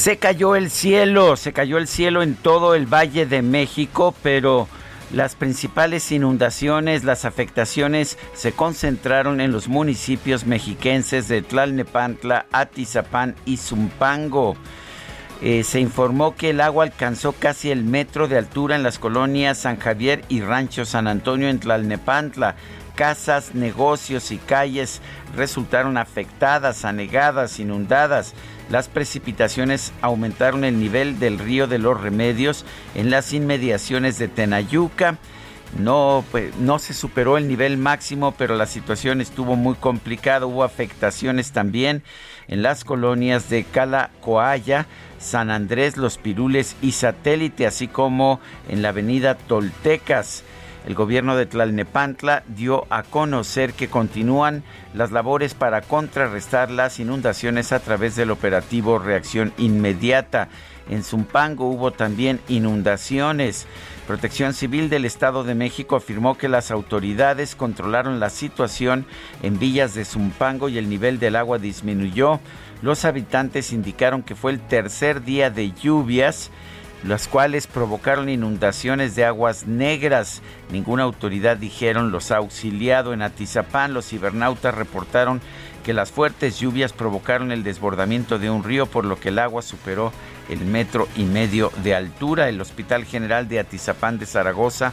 Se cayó el cielo, se cayó el cielo en todo el Valle de México, pero las principales inundaciones, las afectaciones se concentraron en los municipios mexiquenses de Tlalnepantla, Atizapán y Zumpango. Eh, se informó que el agua alcanzó casi el metro de altura en las colonias San Javier y Rancho San Antonio en Tlalnepantla. Casas, negocios y calles resultaron afectadas, anegadas, inundadas. Las precipitaciones aumentaron el nivel del río de los Remedios en las inmediaciones de Tenayuca. No, pues, no se superó el nivel máximo, pero la situación estuvo muy complicada. Hubo afectaciones también en las colonias de Calacoaya, San Andrés, Los Pirules y Satélite, así como en la avenida Toltecas. El gobierno de Tlalnepantla dio a conocer que continúan las labores para contrarrestar las inundaciones a través del operativo Reacción Inmediata. En Zumpango hubo también inundaciones. Protección Civil del Estado de México afirmó que las autoridades controlaron la situación en villas de Zumpango y el nivel del agua disminuyó. Los habitantes indicaron que fue el tercer día de lluvias las cuales provocaron inundaciones de aguas negras. Ninguna autoridad dijeron los ha auxiliado en Atizapán. Los cibernautas reportaron que las fuertes lluvias provocaron el desbordamiento de un río, por lo que el agua superó el metro y medio de altura. El Hospital General de Atizapán de Zaragoza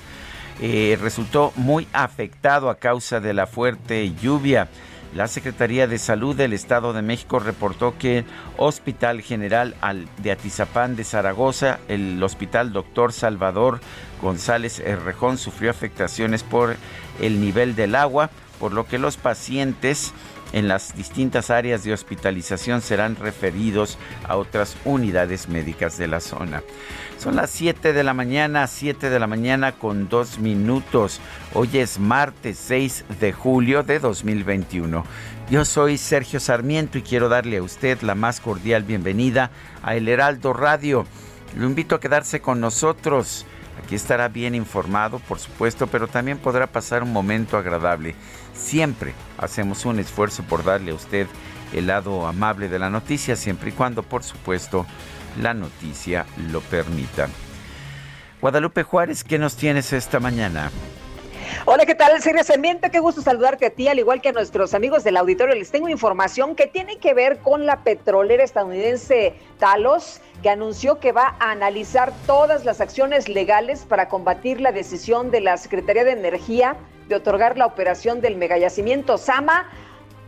eh, resultó muy afectado a causa de la fuerte lluvia. La Secretaría de Salud del Estado de México reportó que el Hospital General de Atizapán de Zaragoza, el Hospital Doctor Salvador González Herrejón, sufrió afectaciones por el nivel del agua, por lo que los pacientes en las distintas áreas de hospitalización serán referidos a otras unidades médicas de la zona. Son las 7 de la mañana, 7 de la mañana con 2 minutos. Hoy es martes 6 de julio de 2021. Yo soy Sergio Sarmiento y quiero darle a usted la más cordial bienvenida a El Heraldo Radio. Lo invito a quedarse con nosotros. Aquí estará bien informado, por supuesto, pero también podrá pasar un momento agradable. Siempre hacemos un esfuerzo por darle a usted el lado amable de la noticia, siempre y cuando, por supuesto, la noticia lo permita. Guadalupe Juárez, ¿qué nos tienes esta mañana? Hola, ¿qué tal? Sergio Sarmiento, qué gusto saludarte a ti, al igual que a nuestros amigos del auditorio. Les tengo información que tiene que ver con la petrolera estadounidense Talos, que anunció que va a analizar todas las acciones legales para combatir la decisión de la Secretaría de Energía de otorgar la operación del megayacimiento Sama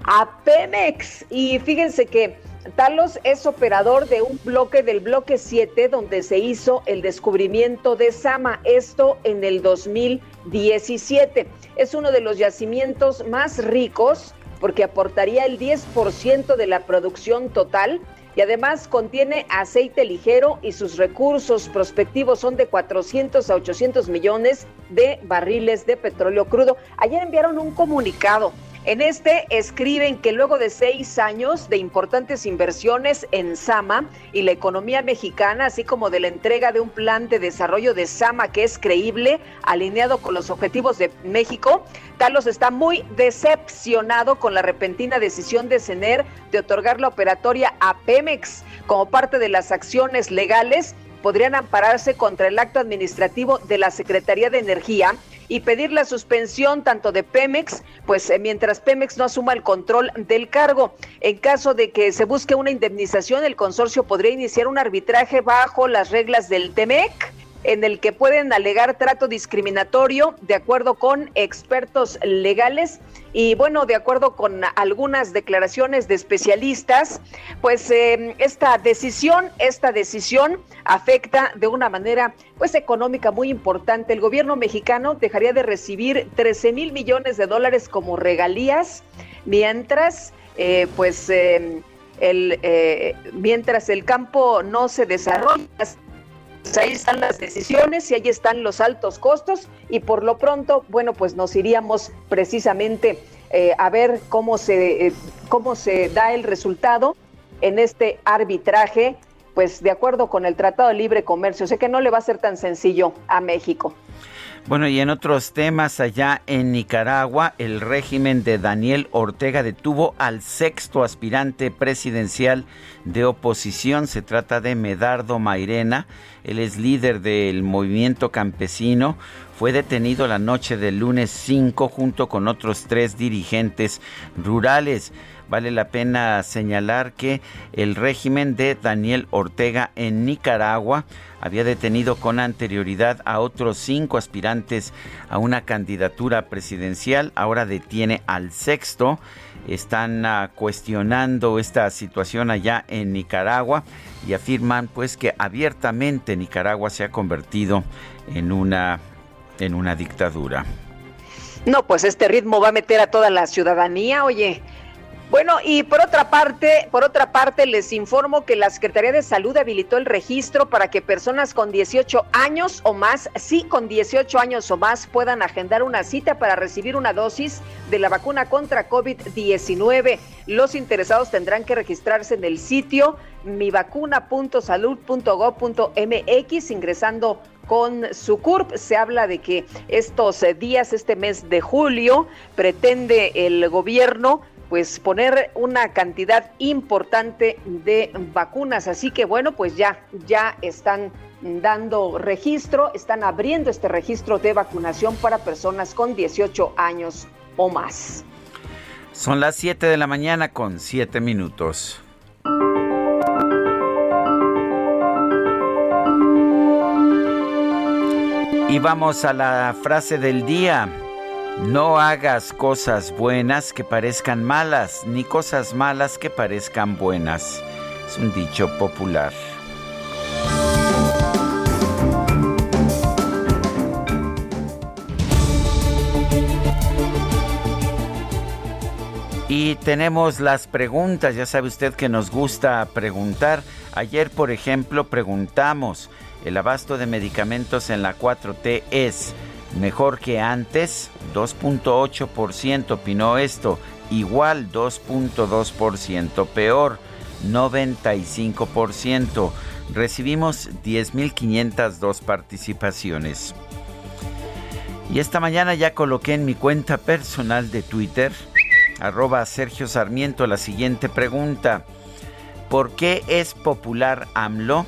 a Pemex. Y fíjense que Talos es operador de un bloque del bloque 7 donde se hizo el descubrimiento de Sama, esto en el 2017. Es uno de los yacimientos más ricos porque aportaría el 10% de la producción total y además contiene aceite ligero y sus recursos prospectivos son de 400 a 800 millones de barriles de petróleo crudo. Ayer enviaron un comunicado en este escriben que luego de seis años de importantes inversiones en Sama y la economía mexicana, así como de la entrega de un plan de desarrollo de Sama que es creíble, alineado con los objetivos de México, Talos está muy decepcionado con la repentina decisión de CENER de otorgar la operatoria a Pemex como parte de las acciones legales. Podrían ampararse contra el acto administrativo de la Secretaría de Energía y pedir la suspensión tanto de Pemex, pues eh, mientras Pemex no asuma el control del cargo. En caso de que se busque una indemnización, el consorcio podría iniciar un arbitraje bajo las reglas del TEMEC en el que pueden alegar trato discriminatorio de acuerdo con expertos legales y bueno, de acuerdo con algunas declaraciones de especialistas, pues em, esta decisión, esta decisión afecta de una manera pues económica muy importante. El gobierno mexicano dejaría de recibir 13 mil millones de dólares como regalías, mientras eh, pues em, el, eh, mientras el campo no se desarrolla pues ahí están las decisiones y ahí están los altos costos y por lo pronto, bueno, pues nos iríamos precisamente eh, a ver cómo se, eh, cómo se da el resultado en este arbitraje, pues de acuerdo con el Tratado de Libre Comercio. Sé que no le va a ser tan sencillo a México. Bueno, y en otros temas, allá en Nicaragua, el régimen de Daniel Ortega detuvo al sexto aspirante presidencial de oposición. Se trata de Medardo Mairena. Él es líder del movimiento campesino. Fue detenido la noche del lunes 5 junto con otros tres dirigentes rurales. Vale la pena señalar que el régimen de Daniel Ortega en Nicaragua había detenido con anterioridad a otros cinco aspirantes a una candidatura presidencial, ahora detiene al sexto. Están ah, cuestionando esta situación allá en Nicaragua y afirman pues que abiertamente Nicaragua se ha convertido en una en una dictadura. No, pues este ritmo va a meter a toda la ciudadanía, oye. Bueno, y por otra parte, por otra parte les informo que la Secretaría de Salud habilitó el registro para que personas con 18 años o más, sí con 18 años o más puedan agendar una cita para recibir una dosis de la vacuna contra COVID-19. Los interesados tendrán que registrarse en el sitio mivacuna.salud.gov.mx ingresando con su CURP. Se habla de que estos días, este mes de julio, pretende el gobierno pues poner una cantidad importante de vacunas. Así que bueno, pues ya, ya están dando registro, están abriendo este registro de vacunación para personas con 18 años o más. Son las 7 de la mañana con 7 minutos. Y vamos a la frase del día. No hagas cosas buenas que parezcan malas, ni cosas malas que parezcan buenas. Es un dicho popular. Y tenemos las preguntas, ya sabe usted que nos gusta preguntar. Ayer, por ejemplo, preguntamos, ¿el abasto de medicamentos en la 4T es mejor que antes, 2.8% opinó esto, igual 2.2%, peor 95%. Recibimos 10.502 participaciones. Y esta mañana ya coloqué en mi cuenta personal de Twitter, arroba Sergio Sarmiento, la siguiente pregunta. ¿Por qué es popular AMLO?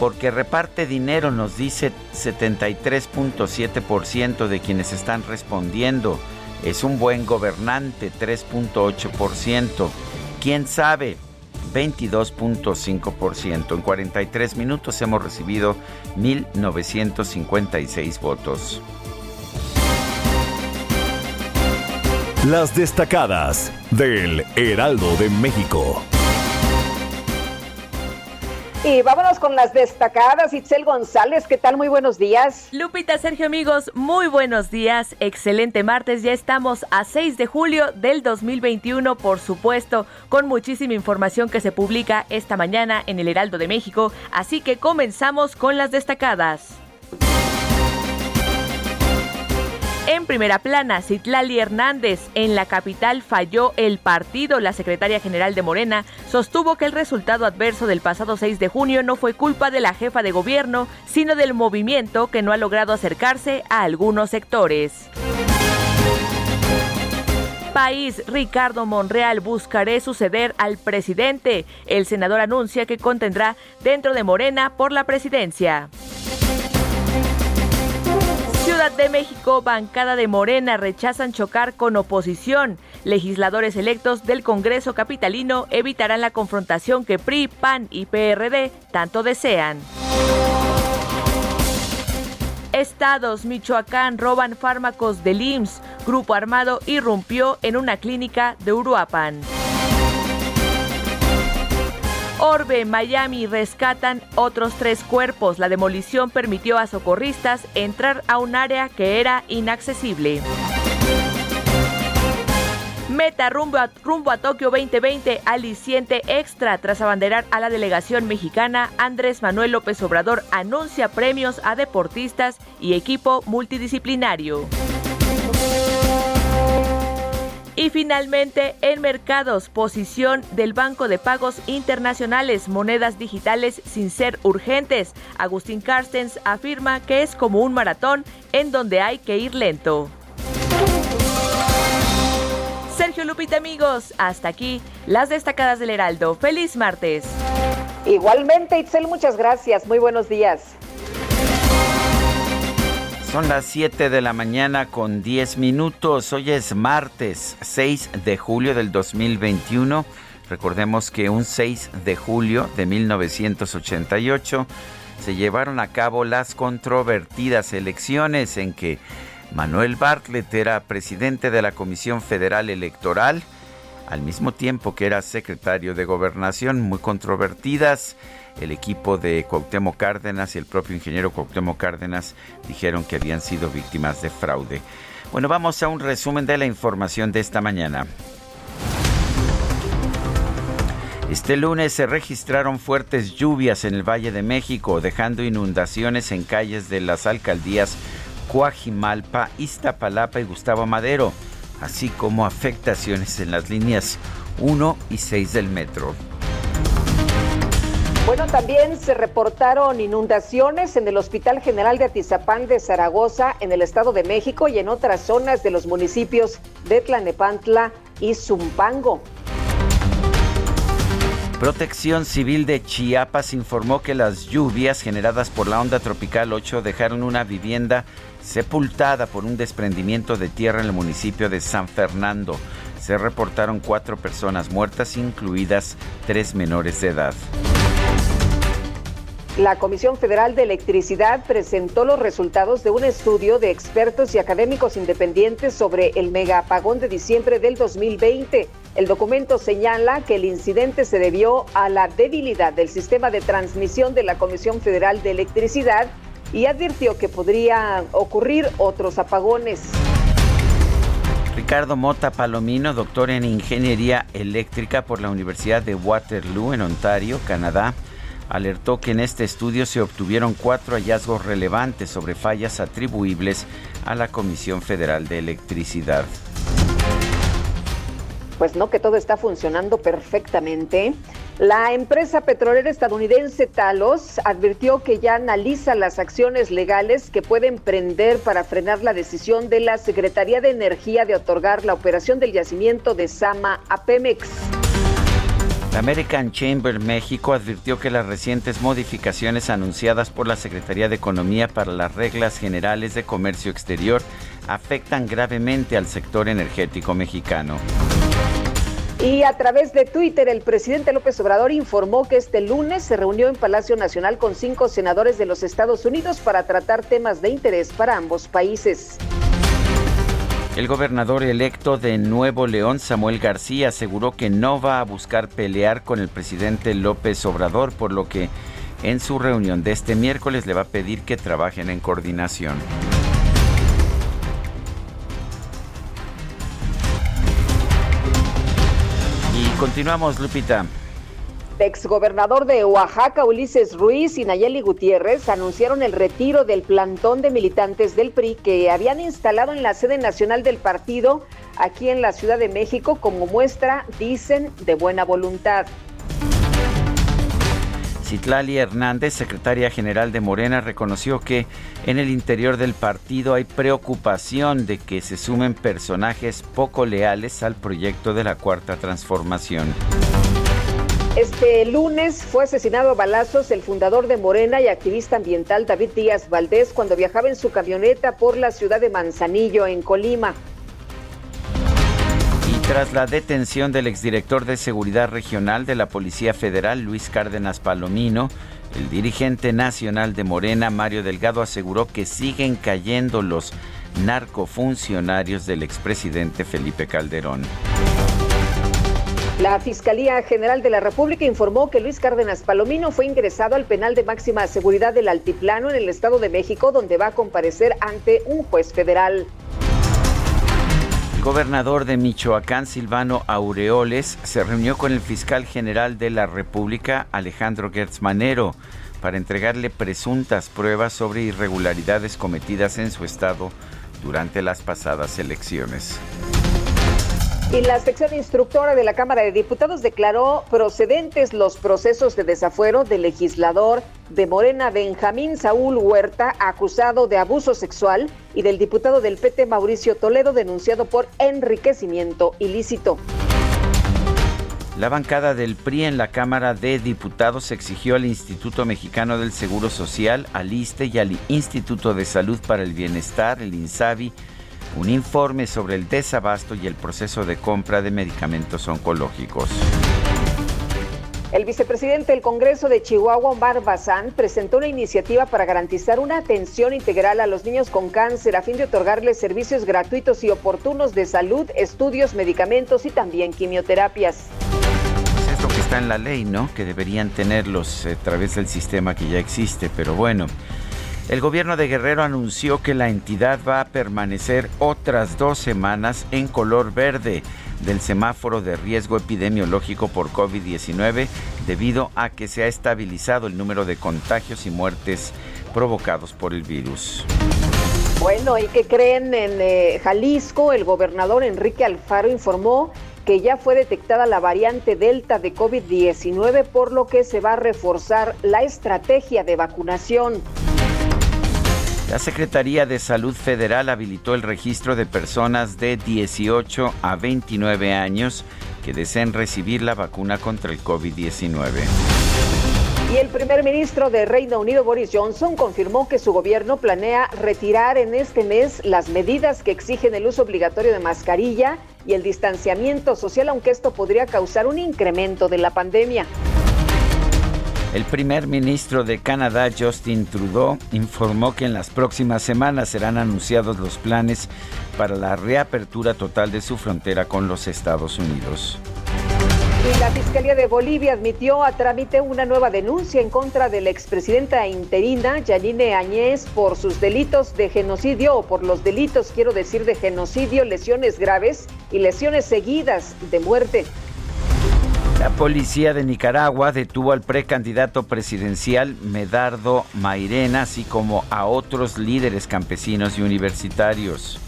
Porque reparte dinero, nos dice 73.7% de quienes están respondiendo. Es un buen gobernante, 3.8%. ¿Quién sabe? 22.5%. En 43 minutos hemos recibido 1.956 votos. Las destacadas del Heraldo de México. Y vámonos con las destacadas. Itzel González, ¿qué tal? Muy buenos días. Lupita, Sergio, amigos, muy buenos días. Excelente martes. Ya estamos a 6 de julio del 2021, por supuesto, con muchísima información que se publica esta mañana en el Heraldo de México. Así que comenzamos con las destacadas. En primera plana, Citlali Hernández. En la capital falló el partido. La secretaria general de Morena sostuvo que el resultado adverso del pasado 6 de junio no fue culpa de la jefa de gobierno, sino del movimiento que no ha logrado acercarse a algunos sectores. País, Ricardo Monreal buscaré suceder al presidente. El senador anuncia que contendrá dentro de Morena por la presidencia. Ciudad de México, bancada de Morena rechazan chocar con oposición. Legisladores electos del Congreso Capitalino evitarán la confrontación que PRI, PAN y PRD tanto desean. Estados, Michoacán, roban fármacos del IMSS. Grupo armado irrumpió en una clínica de Uruapan. Orbe, Miami rescatan otros tres cuerpos. La demolición permitió a socorristas entrar a un área que era inaccesible. Meta rumbo a, rumbo a Tokio 2020, aliciente extra. Tras abanderar a la delegación mexicana, Andrés Manuel López Obrador anuncia premios a deportistas y equipo multidisciplinario. Y finalmente, en mercados, posición del Banco de Pagos Internacionales, monedas digitales sin ser urgentes. Agustín Carstens afirma que es como un maratón en donde hay que ir lento. Sergio Lupita, amigos, hasta aquí las destacadas del Heraldo. Feliz martes. Igualmente, Itzel, muchas gracias. Muy buenos días. Son las 7 de la mañana con 10 minutos. Hoy es martes 6 de julio del 2021. Recordemos que un 6 de julio de 1988 se llevaron a cabo las controvertidas elecciones en que Manuel Bartlett era presidente de la Comisión Federal Electoral, al mismo tiempo que era secretario de Gobernación, muy controvertidas el equipo de Cuauhtémoc Cárdenas y el propio ingeniero Cuauhtémoc Cárdenas dijeron que habían sido víctimas de fraude. Bueno, vamos a un resumen de la información de esta mañana. Este lunes se registraron fuertes lluvias en el Valle de México, dejando inundaciones en calles de las alcaldías Coajimalpa, Iztapalapa y Gustavo Madero, así como afectaciones en las líneas 1 y 6 del metro. Bueno, también se reportaron inundaciones en el Hospital General de Atizapán de Zaragoza, en el Estado de México y en otras zonas de los municipios de Tlanepantla y Zumpango. Protección Civil de Chiapas informó que las lluvias generadas por la onda tropical 8 dejaron una vivienda sepultada por un desprendimiento de tierra en el municipio de San Fernando. Se reportaron cuatro personas muertas, incluidas tres menores de edad. La Comisión Federal de Electricidad presentó los resultados de un estudio de expertos y académicos independientes sobre el mega apagón de diciembre del 2020. El documento señala que el incidente se debió a la debilidad del sistema de transmisión de la Comisión Federal de Electricidad y advirtió que podrían ocurrir otros apagones. Ricardo Mota Palomino, doctor en Ingeniería Eléctrica por la Universidad de Waterloo en Ontario, Canadá, alertó que en este estudio se obtuvieron cuatro hallazgos relevantes sobre fallas atribuibles a la Comisión Federal de Electricidad. Pues no que todo está funcionando perfectamente. La empresa petrolera estadounidense Talos advirtió que ya analiza las acciones legales que pueden prender para frenar la decisión de la Secretaría de Energía de otorgar la operación del yacimiento de Sama a Pemex. La American Chamber México advirtió que las recientes modificaciones anunciadas por la Secretaría de Economía para las reglas generales de comercio exterior afectan gravemente al sector energético mexicano. Y a través de Twitter, el presidente López Obrador informó que este lunes se reunió en Palacio Nacional con cinco senadores de los Estados Unidos para tratar temas de interés para ambos países. El gobernador electo de Nuevo León, Samuel García, aseguró que no va a buscar pelear con el presidente López Obrador, por lo que en su reunión de este miércoles le va a pedir que trabajen en coordinación. Y continuamos, Lupita exgobernador de Oaxaca, Ulises Ruiz y Nayeli Gutiérrez anunciaron el retiro del plantón de militantes del PRI que habían instalado en la sede nacional del partido aquí en la Ciudad de México como muestra, dicen, de buena voluntad. Citlali Hernández, secretaria general de Morena, reconoció que en el interior del partido hay preocupación de que se sumen personajes poco leales al proyecto de la Cuarta Transformación. Este lunes fue asesinado a balazos el fundador de Morena y activista ambiental David Díaz Valdés cuando viajaba en su camioneta por la ciudad de Manzanillo, en Colima. Y tras la detención del exdirector de Seguridad Regional de la Policía Federal, Luis Cárdenas Palomino, el dirigente nacional de Morena, Mario Delgado, aseguró que siguen cayendo los narcofuncionarios del expresidente Felipe Calderón. La Fiscalía General de la República informó que Luis Cárdenas Palomino fue ingresado al penal de máxima seguridad del Altiplano en el Estado de México, donde va a comparecer ante un juez federal. El gobernador de Michoacán, Silvano Aureoles, se reunió con el fiscal general de la República, Alejandro Gertz Manero, para entregarle presuntas pruebas sobre irregularidades cometidas en su estado durante las pasadas elecciones. Y la sección instructora de la Cámara de Diputados declaró procedentes los procesos de desafuero del legislador de Morena Benjamín Saúl Huerta, acusado de abuso sexual, y del diputado del PT Mauricio Toledo, denunciado por enriquecimiento ilícito. La bancada del PRI en la Cámara de Diputados exigió al Instituto Mexicano del Seguro Social, al ISTE y al Instituto de Salud para el Bienestar, el INSABI, un informe sobre el desabasto y el proceso de compra de medicamentos oncológicos. El vicepresidente del Congreso de Chihuahua, Omar Bazán, presentó una iniciativa para garantizar una atención integral a los niños con cáncer a fin de otorgarles servicios gratuitos y oportunos de salud, estudios, medicamentos y también quimioterapias. Pues es lo que está en la ley, ¿no? Que deberían tenerlos a través del sistema que ya existe, pero bueno. El gobierno de Guerrero anunció que la entidad va a permanecer otras dos semanas en color verde del semáforo de riesgo epidemiológico por COVID-19 debido a que se ha estabilizado el número de contagios y muertes provocados por el virus. Bueno, ¿y qué creen en eh, Jalisco? El gobernador Enrique Alfaro informó que ya fue detectada la variante Delta de COVID-19, por lo que se va a reforzar la estrategia de vacunación. La Secretaría de Salud Federal habilitó el registro de personas de 18 a 29 años que deseen recibir la vacuna contra el COVID-19. Y el primer ministro de Reino Unido, Boris Johnson, confirmó que su gobierno planea retirar en este mes las medidas que exigen el uso obligatorio de mascarilla y el distanciamiento social, aunque esto podría causar un incremento de la pandemia. El primer ministro de Canadá, Justin Trudeau, informó que en las próximas semanas serán anunciados los planes para la reapertura total de su frontera con los Estados Unidos. Y la Fiscalía de Bolivia admitió a trámite una nueva denuncia en contra de la expresidenta interina Yanine Añez por sus delitos de genocidio o por los delitos, quiero decir, de genocidio, lesiones graves y lesiones seguidas de muerte. La policía de Nicaragua detuvo al precandidato presidencial Medardo Mairena, así como a otros líderes campesinos y universitarios.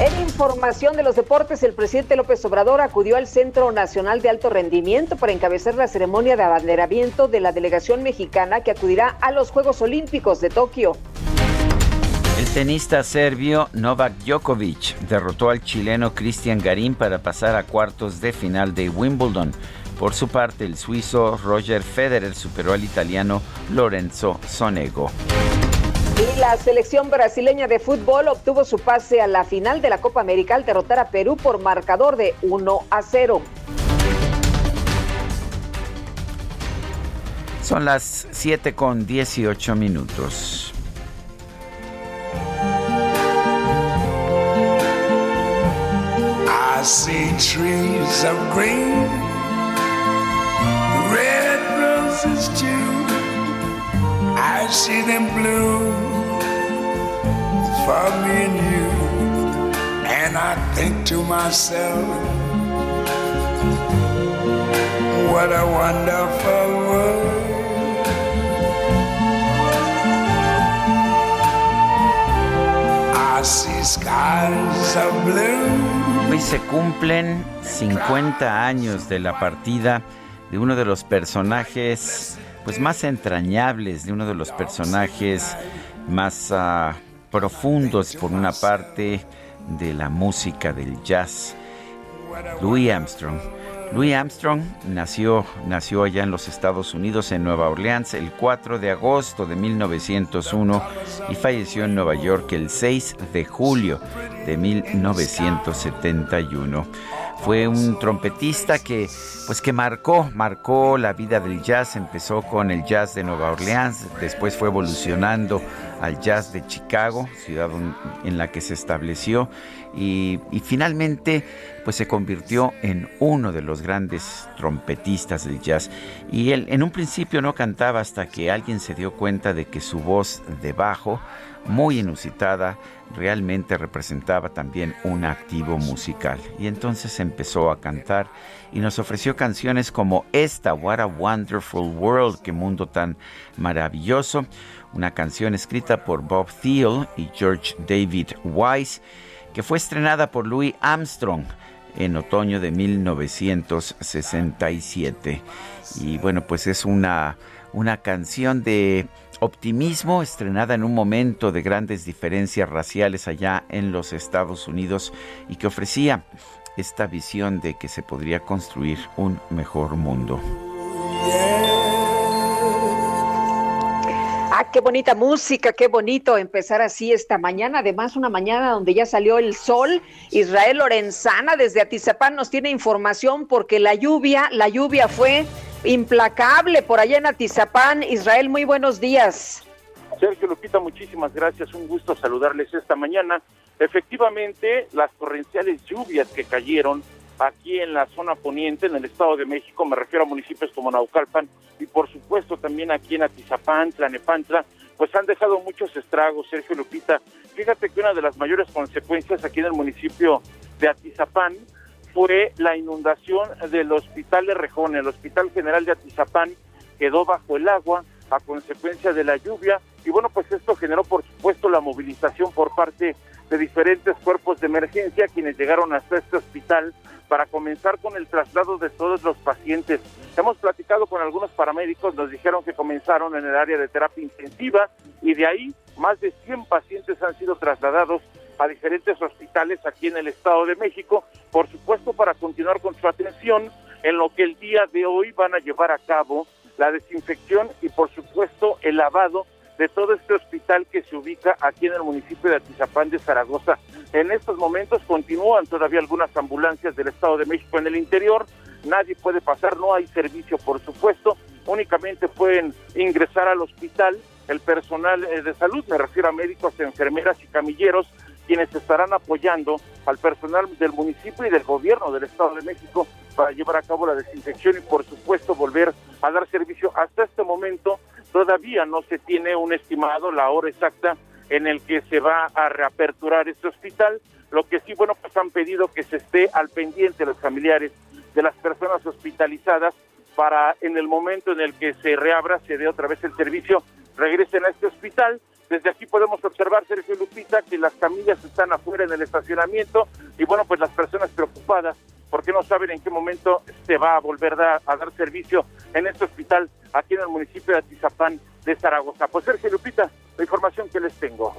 En información de los deportes, el presidente López Obrador acudió al Centro Nacional de Alto Rendimiento para encabezar la ceremonia de abanderamiento de la delegación mexicana que acudirá a los Juegos Olímpicos de Tokio. Tenista serbio Novak Djokovic derrotó al chileno Cristian Garín para pasar a cuartos de final de Wimbledon. Por su parte, el suizo Roger Federer superó al italiano Lorenzo Sonego. Y la selección brasileña de fútbol obtuvo su pase a la final de la Copa América al derrotar a Perú por marcador de 1 a 0. Son las 7 con 18 minutos. I see trees of green, red roses too. I see them bloom for me and you. And I think to myself, what a wonderful world. I see skies of blue. Hoy se cumplen 50 años de la partida de uno de los personajes pues más entrañables, de uno de los personajes más uh, profundos por una parte de la música del jazz, Louis Armstrong. Louis Armstrong nació, nació allá en los Estados Unidos, en Nueva Orleans, el 4 de agosto de 1901 y falleció en Nueva York el 6 de julio de 1971 fue un trompetista que pues que marcó marcó la vida del jazz. Empezó con el jazz de Nueva Orleans después fue evolucionando al jazz de Chicago ciudad en la que se estableció y, finalmente pues se convirtió en uno de los grandes trompetistas del jazz. Y él en un principio no cantaba hasta que alguien se dio cuenta de que su voz de bajo muy inusitada, realmente representaba también un activo musical. Y entonces empezó a cantar y nos ofreció canciones como esta, What a Wonderful World, qué mundo tan maravilloso, una canción escrita por Bob Thiel y George David Wise, fue estrenada por Louis Armstrong en otoño de 1967. Y bueno, pues es una, una canción de Optimismo, estrenada en un momento de grandes diferencias raciales allá en los Estados Unidos y que ofrecía esta visión de que se podría construir un mejor mundo. Ah, qué bonita música, qué bonito empezar así esta mañana. Además, una mañana donde ya salió el sol. Israel Lorenzana desde Atizapán nos tiene información porque la lluvia, la lluvia fue implacable por allá en Atizapán. Israel, muy buenos días. Sergio Lupita, muchísimas gracias. Un gusto saludarles esta mañana. Efectivamente, las torrenciales lluvias que cayeron aquí en la zona poniente, en el Estado de México, me refiero a municipios como Naucalpan y por supuesto también aquí en Atizapán, Tlanepantla, pues han dejado muchos estragos, Sergio Lupita. Fíjate que una de las mayores consecuencias aquí en el municipio de Atizapán fue la inundación del Hospital de Rejón. El Hospital General de Atizapán quedó bajo el agua a consecuencia de la lluvia y bueno, pues esto generó por supuesto la movilización por parte de diferentes cuerpos de emergencia quienes llegaron hasta este hospital para comenzar con el traslado de todos los pacientes. Hemos platicado con algunos paramédicos, nos dijeron que comenzaron en el área de terapia intensiva y de ahí más de 100 pacientes han sido trasladados a diferentes hospitales aquí en el Estado de México, por supuesto para continuar con su atención en lo que el día de hoy van a llevar a cabo la desinfección y por supuesto el lavado de todo este hospital que se ubica aquí en el municipio de Atizapán de Zaragoza. En estos momentos continúan todavía algunas ambulancias del Estado de México en el interior, nadie puede pasar, no hay servicio por supuesto, únicamente pueden ingresar al hospital el personal eh, de salud, me refiero a médicos, enfermeras y camilleros, quienes estarán apoyando al personal del municipio y del gobierno del Estado de México para llevar a cabo la desinfección y por supuesto volver a dar servicio. Hasta este momento todavía no se tiene un estimado, la hora exacta en el que se va a reaperturar este hospital. Lo que sí, bueno, pues han pedido que se esté al pendiente los familiares de las personas hospitalizadas para en el momento en el que se reabra, se dé otra vez el servicio, regresen a este hospital desde aquí podemos observar, Sergio Lupita, que las camillas están afuera en el estacionamiento y bueno, pues las personas preocupadas porque no saben en qué momento se va a volver a, dar servicio en este hospital aquí en el municipio de Atizapán de Zaragoza. Pues Sergio Lupita, la información que les tengo.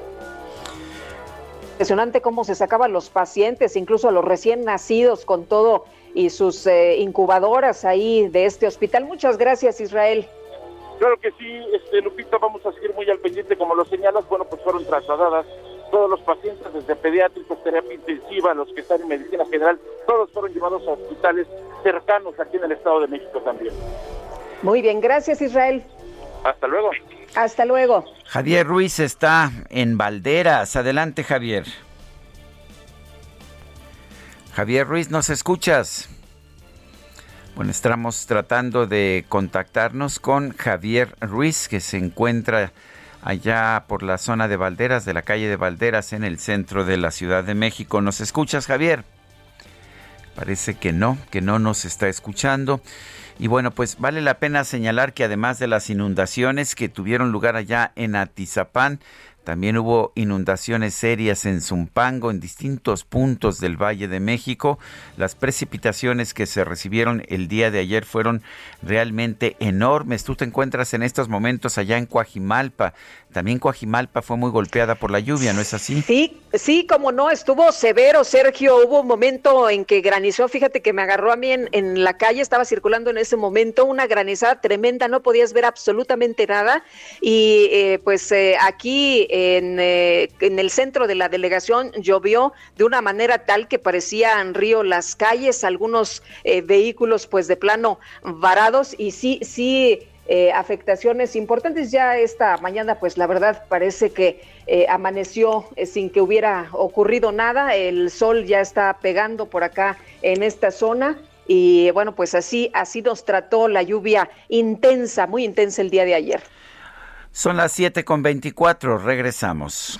Impresionante cómo se sacaban los pacientes, incluso a los recién nacidos con todo y sus eh, incubadoras ahí de este hospital. Muchas gracias, Israel. Claro que sí, este, Lupita, vamos a seguir muy al pendiente, como lo señalas, bueno, pues fueron trasladadas todos los pacientes, desde pediátricos, terapia intensiva, los que están en medicina general, todos fueron llevados a hospitales cercanos aquí en el Estado de México también. Muy bien, gracias Israel. Hasta luego. Hasta luego. Javier Ruiz está en Valderas. Adelante, Javier. Javier Ruiz, ¿nos escuchas? Bueno, estamos tratando de contactarnos con Javier Ruiz, que se encuentra allá por la zona de Valderas, de la calle de Valderas, en el centro de la Ciudad de México. ¿Nos escuchas, Javier? Parece que no, que no nos está escuchando. Y bueno, pues vale la pena señalar que además de las inundaciones que tuvieron lugar allá en Atizapán, también hubo inundaciones serias en Zumpango, en distintos puntos del Valle de México. Las precipitaciones que se recibieron el día de ayer fueron realmente enormes. Tú te encuentras en estos momentos allá en Coajimalpa. También Coajimalpa fue muy golpeada por la lluvia, ¿no es así? Sí, Sí, como no, estuvo severo, Sergio. Hubo un momento en que granizó, fíjate que me agarró a mí en, la calle, estaba circulando en ese momento una granizada tremenda, no podías ver absolutamente nada. Y eh, pues eh, aquí en, eh, en, el centro de la delegación llovió de una manera tal que parecían río las calles, algunos vehículos pues de plano varados y sí, sí eh, afectaciones importantes. Ya esta mañana, pues la verdad parece que eh, amaneció eh, sin que hubiera ocurrido nada. El sol ya está pegando por acá en esta zona. Y bueno, pues así, así nos trató la lluvia intensa, muy intensa el día de ayer. Son las 7 con 24, regresamos.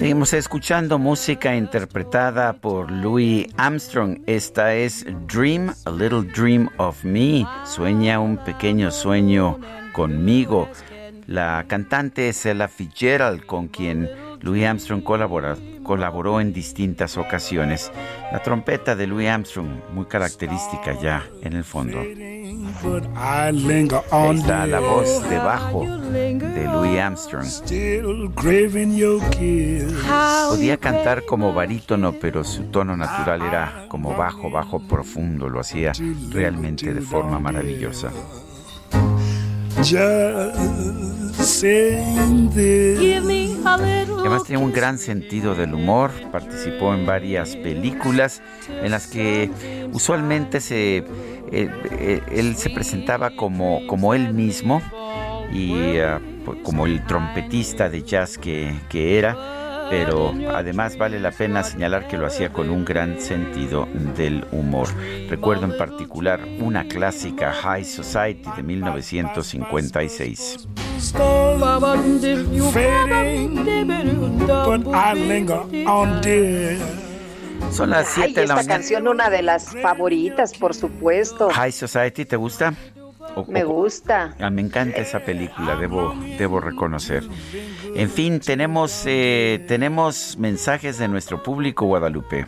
Seguimos escuchando música interpretada por Louis Armstrong. Esta es Dream, a Little Dream of Me. Sueña un pequeño sueño conmigo. La cantante es Ella Fitzgerald, con quien Louis Armstrong colaboró en distintas ocasiones. La trompeta de Louis Armstrong, muy característica ya en el fondo. está la voz debajo de Louis Armstrong. Podía cantar como barítono, pero su tono natural era como bajo, bajo profundo. Lo hacía realmente de forma maravillosa. Además tenía un gran sentido del humor, participó en varias películas en las que usualmente se, eh, eh, él se presentaba como, como él mismo y pues, como el trompetista de jazz que, que era pero además vale la pena señalar que lo hacía con un gran sentido del humor. Recuerdo en particular una clásica High Society de 1956. Son las 7 de la mañana. Esta canción una de las favoritas, por supuesto. High Society, ¿te gusta? Me gusta. Ah, me encanta esa película, debo, debo reconocer. En fin, tenemos, eh, tenemos mensajes de nuestro público, Guadalupe.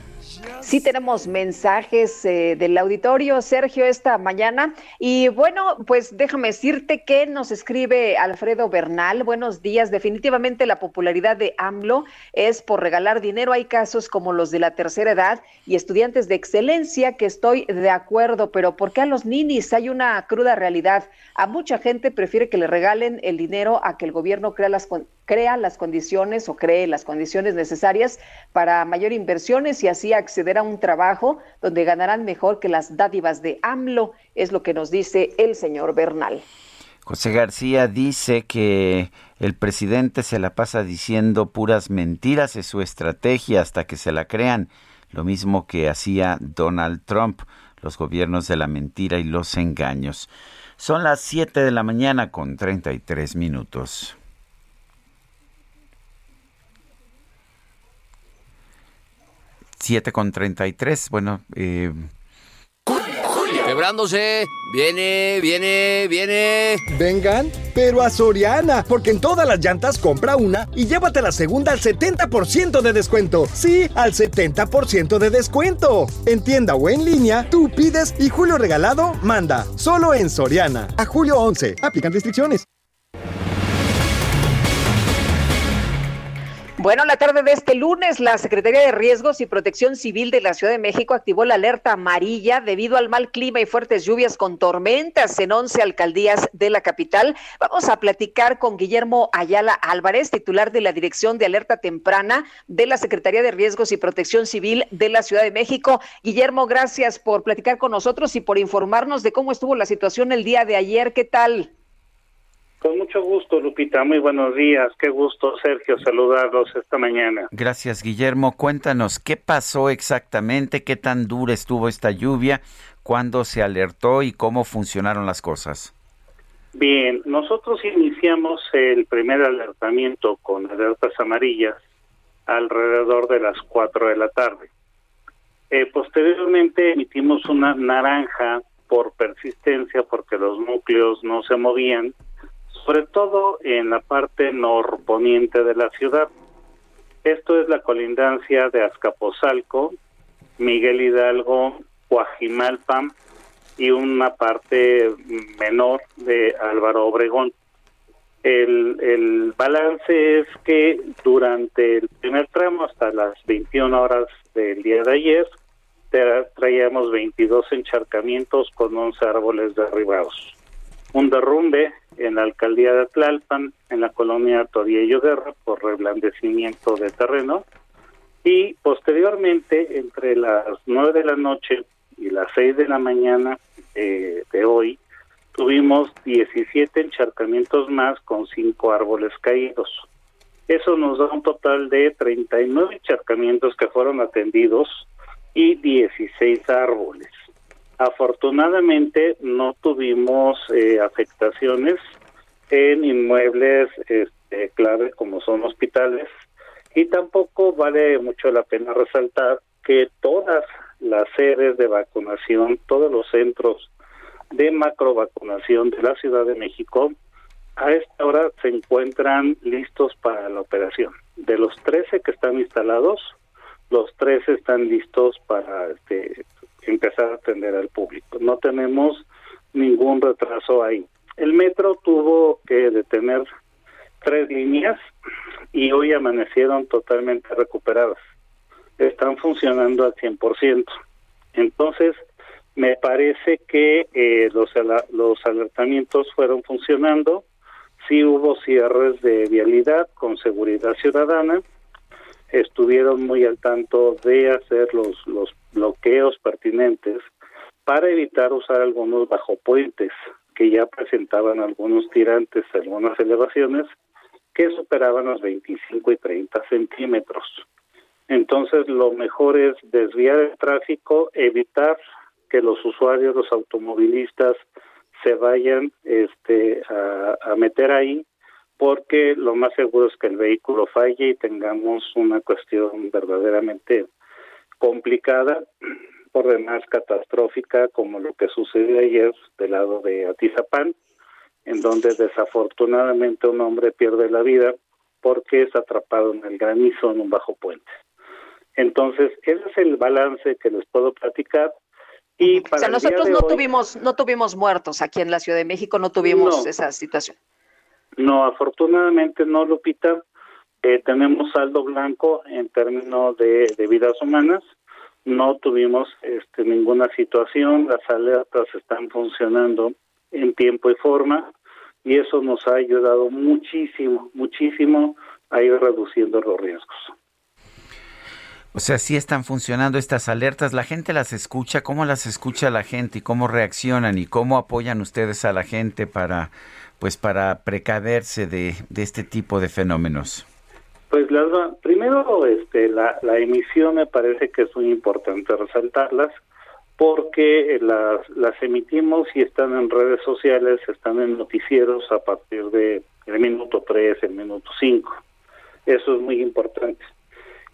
Sí tenemos mensajes eh, del auditorio, Sergio, esta mañana. Y bueno, pues déjame decirte que nos escribe Alfredo Bernal. Buenos días. Definitivamente la popularidad de AMLO es por regalar dinero. Hay casos como los de la tercera edad y estudiantes de excelencia que estoy de acuerdo, pero ¿por qué a los ninis hay una cruda realidad? A mucha gente prefiere que le regalen el dinero a que el gobierno crea las crea las condiciones o cree las condiciones necesarias para mayor inversiones y así acceder a un trabajo donde ganarán mejor que las dádivas de AMLO, es lo que nos dice el señor Bernal. José García dice que el presidente se la pasa diciendo puras mentiras, es su estrategia hasta que se la crean, lo mismo que hacía Donald Trump, los gobiernos de la mentira y los engaños. Son las 7 de la mañana con 33 minutos. 7 con 33. Bueno, eh, Quebrándose. Viene, viene, viene. Vengan, pero a Soriana, porque en todas las llantas compra una y llévate la segunda al 70% de descuento. Sí, al 70% de descuento. En tienda o en línea, tú pides y Julio Regalado manda. Solo en Soriana. A julio 11. Aplican restricciones. Bueno, la tarde de este lunes, la Secretaría de Riesgos y Protección Civil de la Ciudad de México activó la alerta amarilla debido al mal clima y fuertes lluvias con tormentas en 11 alcaldías de la capital. Vamos a platicar con Guillermo Ayala Álvarez, titular de la Dirección de Alerta Temprana de la Secretaría de Riesgos y Protección Civil de la Ciudad de México. Guillermo, gracias por platicar con nosotros y por informarnos de cómo estuvo la situación el día de ayer. ¿Qué tal? Con mucho gusto, Lupita. Muy buenos días. Qué gusto, Sergio, saludarlos esta mañana. Gracias, Guillermo. Cuéntanos, ¿qué pasó exactamente? ¿Qué tan dura estuvo esta lluvia? ¿Cuándo se alertó y cómo funcionaron las cosas? Bien, nosotros iniciamos el primer alertamiento con alertas amarillas alrededor de las 4 de la tarde. Eh, posteriormente emitimos una naranja por persistencia porque los núcleos no se movían sobre todo en la parte norponiente de la ciudad. Esto es la colindancia de Azcapotzalco, Miguel Hidalgo, Guajimalpa y una parte menor de Álvaro Obregón. El, el balance es que durante el primer tramo, hasta las 21 horas del día de ayer, traíamos 22 encharcamientos con 11 árboles derribados un derrumbe en la alcaldía de Tlalpan, en la colonia Toriello Guerra, por reblandecimiento de terreno. Y posteriormente, entre las nueve de la noche y las seis de la mañana eh, de hoy, tuvimos 17 encharcamientos más con cinco árboles caídos. Eso nos da un total de 39 encharcamientos que fueron atendidos y 16 árboles. Afortunadamente no tuvimos eh, afectaciones en inmuebles este, clave como son hospitales y tampoco vale mucho la pena resaltar que todas las sedes de vacunación, todos los centros de macro vacunación de la Ciudad de México a esta hora se encuentran listos para la operación. De los 13 que están instalados, los 13 están listos para este, empezar a atender al público. No tenemos ningún retraso ahí. El metro tuvo que detener tres líneas y hoy amanecieron totalmente recuperadas. Están funcionando al 100%. Entonces, me parece que eh, los, los alertamientos fueron funcionando. Sí hubo cierres de vialidad con seguridad ciudadana. Estuvieron muy al tanto de hacer los, los bloqueos pertinentes para evitar usar algunos bajopuentes que ya presentaban algunos tirantes, algunas elevaciones que superaban los 25 y 30 centímetros. Entonces, lo mejor es desviar el tráfico, evitar que los usuarios, los automovilistas, se vayan este, a, a meter ahí, porque lo más seguro es que el vehículo falle y tengamos una cuestión verdaderamente complicada, por demás catastrófica, como lo que sucedió ayer del lado de Atizapán, en donde desafortunadamente un hombre pierde la vida porque es atrapado en el granizo en un bajo puente. Entonces, ese es el balance que les puedo platicar. Y para o sea, nosotros no tuvimos no tuvimos muertos aquí en la Ciudad de México, no tuvimos esa situación. No, afortunadamente no, Lupita. Eh, tenemos saldo blanco en términos de, vidas humanas. No tuvimos este, ninguna situación. Las alertas están funcionando en tiempo y forma y eso nos ha ayudado muchísimo, muchísimo a ir reduciendo los riesgos. O sea, sí están funcionando estas alertas, la gente las escucha, ¿cómo las escucha la gente y cómo reaccionan y cómo apoyan ustedes a la gente para pues para precaverse de, de este tipo de fenómenos? Pues las, primero este, la, la emisión me parece que es muy importante resaltarlas porque las, las emitimos y están en redes sociales, están en noticieros a partir de el minuto 3, el minuto 5. Eso es muy importante.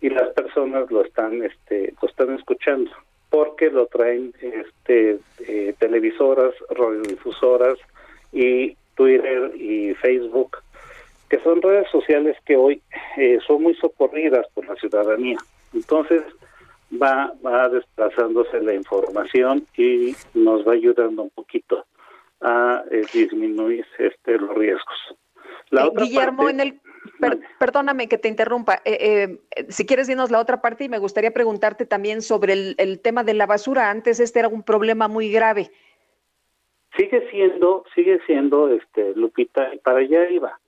Y las personas lo están este lo están escuchando porque lo traen este eh, televisoras, radiodifusoras y Twitter y Facebook que son redes sociales que hoy eh, son muy socorridas por la ciudadanía. Entonces va, va desplazándose la información y nos va ayudando un poquito a eh, disminuir este los riesgos. La Guillermo, en el perdóname que te interrumpa. Eh, eh, si quieres, dinos la otra parte y me gustaría preguntarte también sobre el, tema de la basura. Antes este era un problema muy grave. Sigue siendo, sigue siendo, este, Lupita, para allá iba.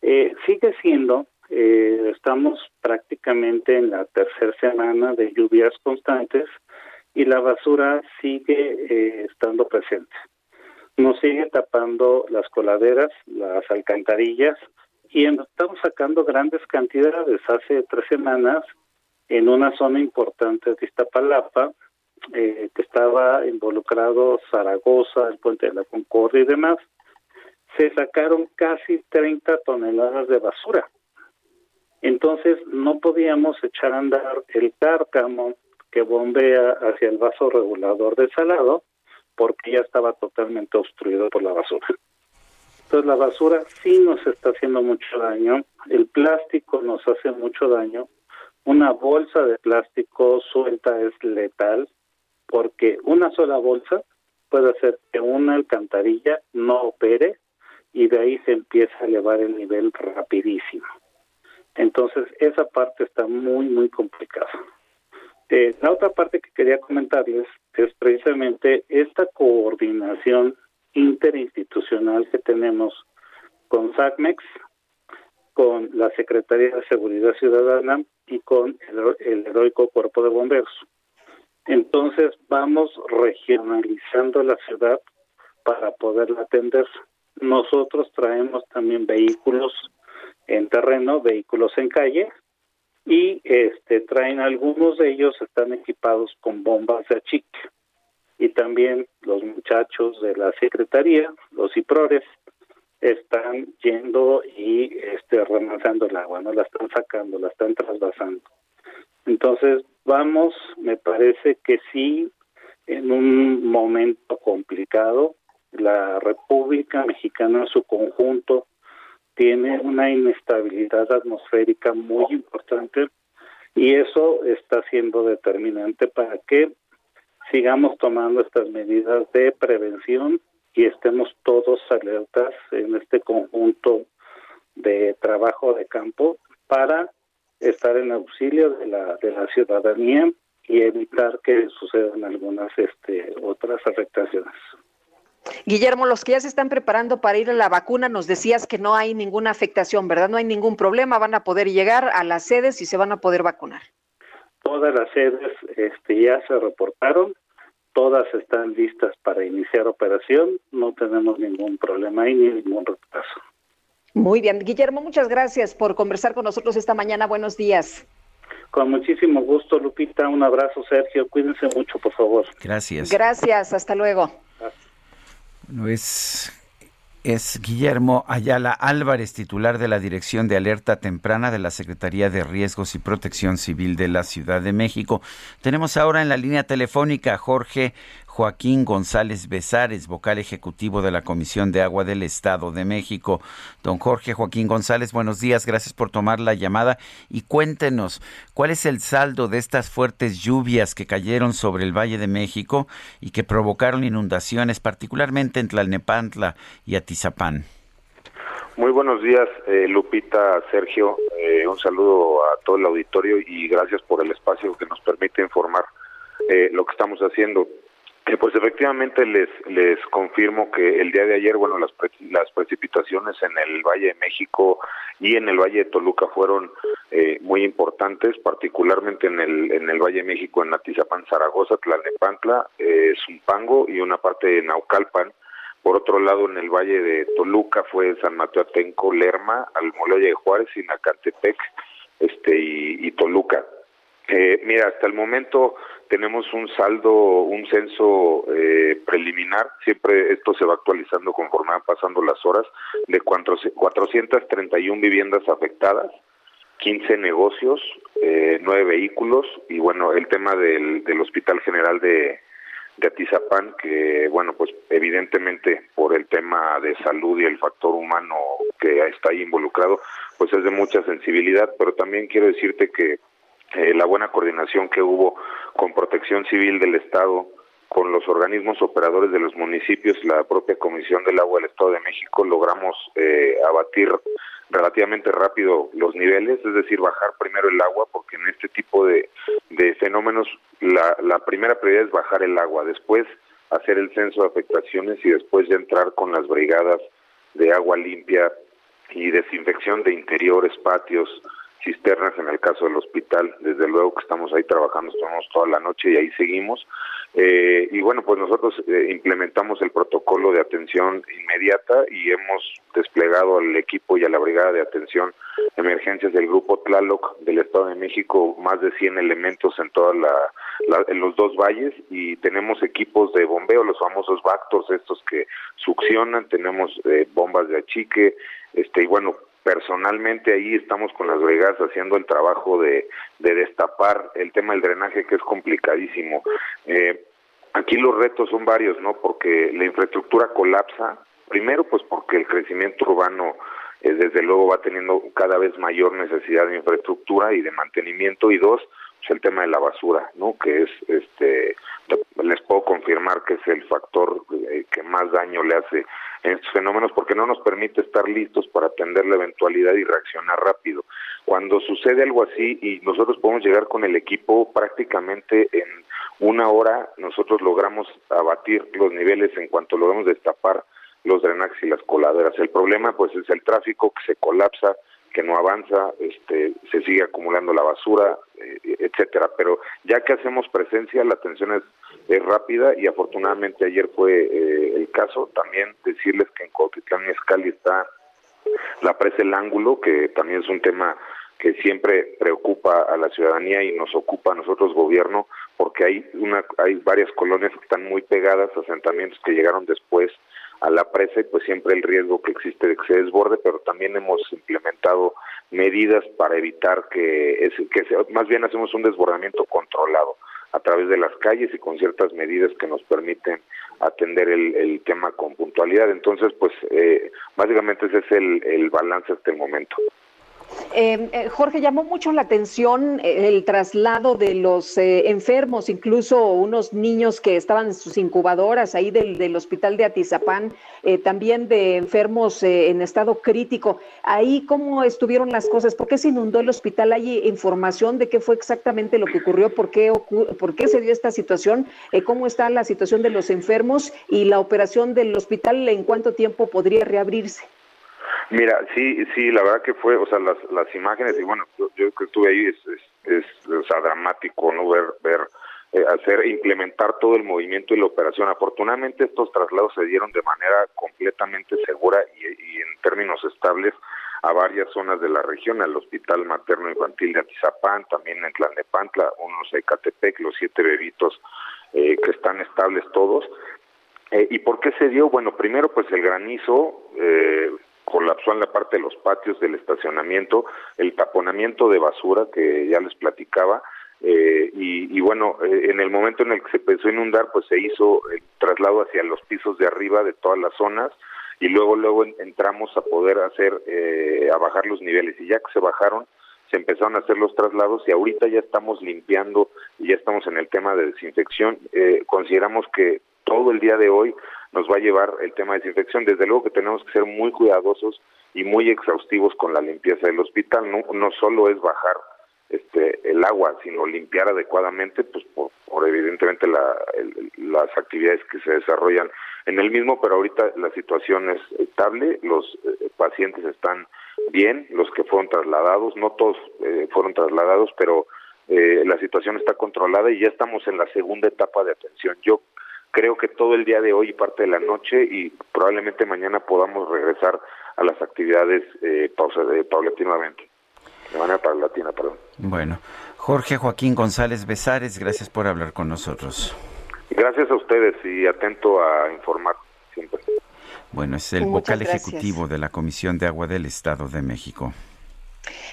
Eh, sigue siendo, estamos prácticamente en la tercera semana de lluvias constantes y la basura sigue estando presente nos sigue tapando las coladeras, las alcantarillas y estamos sacando grandes cantidades. Hace tres semanas, en una zona importante de Iztapalapa, eh, que estaba involucrado Zaragoza, el puente de la Concordia y demás, se sacaron casi 30 toneladas de basura. Entonces no podíamos echar a andar el cárcamo que bombea hacia el vaso regulador de salado porque ya estaba totalmente obstruido por la basura. Entonces la basura sí nos está haciendo mucho daño, el plástico nos hace mucho daño, una bolsa de plástico suelta es letal porque una sola bolsa puede hacer que una alcantarilla no opere y de ahí se empieza a elevar el nivel rapidísimo. Entonces esa parte está muy, muy complicada. Eh, la otra parte que quería comentarles es precisamente esta coordinación interinstitucional que tenemos con SACMEX, con la Secretaría de Seguridad Ciudadana y con el, heroico Cuerpo de Bomberos. Entonces vamos regionalizando la ciudad para poderla atender. Nosotros traemos también vehículos en terreno, vehículos en calle, y este traen algunos de ellos están equipados con bombas de achique y también los muchachos de la secretaría, los IPRORES, están yendo y este remanzando el agua, no la están sacando, la están trasvasando. Entonces, vamos, me parece que sí, en un momento complicado, la República Mexicana en su conjunto tiene una inestabilidad atmosférica muy importante y eso está siendo determinante para que sigamos tomando estas medidas de prevención y estemos todos alertas en este conjunto de trabajo de campo para estar en auxilio de la de la ciudadanía y evitar que sucedan algunas este otras afectaciones. Guillermo, los que ya se están preparando para ir a la vacuna, nos decías que no hay ninguna afectación, ¿verdad? No hay ningún problema, van a poder llegar a las sedes y se van a poder vacunar. Todas las sedes este, ya se reportaron, todas están listas para iniciar operación, no tenemos ningún problema ahí ni ningún retraso. Muy bien, Guillermo, muchas gracias por conversar con nosotros esta mañana. Buenos días. Con muchísimo gusto, Lupita. Un abrazo, Sergio. Cuídense mucho, por favor. Gracias. Gracias, hasta luego. No es, es Guillermo Ayala Álvarez, titular de la Dirección de Alerta Temprana de la Secretaría de Riesgos y Protección Civil de la Ciudad de México. Tenemos ahora en la línea telefónica a Jorge Joaquín González Besares, vocal ejecutivo de la Comisión de Agua del Estado de México. Don Jorge Joaquín González, buenos días, gracias por tomar la llamada y cuéntenos cuál es el saldo de estas fuertes lluvias que cayeron sobre el Valle de México y que provocaron inundaciones, particularmente en Tlalnepantla y Atizapán. Muy buenos días, eh, Lupita, Sergio. Eh, un saludo a todo el auditorio y gracias por el espacio que nos permite informar eh, lo que estamos haciendo. Eh, pues efectivamente les les confirmo que el día de ayer, bueno, las las precipitaciones en el Valle de México y en el Valle de Toluca fueron eh, muy importantes, particularmente en el en el Valle de México, en Atizapán, Zaragoza, Tlalnepantla, eh, Zumpango y una parte de Naucalpan. Por otro lado, en el Valle de Toluca fue San Mateo Atenco, Lerma, Almoloya de Juárez, Sinacantepec, este y, y Toluca. Eh, mira, hasta el momento tenemos un saldo, un censo eh, preliminar, siempre esto se va actualizando conforme van pasando las horas, de 431 viviendas afectadas, 15 negocios, eh, 9 vehículos. Y bueno, el tema del, del Hospital General de, de Atizapán, que bueno, pues evidentemente por el tema de salud y el factor humano que está ahí involucrado, pues es de mucha sensibilidad, pero también quiero decirte que eh, la buena coordinación que hubo con Protección Civil del Estado, con los organismos operadores de los municipios, la propia Comisión del Agua del Estado de México, logramos eh, abatir relativamente rápido los niveles, es decir, bajar primero el agua, porque en este tipo de, de fenómenos la, la primera prioridad es bajar el agua, después hacer el censo de afectaciones y después ya entrar con las brigadas de agua limpia y desinfección de interiores, patios, cisternas en el caso del hospital. Desde luego que estamos ahí trabajando, estamos toda la noche y ahí seguimos. Eh, y bueno, pues nosotros eh, implementamos el protocolo de atención inmediata y hemos desplegado al equipo y a la brigada de atención emergencias del grupo Tlaloc del Estado de México más de 100 elementos en toda la, en los dos valles y tenemos equipos de bombeo, los famosos Bactors estos que succionan, tenemos eh, bombas de achique, este y bueno, personalmente ahí estamos con las brigadas haciendo el trabajo de, de destapar el tema del drenaje que es complicadísimo. Eh, aquí los retos son varios, ¿no? Porque la infraestructura colapsa, primero pues porque el crecimiento urbano eh, desde luego va teniendo cada vez mayor necesidad de infraestructura y de mantenimiento y dos, pues el tema de la basura, ¿no? Que es este les puedo confirmar que es el factor eh, que más daño le hace estos fenómenos porque no nos permite estar listos para atender la eventualidad y reaccionar rápido. Cuando sucede algo así y nosotros podemos llegar con el equipo prácticamente en una hora, nosotros logramos abatir los niveles en cuanto logramos destapar los drenajes y las coladeras. El problema pues es el tráfico que se colapsa, que no avanza, este, se sigue acumulando la basura, eh, etcétera. Pero ya que hacemos presencia, la atención es, es rápida y afortunadamente ayer fue eh, el caso. También decirles que en Cuautitlán y Escali está la presa El Ángulo, que también es un tema que siempre preocupa a la ciudadanía y nos ocupa a nosotros gobierno porque hay una hay varias colonias que están muy pegadas asentamientos que llegaron después a la presa y pues siempre el riesgo que existe de que se desborde, pero también hemos implementado medidas para evitar que, es, que más bien hacemos un desbordamiento controlado a través de las calles y con ciertas medidas que nos permiten atender el, el tema con puntualidad. Entonces, pues eh, básicamente ese es el, el balance hasta el momento. Eh, eh, Jorge, llamó mucho la atención eh, el traslado de los enfermos, incluso unos niños que estaban en sus incubadoras ahí del, hospital de Atizapán, también de enfermos en estado crítico. Ahí, ¿cómo estuvieron las cosas? ¿Por qué se inundó el hospital? ¿Hay información de qué fue exactamente lo que ocurrió? ¿Por qué, por qué se dio esta situación? ¿Cómo está la situación de los enfermos y la operación del hospital? ¿En cuánto tiempo podría reabrirse? Mira, sí, sí, la verdad que fue, o sea, las, las imágenes, y bueno, yo, que estuve ahí, es, es, o sea, dramático, ¿no? Ver, ver, eh, hacer, implementar todo el movimiento y la operación. Afortunadamente estos traslados se dieron de manera completamente segura y, y en términos estables a varias zonas de la región, al Hospital Materno Infantil de Atizapán, también en Tlalnepantla, unos de Catepec, los siete bebitos eh, que están estables todos. Eh, ¿Y por qué se dio? Bueno, primero pues el granizo, eh, colapsó en la parte de los patios del estacionamiento, el taponamiento de basura que ya les platicaba, eh, y, y, bueno, eh, en el momento en el que se empezó a inundar, pues se hizo el traslado hacia los pisos de arriba de todas las zonas y luego luego entramos a poder hacer, eh, a bajar los niveles y ya que se bajaron, se empezaron a hacer los traslados y ahorita ya estamos limpiando y ya estamos en el tema de desinfección. Eh, consideramos que todo el día de hoy nos va a llevar el tema de desinfección. Desde luego que tenemos que ser muy cuidadosos y muy exhaustivos con la limpieza del hospital. No, no solo es bajar este el agua, sino limpiar adecuadamente, pues por, evidentemente la, las actividades que se desarrollan en el mismo, pero ahorita la situación es estable, los eh, pacientes están bien, los que fueron trasladados, no todos eh, fueron trasladados, pero eh, la situación está controlada y ya estamos en la segunda etapa de atención. Yo creo que todo el día de hoy y parte de la noche y probablemente mañana podamos regresar a las actividades eh, pausa, de, paulatinamente. De manera paulatina, perdón. Bueno, Jorge Joaquín González Besares, gracias por hablar con nosotros. Gracias a ustedes y atento a informar siempre. Bueno, es el vocal ejecutivo de la Comisión de Agua del Estado de México.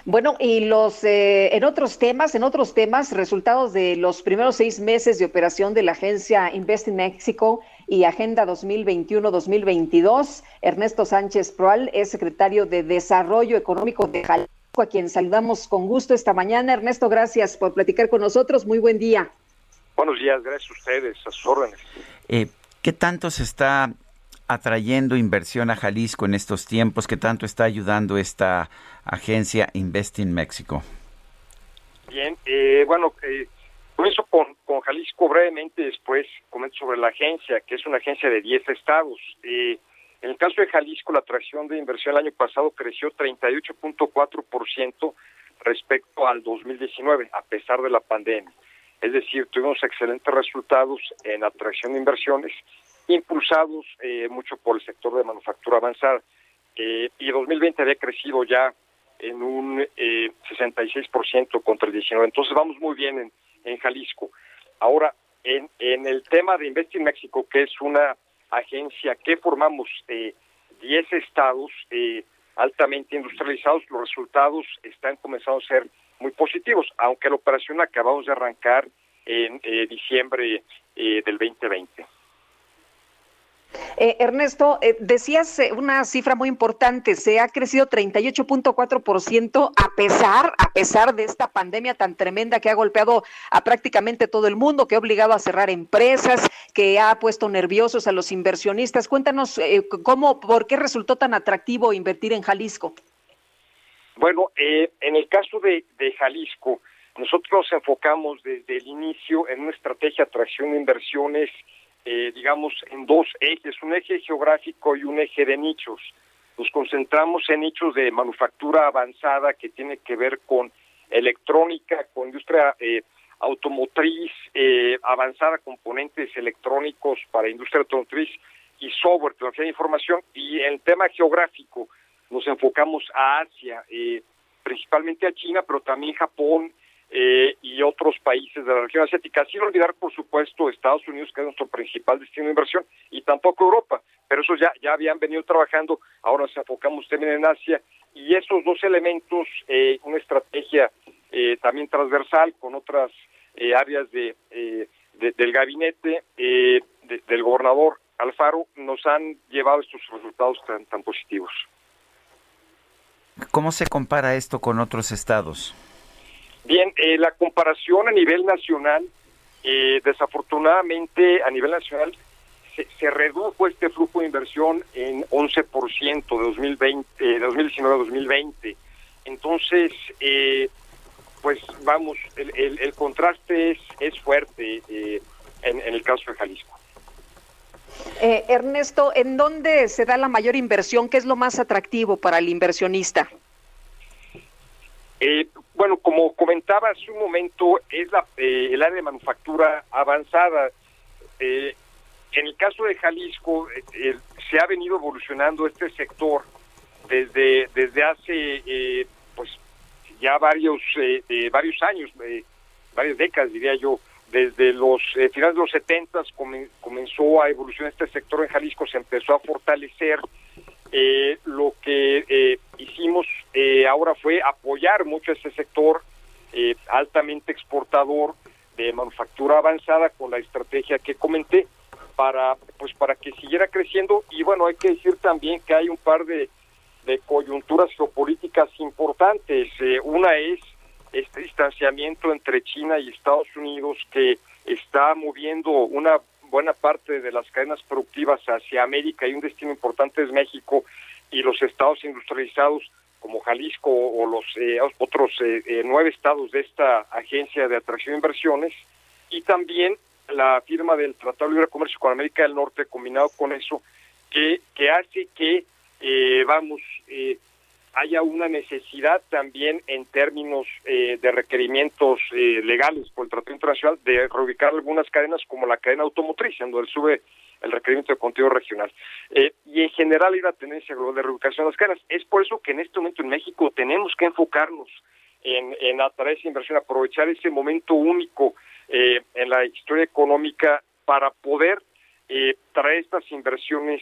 Bueno, y los eh, en otros temas, en otros temas, resultados de los primeros seis meses de operación de la agencia Invest in Mexico y Agenda 2021-2022, Ernesto Sánchez Proal es secretario de Desarrollo Económico de Jalisco, a quien saludamos con gusto esta mañana. Ernesto, gracias por platicar con nosotros. Muy buen día. Buenos días, gracias a ustedes, a sus órdenes. Eh, ¿Qué tanto se está atrayendo inversión a Jalisco en estos tiempos? ¿Qué tanto está ayudando esta agencia Invest in México? Bien, eh, bueno, eh, comienzo con, con Jalisco brevemente, después comento sobre la agencia, que es una agencia de 10 estados. Eh, en el caso de Jalisco, la atracción de inversión el año pasado creció 38.4% respecto al 2019, a pesar de la pandemia. Es decir, tuvimos excelentes resultados en atracción de inversiones, impulsados eh, mucho por el sector de manufactura avanzada. Eh, y 2020 había crecido ya en un eh, 66% contra el 19. Entonces vamos muy bien en, en Jalisco. Ahora, en, en el tema de Invest in México, que es una agencia que formamos eh, 10 estados eh, altamente industrializados, los resultados están comenzando a ser muy positivos, aunque la operación acabamos de arrancar en eh, diciembre eh, del 2020. Eh, Ernesto, eh, decías eh, una cifra muy importante, se ha crecido 38.4% a pesar, a pesar de esta pandemia tan tremenda que ha golpeado a prácticamente todo el mundo, que ha obligado a cerrar empresas, que ha puesto nerviosos a los inversionistas. Cuéntanos eh, cómo, por qué resultó tan atractivo invertir en Jalisco. Bueno, eh, en el caso de, de Jalisco, nosotros nos enfocamos desde el inicio en una estrategia de atracción de inversiones eh, digamos, en dos ejes, un eje geográfico y un eje de nichos. Nos concentramos en nichos de manufactura avanzada que tiene que ver con electrónica, con industria eh, automotriz, eh, avanzada, componentes electrónicos para industria automotriz y software, tecnología de información. Y en el tema geográfico nos enfocamos a Asia, eh, principalmente a China, pero también Japón, eh, y otros países de la región asiática, sin olvidar, por supuesto, Estados Unidos, que es nuestro principal destino de inversión, y tampoco Europa, pero esos ya, ya habían venido trabajando, ahora nos enfocamos también en Asia, y esos dos elementos, eh, una estrategia eh, también transversal con otras eh, áreas de, eh, de, del gabinete eh, de, del gobernador Alfaro, nos han llevado estos resultados tan, tan positivos. ¿Cómo se compara esto con otros estados? Bien, eh, la comparación a nivel nacional, eh, desafortunadamente a nivel nacional se, se, redujo este flujo de inversión en 11% de 2020, eh, 2019 a 2020. Entonces, eh, pues vamos, el, contraste es, es fuerte eh, en, en, el caso de Jalisco. Eh, Ernesto, ¿en dónde se da la mayor inversión? ¿Qué es lo más atractivo para el inversionista? Eh, bueno, como comentaba hace un momento, es la, eh, el área de manufactura avanzada. Eh, en el caso de Jalisco, eh, se ha venido evolucionando este sector desde, desde hace pues ya varios, varios años, varias décadas diría yo. Desde los finales de los 70 comenzó a evolucionar este sector en Jalisco, se empezó a fortalecer eh, lo que eh, hicimos eh, ahora fue apoyar mucho a este sector eh, altamente exportador de manufactura avanzada con la estrategia que comenté para pues para que siguiera creciendo. Y bueno hay que decir también que hay un par de, de coyunturas geopolíticas importantes. Eh, una es este distanciamiento entre China y Estados Unidos que está moviendo una buena parte de las cadenas productivas hacia América y un destino importante es México y los estados industrializados como Jalisco o los eh, otros eh, eh, nueve estados de esta agencia de atracción de inversiones y también la firma del Tratado de Libre Comercio con América del Norte combinado con eso que, que hace que eh, vamos eh, haya una necesidad también en términos eh, de requerimientos eh, legales por el Tratado Internacional de reubicar algunas cadenas como la cadena automotriz, en donde sube el requerimiento de contenido regional. Eh, y en general hay una tendencia global de reubicación de las cadenas. Es por eso que en este momento en México tenemos que enfocarnos en, en atraer esa inversión, aprovechar ese momento único eh, en la historia económica para poder eh, traer estas inversiones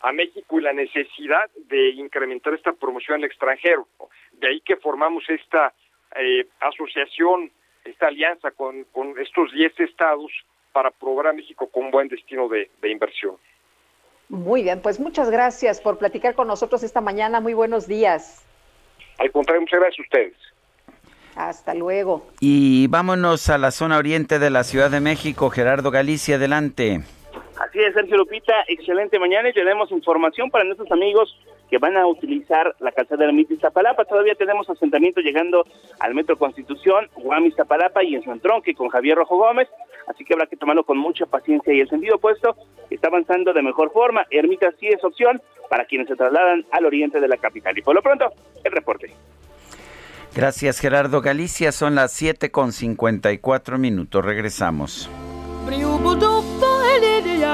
a México y la necesidad de incrementar esta promoción al extranjero. De ahí que formamos esta eh, asociación, esta alianza con, con estos 10 estados para probar a México como un buen destino de, de, inversión. Muy bien, pues muchas gracias por platicar con nosotros esta mañana. Muy buenos días. Al contrario, muchas gracias a ustedes. Hasta luego. Y vámonos a la zona oriente de la Ciudad de México. Gerardo Galicia, adelante. Así es, Sergio Lupita, excelente mañana y tenemos información para nuestros amigos que van a utilizar la calzada de Ermita Iztapalapa. Todavía tenemos asentamiento llegando al Metro Constitución, Guam Iztapalapa y en su entronque con Javier Rojo Gómez, así que habrá que tomarlo con mucha paciencia y el sentido opuesto está avanzando de mejor forma. Ermita sí es opción para quienes se trasladan al oriente de la capital. Y por lo pronto, el reporte. Gracias Gerardo Galicia, son las 7 con 54 minutos, regresamos.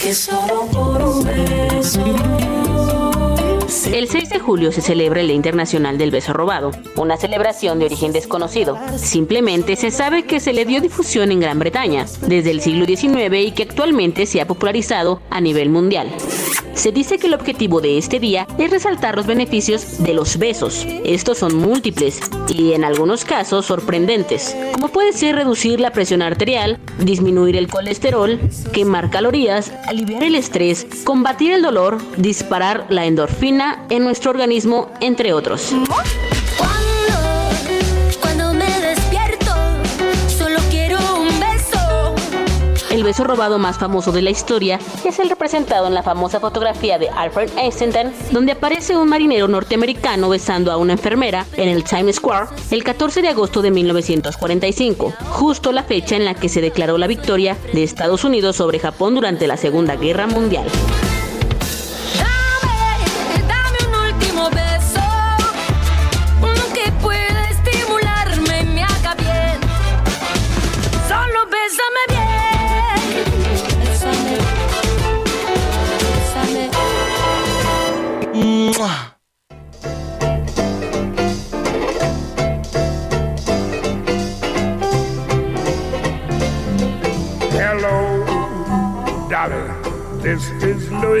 que solo por um beijo. El 6 de julio se celebra el Día Internacional del Beso Robado, una celebración de origen desconocido. Simplemente se sabe que se le dio difusión en Gran Bretaña desde el siglo XIX y que actualmente se ha popularizado a nivel mundial. Se dice que el objetivo de este día es resaltar los beneficios de los besos. Estos son múltiples y en algunos casos sorprendentes, como puede ser reducir la presión arterial, disminuir el colesterol, quemar calorías, aliviar el estrés, combatir el dolor, disparar la endorfina en nuestro organismo, entre otros. El beso robado más famoso de la historia es el representado en la famosa fotografía de Alfred Einstein, donde aparece un marinero norteamericano besando a una enfermera en el Times Square el 14 de agosto de 1945, justo la fecha en la que se declaró la victoria de Estados Unidos sobre Japón durante la Segunda Guerra Mundial.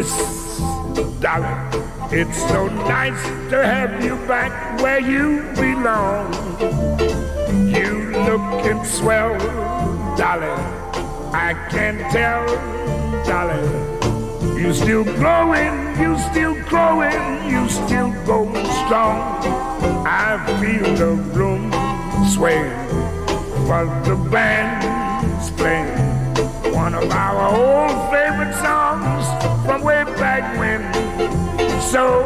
Is. It's so nice to have you back where you belong. You looking swell, darling. I can tell, darling. You still growing, you still growing, you still going strong. I feel the room swaying while the band's playing one of our old favorite songs from way back when. So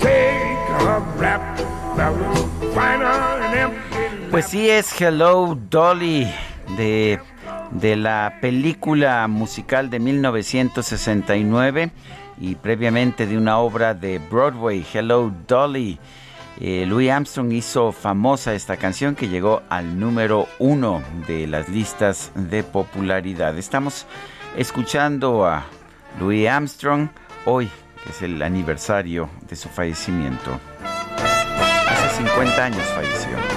take a rap, fellas, finer and empty. Pues sí, es Hello Dolly de, de la película musical de 1969 y previamente de una obra de Broadway, Hello Dolly. Eh, Louis Armstrong hizo famosa esta canción que llegó al número uno de las listas de popularidad. Estamos escuchando a Louis Armstrong hoy, que es el aniversario de su fallecimiento. Hace 50 años falleció.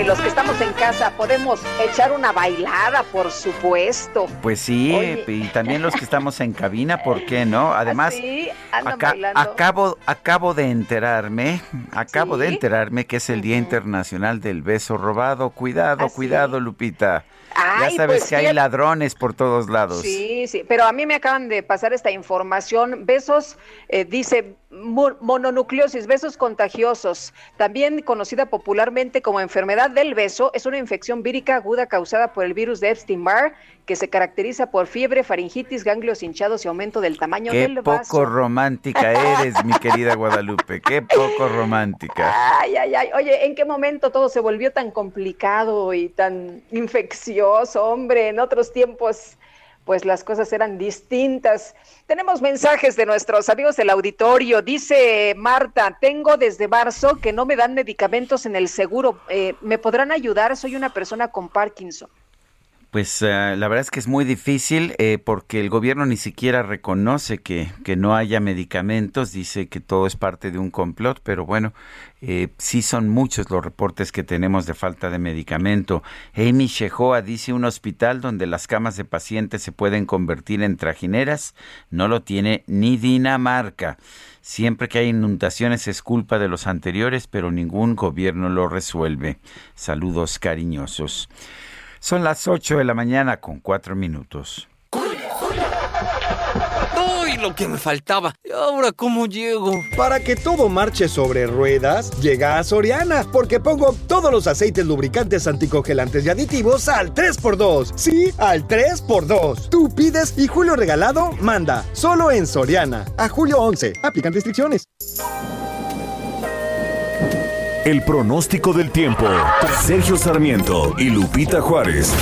Y los que estamos en casa podemos echar una bailada, por supuesto. Pues sí, Oye. y también los que estamos en cabina, ¿por qué no? Además, Sí, bailando. acabo, acabo de enterarme, acabo de enterarme que es el Día Internacional del Beso Robado. Cuidado, ¿Ah, sí? cuidado, Lupita. Ay, ya sabes pues que hay ladrones por todos lados. Sí, sí, pero a mí me acaban de pasar esta información. Besos, eh, dice mononucleosis, besos contagiosos, también conocida popularmente como enfermedad del beso es una infección vírica aguda causada por el virus de Epstein-Barr que se caracteriza por fiebre, faringitis, ganglios hinchados y aumento del tamaño Qué del vaso. poco romántica eres, mi querida Guadalupe. Qué poco romántica. Ay, ay, ay. Oye, ¿en qué momento todo se volvió tan complicado y tan infeccioso, hombre? En otros tiempos, pues las cosas eran distintas. Tenemos mensajes de nuestros amigos del auditorio. Dice Marta, tengo desde marzo que no me dan medicamentos en el seguro. Eh, ¿Me podrán ayudar? Soy una persona con Parkinson. Pues eh, la verdad es que es muy difícil eh, porque el gobierno ni siquiera reconoce que, que, no haya medicamentos, dice que todo es parte de un complot, pero bueno, eh, sí son muchos los reportes que tenemos de falta de medicamento. Amy Shehoa dice un hospital donde las camas de pacientes se pueden convertir en trajineras, no lo tiene ni Dinamarca. Siempre que hay inundaciones es culpa de los anteriores, pero ningún gobierno lo resuelve. Saludos cariñosos. Son las 8 de la mañana con 4 minutos. ¡Ay, lo que me faltaba! ¿Y ahora cómo llego? Para que todo marche sobre ruedas, llega a Soriana, porque pongo todos los aceites lubricantes anticongelantes y aditivos al 3x2. Sí, al 3x2. Tú pides y Julio Regalado manda. Solo en Soriana. A julio 11. Aplican restricciones. El pronóstico del tiempo. Sergio Sarmiento y Lupita Juárez.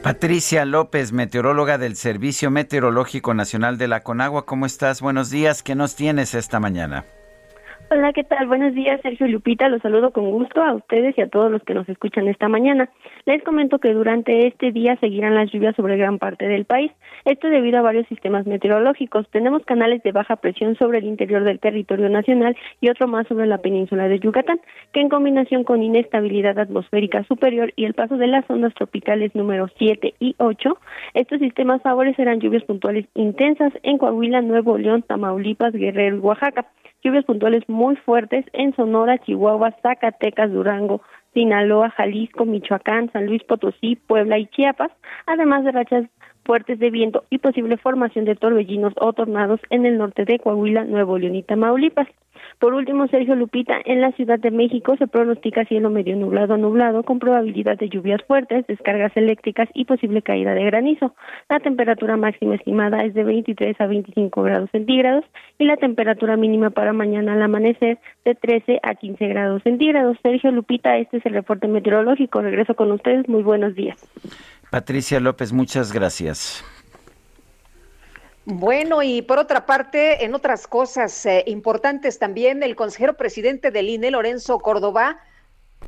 Patricia López, meteoróloga del Servicio Meteorológico Nacional de la Conagua, ¿cómo estás? Buenos días, ¿qué nos tienes esta mañana? Hola, ¿qué tal? Buenos días, Sergio Lupita. Los saludo con gusto a ustedes y a todos los que nos escuchan esta mañana. Les comento que durante este día seguirán las lluvias sobre gran parte del país. Esto debido a varios sistemas meteorológicos. Tenemos canales de baja presión sobre el interior del territorio nacional y otro más sobre la península de Yucatán, que en combinación con inestabilidad atmosférica superior y el paso de las ondas tropicales número 7 y 8, estos sistemas favorecerán lluvias puntuales intensas en Coahuila, Nuevo León, Tamaulipas, Guerrero y Oaxaca lluvias puntuales muy fuertes en Sonora, Chihuahua, Zacatecas, Durango, Sinaloa, Jalisco, Michoacán, San Luis Potosí, Puebla y Chiapas, además de rachas fuertes de viento y posible formación de torbellinos o tornados en el norte de Coahuila, Nuevo León y Tamaulipas. Por último, Sergio Lupita, en la Ciudad de México se pronostica cielo medio nublado nublado con probabilidad de lluvias fuertes, descargas eléctricas y posible caída de granizo. La temperatura máxima estimada es de 23 a 25 grados centígrados y la temperatura mínima para mañana al amanecer de 13 a 15 grados centígrados. Sergio Lupita, este es el reporte meteorológico. Regreso con ustedes. Muy buenos días. Patricia López, muchas gracias. Bueno, y por otra parte, en otras cosas eh, importantes también, el consejero presidente del INE, Lorenzo Córdoba,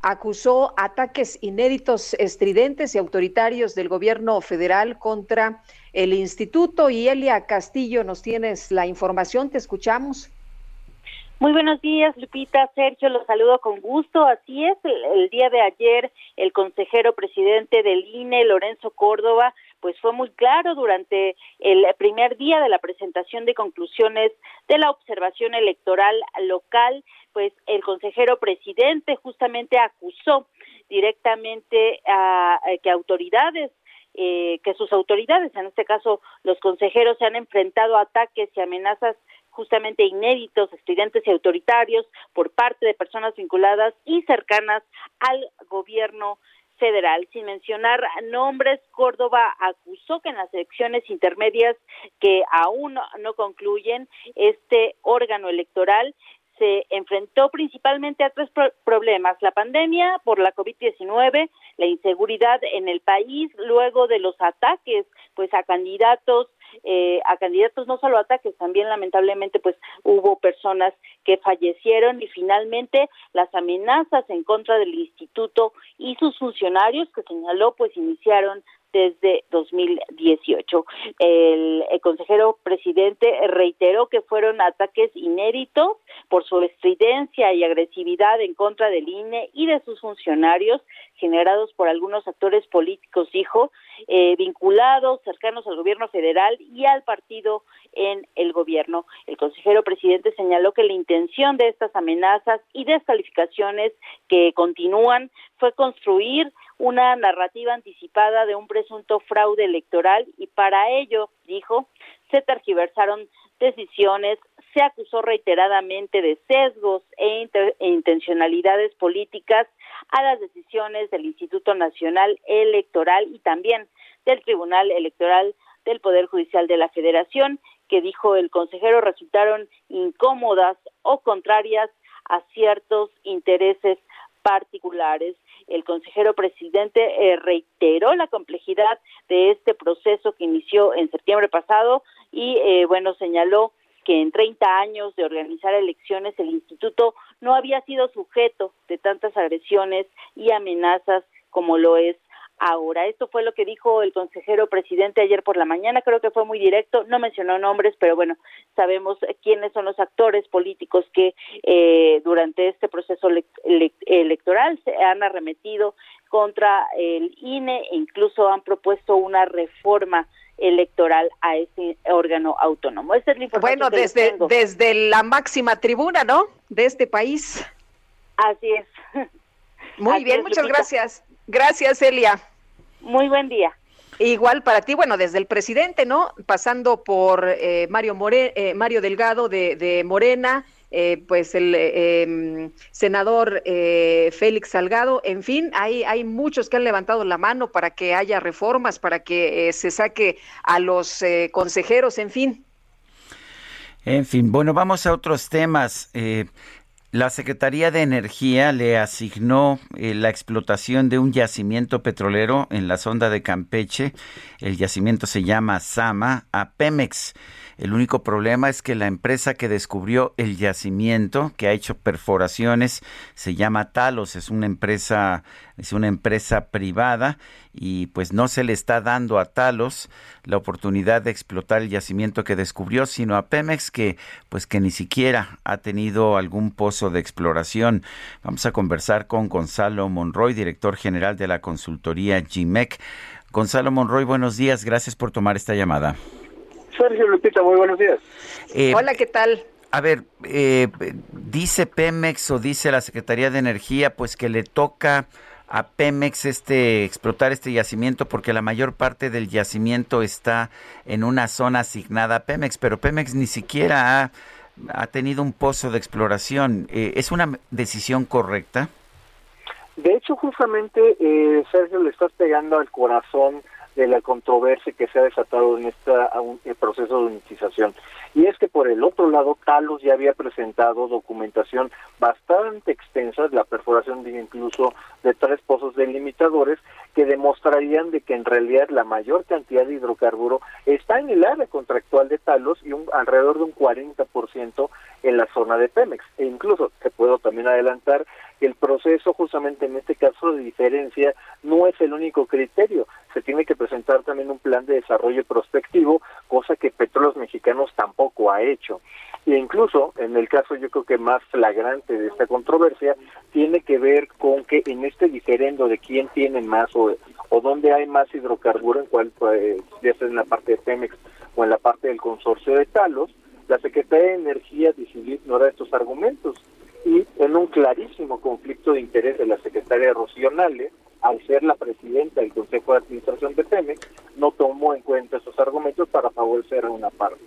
acusó ataques inéditos, estridentes y autoritarios del gobierno federal contra el instituto. Y Elia Castillo, nos tienes la información, te escuchamos. Muy buenos días, Lupita, Sergio, los saludo con gusto. Así es, el, el, día de ayer el consejero presidente del INE, Lorenzo Córdoba, pues fue muy claro durante el primer día de la presentación de conclusiones de la observación electoral local, pues el consejero presidente justamente acusó directamente a, que autoridades eh, que sus autoridades, en este caso los consejeros, se han enfrentado a ataques y amenazas justamente inéditos, estridentes y autoritarios por parte de personas vinculadas y cercanas al gobierno federal. Sin mencionar nombres, Córdoba acusó que en las elecciones intermedias que aún no concluyen, este órgano electoral se enfrentó principalmente a tres pro problemas, la pandemia por la COVID-19, la inseguridad en el país, luego de los ataques pues a candidatos eh, a candidatos no solo ataques, también lamentablemente pues hubo personas que fallecieron y finalmente las amenazas en contra del instituto y sus funcionarios que señaló pues iniciaron desde 2018. El, el, consejero presidente reiteró que fueron ataques inéditos por su estridencia y agresividad en contra del INE y de sus funcionarios generados por algunos actores políticos, dijo, eh, vinculados, cercanos al gobierno federal y al partido en el gobierno. El consejero presidente señaló que la intención de estas amenazas y descalificaciones que continúan fue construir una narrativa anticipada de un presunto fraude electoral y para ello, dijo, se tergiversaron decisiones, se acusó reiteradamente de sesgos e, e intencionalidades políticas a las decisiones del Instituto Nacional Electoral y también del Tribunal Electoral del Poder Judicial de la Federación, que dijo el consejero resultaron incómodas o contrarias a ciertos intereses particulares. El consejero presidente eh, reiteró la complejidad de este proceso que inició en septiembre pasado y, eh, bueno, señaló que en 30 años de organizar elecciones el instituto no había sido sujeto de tantas agresiones y amenazas como lo es ahora. Esto fue lo que dijo el consejero presidente ayer por la mañana, creo que fue muy directo, no mencionó nombres, pero bueno, sabemos quiénes son los actores políticos que eh, durante este proceso electoral se han arremetido contra el INE e incluso han propuesto una reforma electoral a ese órgano autónomo. es bueno, desde, desde la máxima tribuna, ¿no? De este país. Así es. Muy bien, muchas gracias. Gracias, Elia. Muy buen día. Igual para ti, bueno, desde el presidente, ¿no? Pasando por eh, Mario, More, eh, Mario Delgado de, de Morena, eh, pues el em, senador Félix Salgado, en fin, hay, hay muchos que han levantado la mano para que haya reformas, para que se saque a los consejeros, en fin. En fin, bueno, vamos a otros temas. La Secretaría de Energía le asignó eh, la explotación de un yacimiento petrolero en la sonda de Campeche. El yacimiento se llama Sama a Pemex. El único problema es que la empresa que descubrió el yacimiento, que ha hecho perforaciones, se llama Talos, es una empresa es una empresa privada y pues no se le está dando a Talos la oportunidad de explotar el yacimiento que descubrió, sino a Pemex que pues que ni siquiera ha tenido algún pozo de exploración. Vamos a conversar con Gonzalo Monroy, director general de la consultoría GMEC. Gonzalo Monroy, buenos días, gracias por tomar esta llamada. Sergio Lupita, muy buenos días. Eh, Hola, ¿qué tal? A ver, eh, dice Pemex o dice la Secretaría de Energía, pues que le toca a Pemex este explotar este yacimiento porque la mayor parte del yacimiento está en una zona asignada a Pemex, pero Pemex ni siquiera ha, tenido un pozo de exploración. Eh, ¿Es una decisión correcta? De hecho, justamente, Sergio, le estás pegando al corazón de la controversia que se ha desatado en este proceso de unitización. Y es que por el otro lado, Talos ya había presentado documentación bastante extensa, la perforación de incluso de tres pozos delimitadores, que demostrarían de que en realidad la mayor cantidad de hidrocarburo está en el área contractual de Talos y un, alrededor de un 40% en la zona de Pemex. E incluso, te puedo también adelantar, que el proceso justamente en este caso de diferencia no es el único criterio, se tiene que presentar también un plan de desarrollo prospectivo, cosa que Petróleos Mexicanos tampoco ha hecho. E incluso, en el caso yo creo que más flagrante de esta controversia, tiene que ver con que en este diferendo de quién tiene más o, o dónde hay más hidrocarburo, en cuál, pues, ya sea en la parte de Pemex o en la parte del consorcio de Talos, la Secretaría de Energía decidió ignorar estos argumentos y en un clarísimo conflicto de interés de la secretaria Rocío Nale, al ser la presidenta del Consejo de Administración de Pemex, no tomó en cuenta esos argumentos para favorecer a una parte.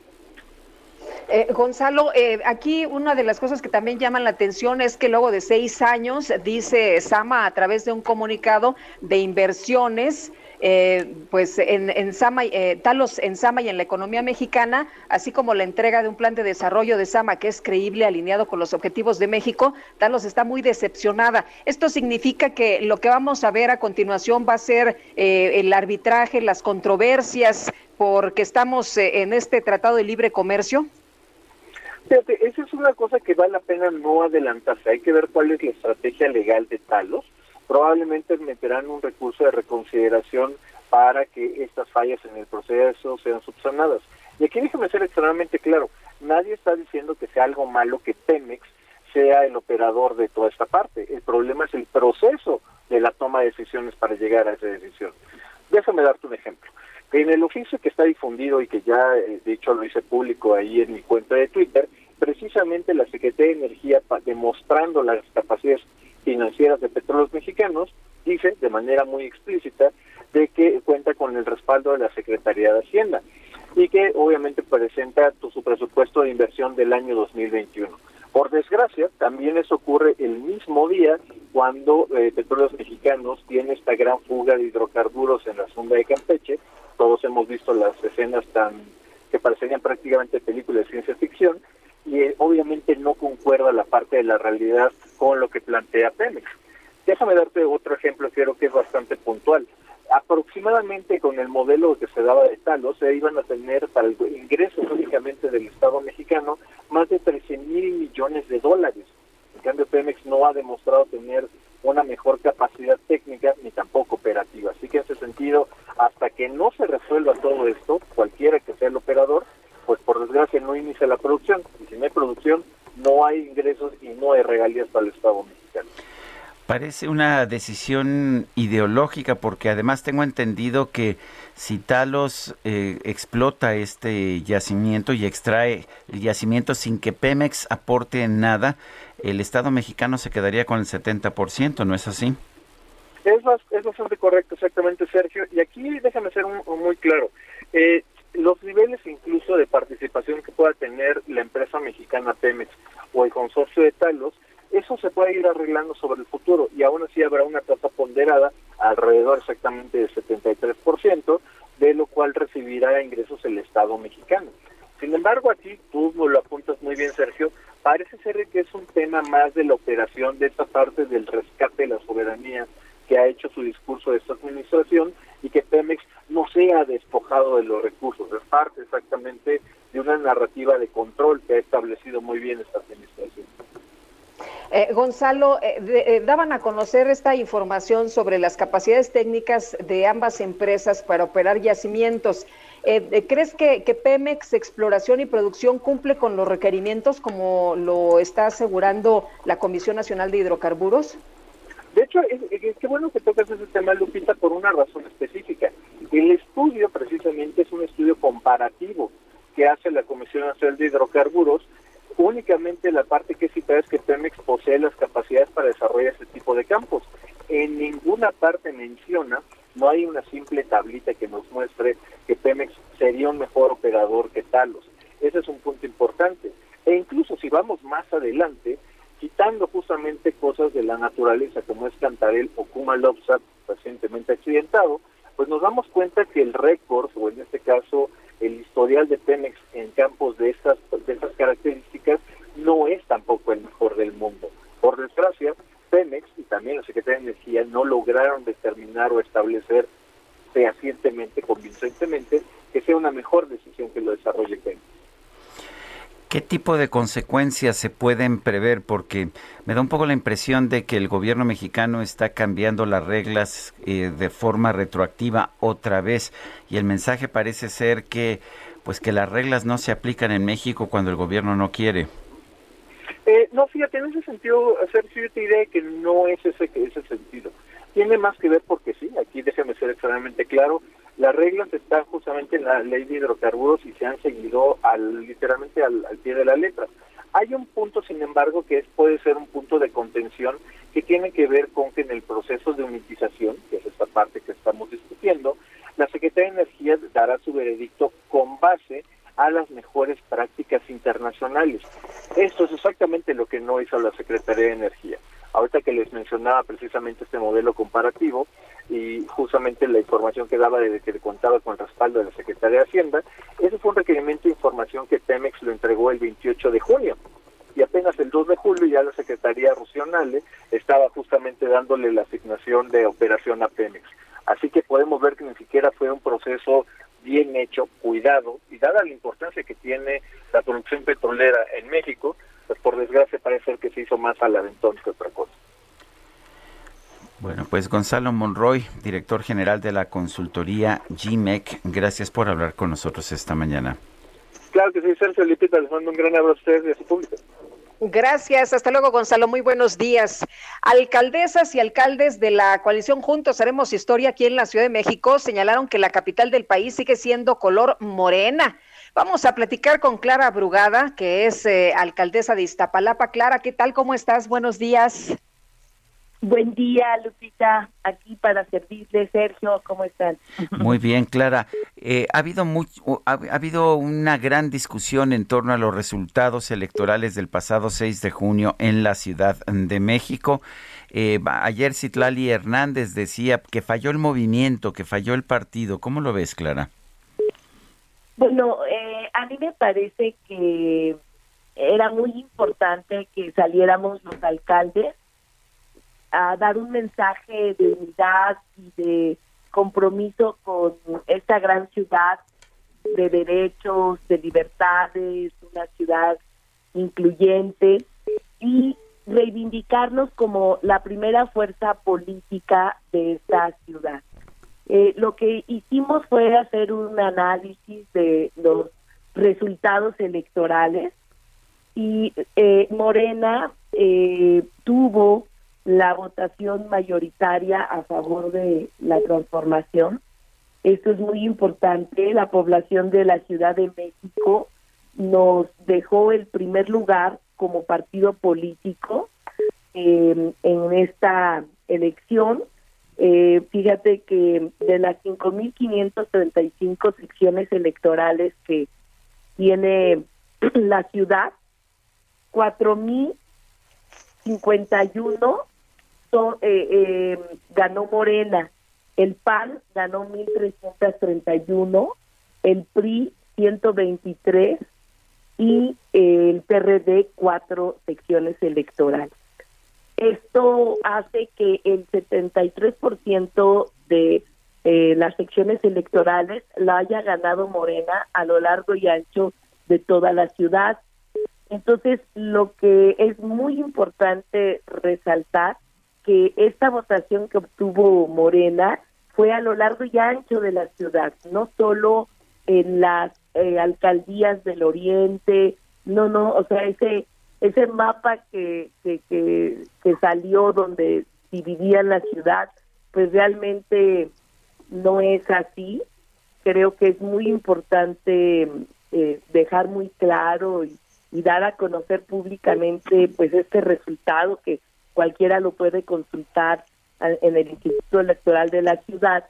Eh, Gonzalo, eh, aquí una de las cosas que también llaman la atención es que luego de seis años, dice Sama a través de un comunicado de inversiones, eh, pues en, en Sama, eh, Talos en Sama y en la economía mexicana, así como la entrega de un plan de desarrollo de Sama que es creíble, alineado con los objetivos de México, Talos está muy decepcionada. Esto significa que lo que vamos a ver a continuación va a ser eh, el arbitraje, las controversias, porque estamos en este tratado de libre comercio. Fíjate, esa es una cosa que vale la pena no adelantarse. Hay que ver cuál es la estrategia legal de Talos probablemente meterán un recurso de reconsideración para que estas fallas en el proceso sean subsanadas. Y aquí déjeme ser extremadamente claro, nadie está diciendo que sea algo malo que Pemex sea el operador de toda esta parte. El problema es el proceso de la toma de decisiones para llegar a esa decisión. Déjame darte un ejemplo. En el oficio que está difundido y que ya, eh, de hecho, lo hice público ahí en mi cuenta de Twitter, precisamente la Secretaría de Energía, demostrando las capacidades financieras de petróleos mexicanos, dice de manera muy explícita de que cuenta con el respaldo de la Secretaría de Hacienda. y que obviamente presenta su presupuesto de inversión del año 2021. Por desgracia, también eso ocurre el mismo día cuando eh, Petróleos Mexicanos tiene esta gran fuga de hidrocarburos en la sonda de Campeche. Todos hemos visto las escenas tan que parecerían prácticamente películas de ciencia ficción y eh, obviamente no concuerda la parte de la realidad con lo que plantea Pemex. Déjame darte otro ejemplo, creo que es bastante puntual. Aproximadamente con el modelo que se daba de Talos, se iban a tener para el ingreso únicamente del Estado mexicano más de 13 mil millones de dólares. En cambio, Pemex no ha demostrado tener una mejor capacidad técnica ni tampoco operativa. Así que en ese sentido, hasta que no se resuelva todo esto, cualquiera que sea el operador, pues por desgracia no inicia la producción. Y si no hay producción, no hay ingresos y no hay regalías para el Estado mexicano. Parece una decisión ideológica porque además tengo entendido que si Talos eh, explota este yacimiento y extrae el yacimiento sin que Pemex aporte nada, el Estado mexicano se quedaría con el 70%, ¿no es así? Es, es bastante correcto, exactamente, Sergio. Y aquí déjame ser muy claro. Eh, los niveles incluso de participación que pueda tener la empresa mexicana Pemex o el consorcio de Talos eso se puede ir arreglando sobre el futuro y aún así habrá una tasa ponderada alrededor exactamente del 73%, de lo cual recibirá ingresos el Estado mexicano. Sin embargo, aquí tú lo apuntas muy bien, Sergio, parece ser que es un tema más de la operación de esta parte del rescate de la soberanía que ha hecho su discurso de esta administración y que Pemex no sea despojado de los recursos. Es parte exactamente de una narrativa de control que ha establecido muy bien esta administración. Eh, Gonzalo, eh, eh, daban a conocer esta información sobre las capacidades técnicas de ambas empresas para operar yacimientos. ¿Crees que, Pemex Exploración y Producción cumple con los requerimientos como lo está asegurando la Comisión Nacional de Hidrocarburos? Hecho, es, qué bueno que tocas ese tema, Lupita, por una razón específica. El estudio precisamente es un estudio comparativo que hace la Comisión Nacional de Hidrocarburos únicamente la parte que cita es que Pemex posee las capacidades para desarrollar este tipo de campos. En ninguna parte menciona, no hay una simple tablita que nos muestre que Pemex sería un mejor operador que Talos. Ese es un punto importante. E incluso si vamos más adelante, quitando justamente cosas de la naturaleza como es Cantarel o Kumalopsa, recientemente accidentado, pues nos damos cuenta que el récord, o en este caso el historial de Pemex en campos de estas, de estas características no es tampoco el mejor del mundo. Por desgracia, Pemex y también la Secretaría de Energía no lograron determinar o establecer fehacientemente, convincentemente, que sea una mejor decisión que lo desarrolle Pemex. ¿Qué tipo de consecuencias se pueden prever? Porque me da un poco la impresión de que el gobierno mexicano está cambiando las reglas eh, de forma retroactiva otra vez y el mensaje parece ser que pues que las reglas no se aplican en México cuando el gobierno no quiere. Eh, no, fíjate, en ese sentido, Sergio, yo te diré que no es ese, ese sentido. Tiene más que ver porque sí, aquí déjame ser extremadamente claro, las reglas están justamente en la ley de hidrocarburos y se han seguido al, literalmente al, pie de la letra. Hay un punto, sin embargo, que es, puede ser un punto de contención que tiene que ver con que en el proceso de unitización, que es esta parte que estamos discutiendo, la Secretaría de Energía dará su veredicto con base a las mejores prácticas internacionales. Esto es exactamente lo que no hizo la Secretaría de Energía. Ahorita que les mencionaba precisamente este modelo comparativo y justamente la información que daba de que contaba con el respaldo de la Secretaría de Hacienda, ese fue un requerimiento de información que Pemex lo entregó el 28 de junio. Y apenas el 2 de julio ya la Secretaría Rusionale estaba justamente dándole la asignación de operación a Pemex. Así que podemos ver que ni siquiera fue un proceso bien hecho, cuidado, y dada la importancia que tiene la producción petrolera en México, pues por desgracia parece ser que se hizo más al aventón que otra cosa. Bueno, pues Gonzalo Monroy, director general de la consultoría GMEC, gracias por hablar con nosotros esta mañana. Claro que sí, Sergio Lipita, les mando un gran abrazo a ustedes y a su público. Gracias, hasta luego Gonzalo, muy buenos días. Alcaldesas y alcaldes de la coalición Juntos Haremos Historia aquí en la Ciudad de México señalaron que la capital del país sigue siendo color morena. Vamos a platicar con Clara Brugada, que es eh, alcaldesa de Iztapalapa. Clara, ¿qué tal? ¿Cómo estás? Buenos días. Buen día, Lupita, aquí para servirle. Sergio, ¿cómo están? Muy bien, Clara. Eh, ha, habido mucho, ha, ha, habido una gran discusión en torno a los resultados electorales del pasado 6 de junio en la Ciudad de México. Eh, ayer Citlali Hernández decía que falló el movimiento, que falló el partido. ¿Cómo lo ves, Clara? Bueno, eh, a mí me parece que era muy importante que saliéramos los alcaldes a dar un mensaje de unidad y de compromiso con esta gran ciudad de derechos, de libertades, una ciudad incluyente y reivindicarnos como la primera fuerza política de esta ciudad. Eh, lo que hicimos fue hacer un análisis de los resultados electorales y eh, Morena eh, tuvo la votación mayoritaria a favor de la transformación. Esto es muy importante. La población de la Ciudad de México nos dejó el primer lugar como partido político eh, en esta elección. Eh, fíjate que de las 5.535 secciones electorales que tiene la ciudad, 4.051 son, eh, eh, ganó Morena, el PAN ganó 1.331, el PRI 123 y el PRD cuatro secciones electorales. Esto hace que el 73% de eh, las secciones electorales la haya ganado Morena a lo largo y ancho de toda la ciudad. Entonces, lo que es muy importante resaltar que esta votación que obtuvo Morena fue a lo largo y ancho de la ciudad, no solo en las eh, alcaldías del oriente, no, no, o sea, ese ese mapa que, que, que, salió donde dividían la ciudad, pues realmente no es así. Creo que es muy importante eh, dejar muy claro y, y dar a conocer públicamente pues este resultado que cualquiera lo puede consultar en el Instituto Electoral de la ciudad.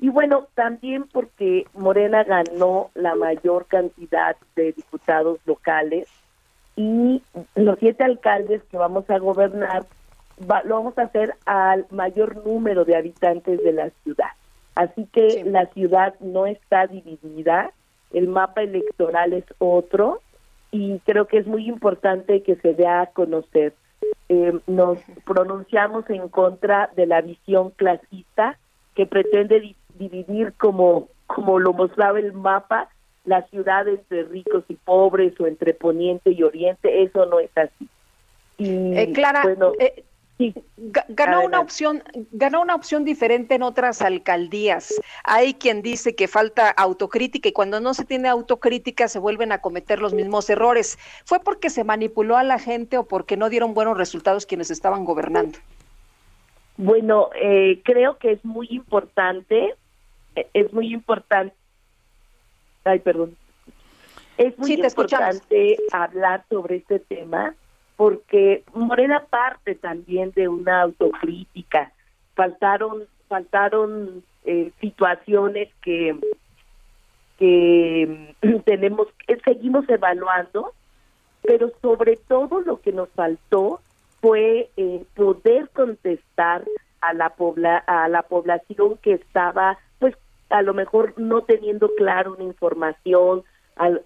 Y bueno, también porque Morena ganó la mayor cantidad de diputados locales y los siete alcaldes que vamos a gobernar lo vamos a hacer al mayor número de habitantes de la ciudad. Así que la ciudad no está dividida, el mapa electoral es otro y creo que es muy importante que se dé a conocer. Eh, nos pronunciamos en contra de la visión clasista que pretende dividir como, como lo mostraba el mapa la ciudad entre ricos y pobres o entre poniente y oriente, eso no es así. Y, eh, Clara, bueno, eh, ganó una opción, ganó una opción diferente en otras alcaldías. Hay quien dice que falta autocrítica y cuando no se tiene autocrítica se vuelven a cometer los mismos errores. ¿Fue porque se manipuló a la gente o porque no dieron buenos resultados quienes estaban gobernando? Bueno, eh, creo que es muy importante, es muy importante Ay, perdón. Es muy importante hablar sobre este tema porque Morena parte también de una autocrítica. Faltaron, faltaron eh, situaciones que que tenemos, seguimos evaluando, pero sobre todo lo que nos faltó fue eh, poder contestar a la pobla, a la población que estaba a lo mejor no teniendo claro una información,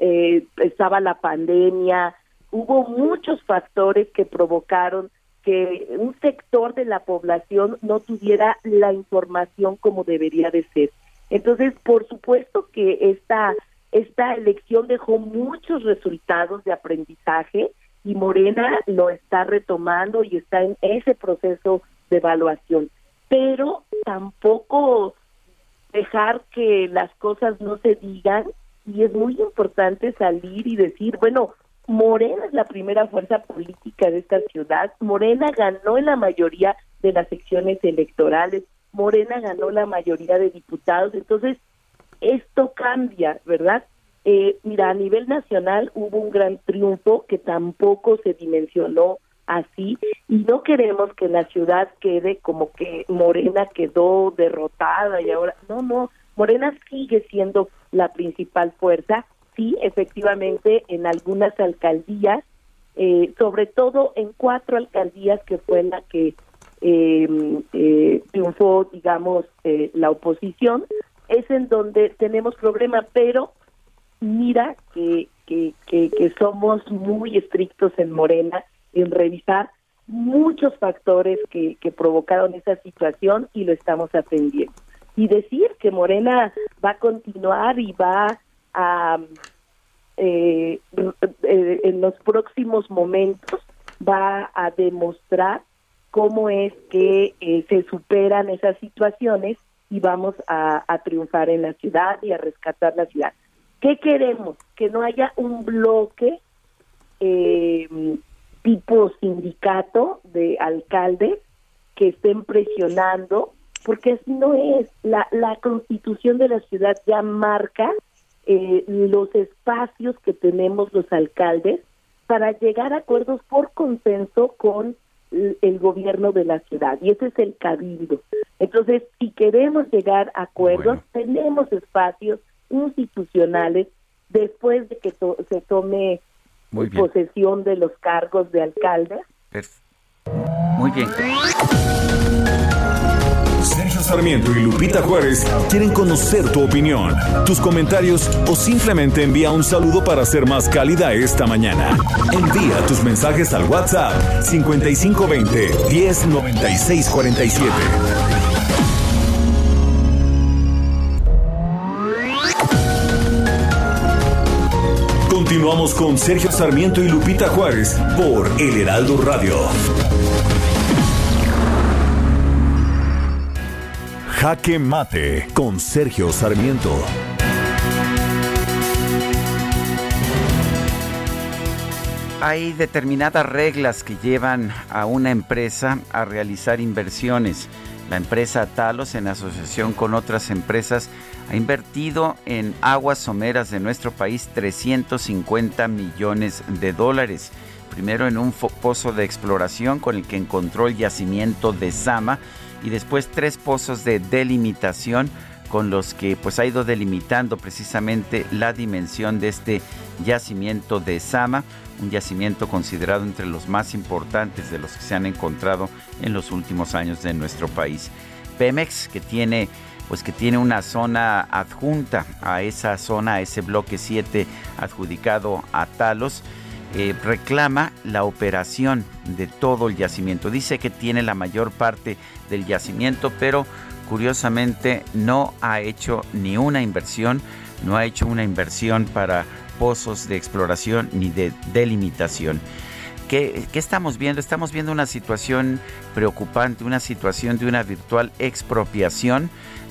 eh, estaba la pandemia, hubo muchos factores que provocaron que un sector de la población no tuviera la información como debería de ser. Entonces, por supuesto que esta, esta elección dejó muchos resultados de aprendizaje y Morena lo está retomando y está en ese proceso de evaluación. Pero tampoco dejar que las cosas no se digan y es muy importante salir y decir, bueno, Morena es la primera fuerza política de esta ciudad, Morena ganó en la mayoría de las secciones electorales, Morena ganó la mayoría de diputados, entonces esto cambia, ¿verdad? Eh, mira, a nivel nacional hubo un gran triunfo que tampoco se dimensionó así y no queremos que la ciudad quede como que Morena quedó derrotada y ahora no, no, Morena sigue siendo la principal fuerza, sí, efectivamente en algunas alcaldías, eh, sobre todo en cuatro alcaldías que fue la que eh, eh, triunfó, digamos, eh, la oposición, es en donde tenemos problema, pero mira que, que, que, que somos muy estrictos en Morena en revisar muchos factores que, que provocaron esa situación y lo estamos atendiendo. Y decir que Morena va a continuar y va a, eh, eh, en los próximos momentos, va a demostrar cómo es que eh, se superan esas situaciones y vamos a, a triunfar en la ciudad y a rescatar la ciudad. ¿Qué queremos? Que no haya un bloque eh, tipo sindicato de alcaldes que estén presionando, porque así no es. La, la constitución de la ciudad ya marca eh, los espacios que tenemos los alcaldes para llegar a acuerdos por consenso con el gobierno de la ciudad y ese es el cabildo. Entonces, si queremos llegar a acuerdos, tenemos espacios institucionales después de que to- se tome Muy bien. posesión de los cargos de alcalde. Muy bien. Sergio Sarmiento y Lupita Juárez quieren conocer tu opinión, tus comentarios o simplemente envía un saludo para ser más cálida esta mañana. Envía tus mensajes al WhatsApp 5520 109647. Continuamos con Sergio Sarmiento y Lupita Juárez por El Heraldo Radio. Jaque Mate con Sergio Sarmiento. Hay determinadas reglas que llevan a una empresa a realizar inversiones. La empresa Talos, en asociación con otras empresas, ha invertido en aguas someras de nuestro país 350 millones de dólares. Primero en un pozo de exploración con el que encontró el yacimiento de Sama y después tres pozos de delimitación con los que pues ha ido delimitando precisamente la dimensión de este yacimiento de Sama, un yacimiento considerado entre los más importantes de los que se han encontrado en los últimos años de nuestro país. Pemex, que tiene pues que tiene una zona adjunta a esa zona, a ese bloque 7 adjudicado a Talos, eh, reclama la operación de todo el yacimiento. Dice que tiene la mayor parte del yacimiento, pero curiosamente no ha hecho ni una inversión, no ha hecho una inversión para pozos de exploración ni de delimitación. ¿Qué, estamos viendo? Estamos viendo una situación preocupante, una situación de una virtual expropiación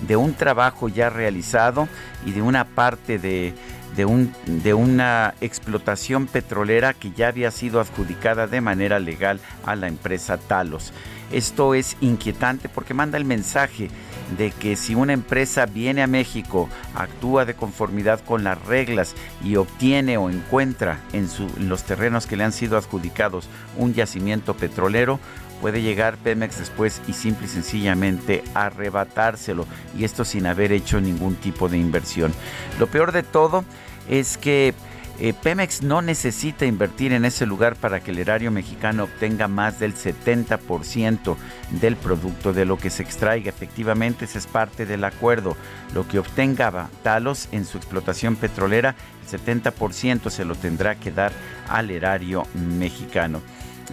de un trabajo ya realizado y de una parte de una explotación petrolera que ya había sido adjudicada de manera legal a la empresa Talos. Esto es inquietante porque manda el mensaje de que si una empresa viene a México, actúa de conformidad con las reglas y obtiene o encuentra en, los terrenos que le han sido adjudicados un yacimiento petrolero, puede llegar Pemex después y simple y sencillamente arrebatárselo y esto sin haber hecho ningún tipo de inversión. Lo peor de todo es que eh, Pemex no necesita invertir en ese lugar para que el erario mexicano obtenga más del 70% del producto de lo que se extraiga. Efectivamente, ese es parte del acuerdo. Lo que obtenga Talos en su explotación petrolera, el 70% se lo tendrá que dar al erario mexicano.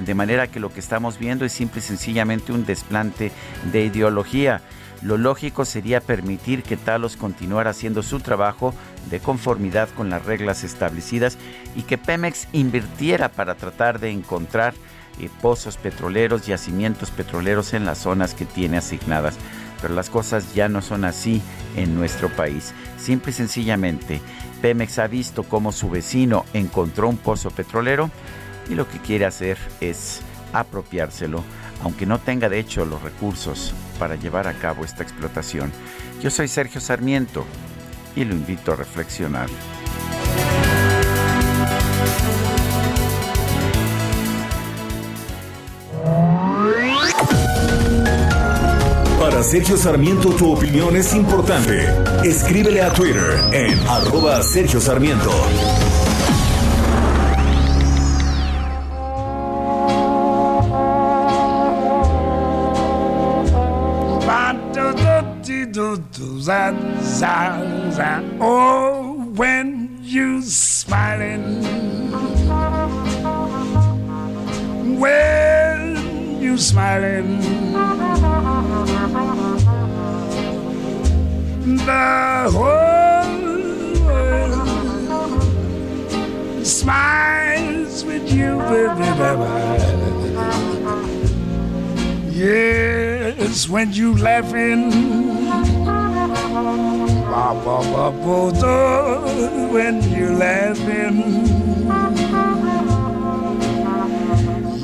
De manera que lo que estamos viendo es simple y sencillamente un desplante de ideología. Lo lógico sería permitir que Talos continuara haciendo su trabajo de conformidad con las reglas establecidas y que Pemex invirtiera para tratar de encontrar eh, pozos petroleros, yacimientos petroleros en las zonas que tiene asignadas. Pero las cosas ya no son así en nuestro país. Simple y sencillamente, Pemex ha visto cómo su vecino encontró un pozo petrolero y lo que quiere hacer es apropiárselo, aunque no tenga de hecho los recursos para llevar a cabo esta explotación. Yo soy Sergio Sarmiento y lo invito a reflexionar. Para Sergio Sarmiento tu opinión es importante. Escríbele a Twitter en arroba Sergio Sarmiento. Oh, when you smiling, when you smiling, the whole world smiles with you, baby, baby. Yes, when you laughing. Ba, ba, ba, when you laughing.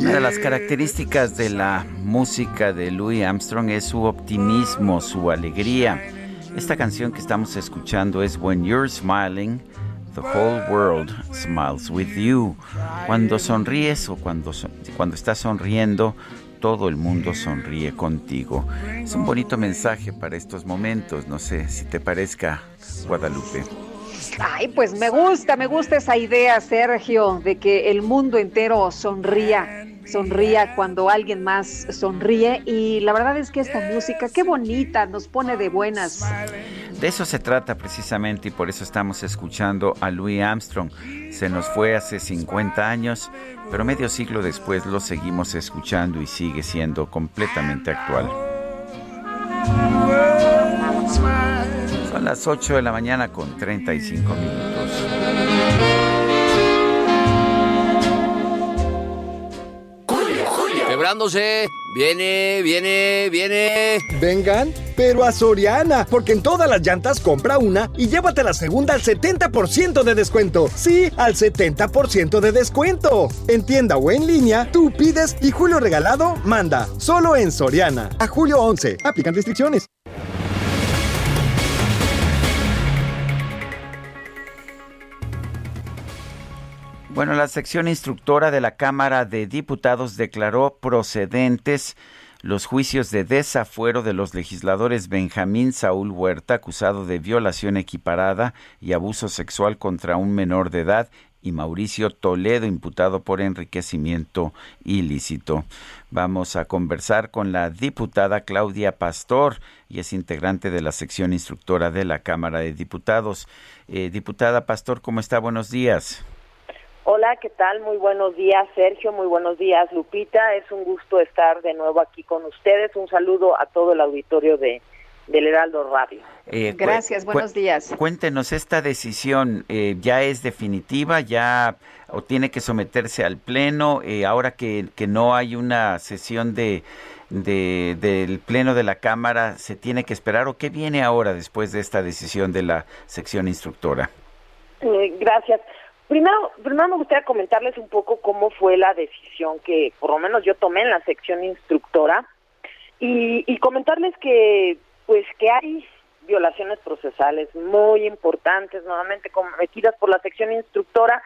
Una de las características de la música de Louis Armstrong es su optimismo, su alegría. Esta canción que estamos escuchando es When You're Smiling, The Whole World Smiles With You. Cuando sonríes o cuando, cuando estás sonriendo, todo el mundo sonríe contigo. Es un bonito mensaje para estos momentos. No sé si te parezca, Guadalupe. Ay, pues me gusta, me gusta esa idea, Sergio, de que el mundo entero sonría, sonría cuando alguien más sonríe. Y la verdad es que esta música, qué bonita, nos pone de buenas. De eso se trata precisamente y por eso estamos escuchando a Louis Armstrong. Se nos fue hace 50 años, pero medio siglo después lo seguimos escuchando y sigue siendo completamente actual. Son las 8 de la mañana con 35 minutos. Viene, viene, viene. Vengan, pero a Soriana, porque en todas las llantas compra una y llévate la segunda al 70% de descuento. Sí, al 70% de descuento. En tienda o en línea, tú pides y Julio Regalado manda. Solo en Soriana. A julio 11. Aplican restricciones. Bueno, la sección instructora de la Cámara de Diputados declaró procedentes los juicios de desafuero de los legisladores Benjamín Saúl Huerta, acusado de violación equiparada y abuso sexual contra un menor de edad, y Mauricio Toledo, imputado por enriquecimiento ilícito. Vamos a conversar con la diputada Claudia Pastor, y es integrante de la sección instructora de la Cámara de Diputados. Eh, diputada Pastor, ¿cómo está? Buenos días. Hola, ¿qué tal? Muy buenos días, Sergio. Muy buenos días, Lupita. Es un gusto estar de nuevo aquí con ustedes. Un saludo a todo el auditorio de del Heraldo Radio. Eh, Gracias, buenos días. Cuéntenos, ¿esta decisión eh, ya es definitiva? ¿Ya o tiene que someterse al Pleno? Eh, ahora que, que no hay una sesión de, de- del Pleno de la Cámara, ¿se tiene que esperar? ¿O qué viene ahora después de esta decisión de la sección instructora? Eh, gracias. Primero, primero me gustaría comentarles un poco cómo fue la decisión que por lo menos yo tomé en la sección instructora y, y comentarles que pues que hay violaciones procesales muy importantes nuevamente cometidas por la sección instructora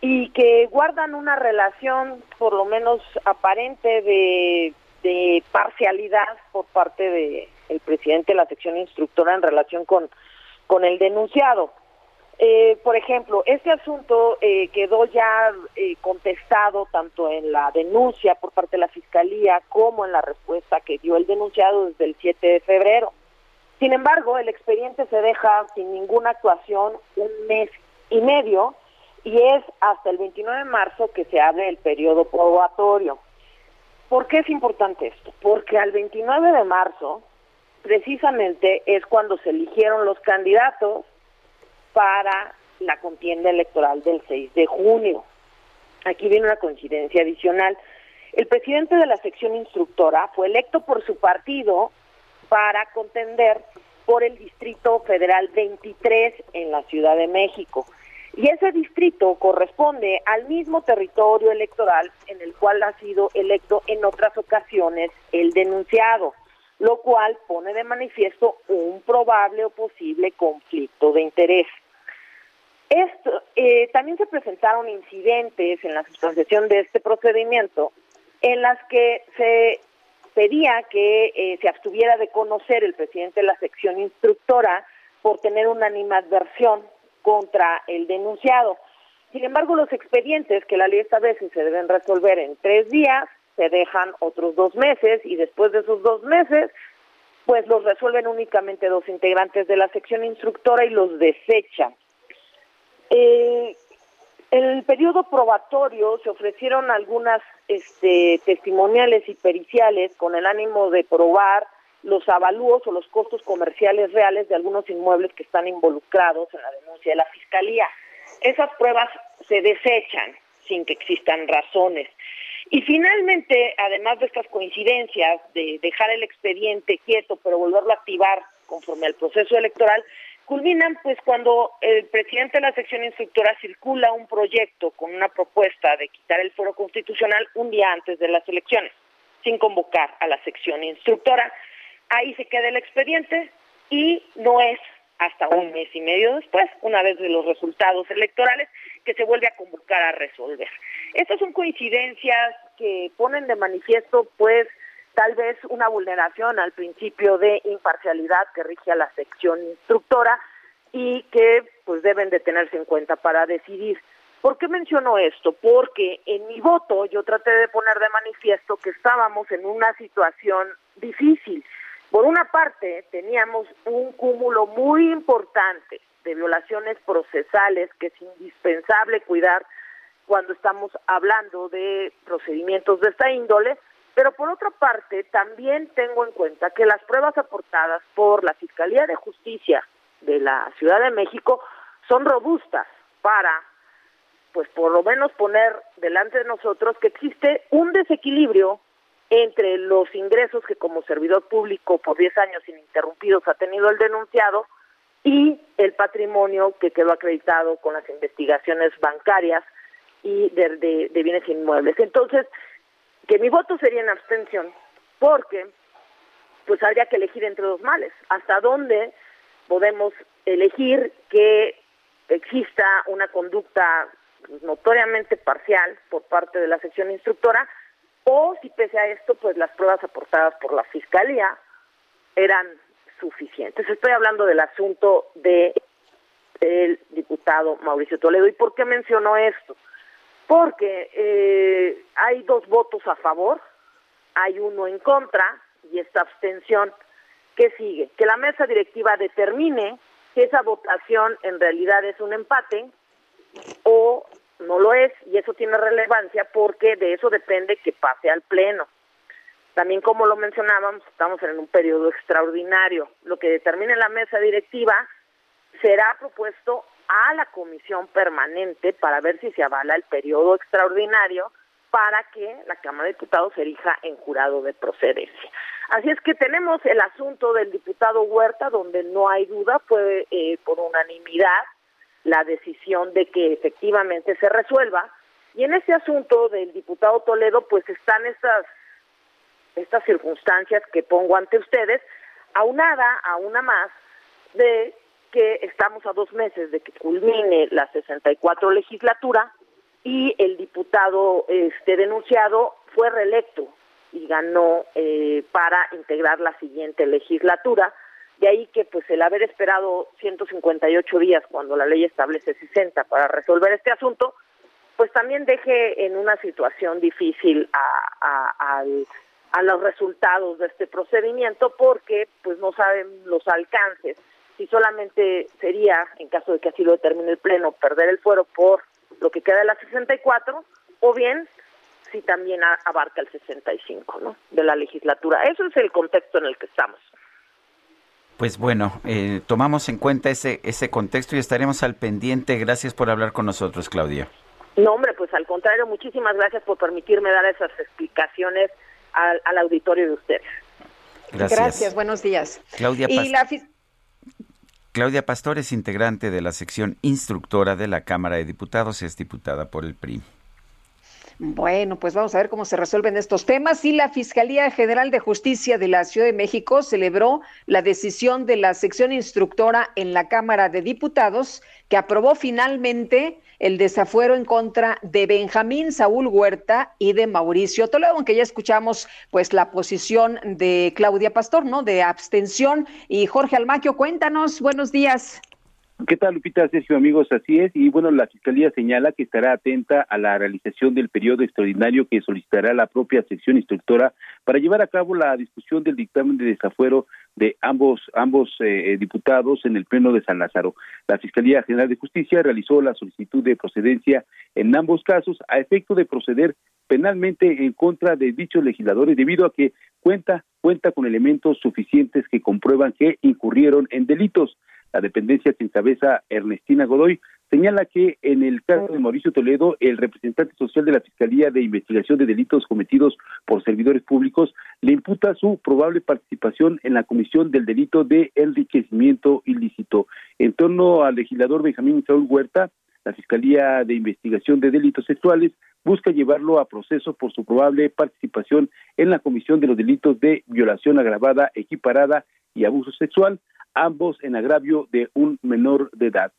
y que guardan una relación por lo menos aparente de, de parcialidad por parte de el presidente de la sección instructora en relación con con el denunciado. Eh, por ejemplo, este asunto eh, quedó ya eh, contestado tanto en la denuncia por parte de la Fiscalía como en la respuesta que dio el denunciado desde el 7 de febrero. Sin embargo, el expediente se deja sin ninguna actuación un mes y medio y es hasta el 29 de marzo que se abre el periodo probatorio. ¿Por qué es importante esto? Porque al 29 de marzo precisamente es cuando se eligieron los candidatos para la contienda electoral del 6 de junio. Aquí viene una coincidencia adicional. El presidente de la sección instructora fue electo por su partido para contender por el Distrito Federal 23 en la Ciudad de México. Y ese distrito corresponde al mismo territorio electoral en el cual ha sido electo en otras ocasiones el denunciado, lo cual pone de manifiesto un probable o posible conflicto de interés. Esto, eh, también se presentaron incidentes en la sustanciación de este procedimiento en las que se pedía que eh, se abstuviera de conocer el presidente de la sección instructora por tener una animadversión contra el denunciado. Sin embargo, los expedientes que la ley establece se deben resolver en tres días, se dejan otros dos meses y después de esos dos meses, pues los resuelven únicamente dos integrantes de la sección instructora y los desechan. Eh, en el periodo probatorio se ofrecieron algunas este, testimoniales y periciales con el ánimo de probar los avalúos o los costos comerciales reales de algunos inmuebles que están involucrados en la denuncia de la Fiscalía. Esas pruebas se desechan sin que existan razones. Y finalmente, además de estas coincidencias de dejar el expediente quieto pero volverlo a activar conforme al proceso electoral, culminan pues cuando el presidente de la sección instructora circula un proyecto con una propuesta de quitar el foro constitucional un día antes de las elecciones, sin convocar a la sección instructora. Ahí se queda el expediente y no es hasta un mes y medio después, una vez de los resultados electorales, que se vuelve a convocar a resolver. Estas son coincidencias que ponen de manifiesto, pues, tal vez una vulneración al principio de imparcialidad que rige a la sección instructora y que, pues, deben de tenerse en cuenta para decidir. ¿Por qué menciono esto? Porque en mi voto yo traté de poner de manifiesto que estábamos en una situación difícil por una parte, teníamos un cúmulo muy importante de violaciones procesales que es indispensable cuidar cuando estamos hablando de procedimientos de esta índole, pero por otra parte también tengo en cuenta que las pruebas aportadas por la Fiscalía de Justicia de la Ciudad de México son robustas para, pues por lo menos poner delante de nosotros que existe un desequilibrio entre los ingresos que como servidor público por 10 años ininterrumpidos ha tenido el denunciado y el patrimonio que quedó acreditado con las investigaciones bancarias y de, bienes inmuebles. Entonces, que mi voto sería en abstención, porque pues habría que elegir entre dos males. ¿Hasta dónde podemos elegir que exista una conducta notoriamente parcial por parte de la sección instructora o si pese a esto, pues las pruebas aportadas por la Fiscalía eran suficientes. Estoy hablando del asunto de el diputado Mauricio Toledo. ¿Y por qué menciono esto? Porque eh, hay dos votos a favor, hay uno en contra y esta abstención. ¿Qué sigue? Que la mesa directiva determine que esa votación en realidad es un empate o no lo es y eso tiene relevancia porque de eso depende que pase al Pleno. También como lo mencionábamos, estamos en un periodo extraordinario. Lo que determine la mesa directiva será propuesto a la comisión permanente para ver si se avala el periodo extraordinario para que la Cámara de Diputados erija en jurado de procedencia. Así es que tenemos el asunto del diputado Huerta, donde no hay duda, fue eh, por unanimidad la decisión de que efectivamente se resuelva. Y en este asunto del diputado Toledo, pues están estas, estas circunstancias que pongo ante ustedes, aunada a una más de que estamos a dos meses de que culmine la 64 legislatura y el diputado este denunciado fue reelecto y ganó eh, para integrar la siguiente legislatura de ahí que pues el haber esperado 158 días cuando la ley establece 60 para resolver este asunto, pues también deje en una situación difícil a, a, los resultados de este procedimiento porque pues no saben los alcances. Si solamente sería, en caso de que así lo determine el Pleno, perder el fuero por lo que queda de la 64, o bien si también abarca el 65 ¿no? de la legislatura. Eso es el contexto en el que estamos. Pues bueno, eh, tomamos en cuenta ese, ese contexto y estaremos al pendiente. Gracias por hablar con nosotros, Claudia. No, hombre, pues al contrario, muchísimas gracias por permitirme dar esas explicaciones al, auditorio de ustedes. Gracias. Gracias, buenos días. Claudia, Claudia Pastor es integrante de la sección instructora de la Cámara de Diputados, es diputada por el PRI. Bueno, pues vamos a ver cómo se resuelven estos temas. Y la Fiscalía General de Justicia de la Ciudad de México celebró la decisión de la sección instructora en la Cámara de Diputados que aprobó finalmente el desafuero en contra de Benjamín Saúl Huerta y de Mauricio Toledo, aunque ya escuchamos pues la posición de Claudia Pastor, ¿no? De abstención. Y Jorge Almaquio, cuéntanos, buenos días. ¿Qué tal, Lupita, Sergio, amigos? Así es. Y bueno, la Fiscalía señala que estará atenta a la realización del periodo extraordinario que solicitará la propia sección instructora para llevar a cabo la discusión del dictamen de desafuero de ambos ambos eh, diputados en el Pleno de San Lázaro. La Fiscalía General de Justicia realizó la solicitud de procedencia en ambos casos a efecto de proceder penalmente en contra de dichos legisladores debido a que cuenta cuenta con elementos suficientes que comprueban que incurrieron en delitos. La dependencia que encabeza Ernestina Godoy señala que en el caso de Mauricio Toledo, el representante social de la Fiscalía de Investigación de Delitos cometidos por servidores públicos le imputa su probable participación en la comisión del delito de enriquecimiento ilícito. En torno al legislador Benjamín Saúl Huerta, la Fiscalía de Investigación de Delitos Sexuales busca llevarlo a proceso por su probable participación en la comisión de los delitos de violación agravada, equiparada y abuso sexual, ambos en agravio de un menor de edad.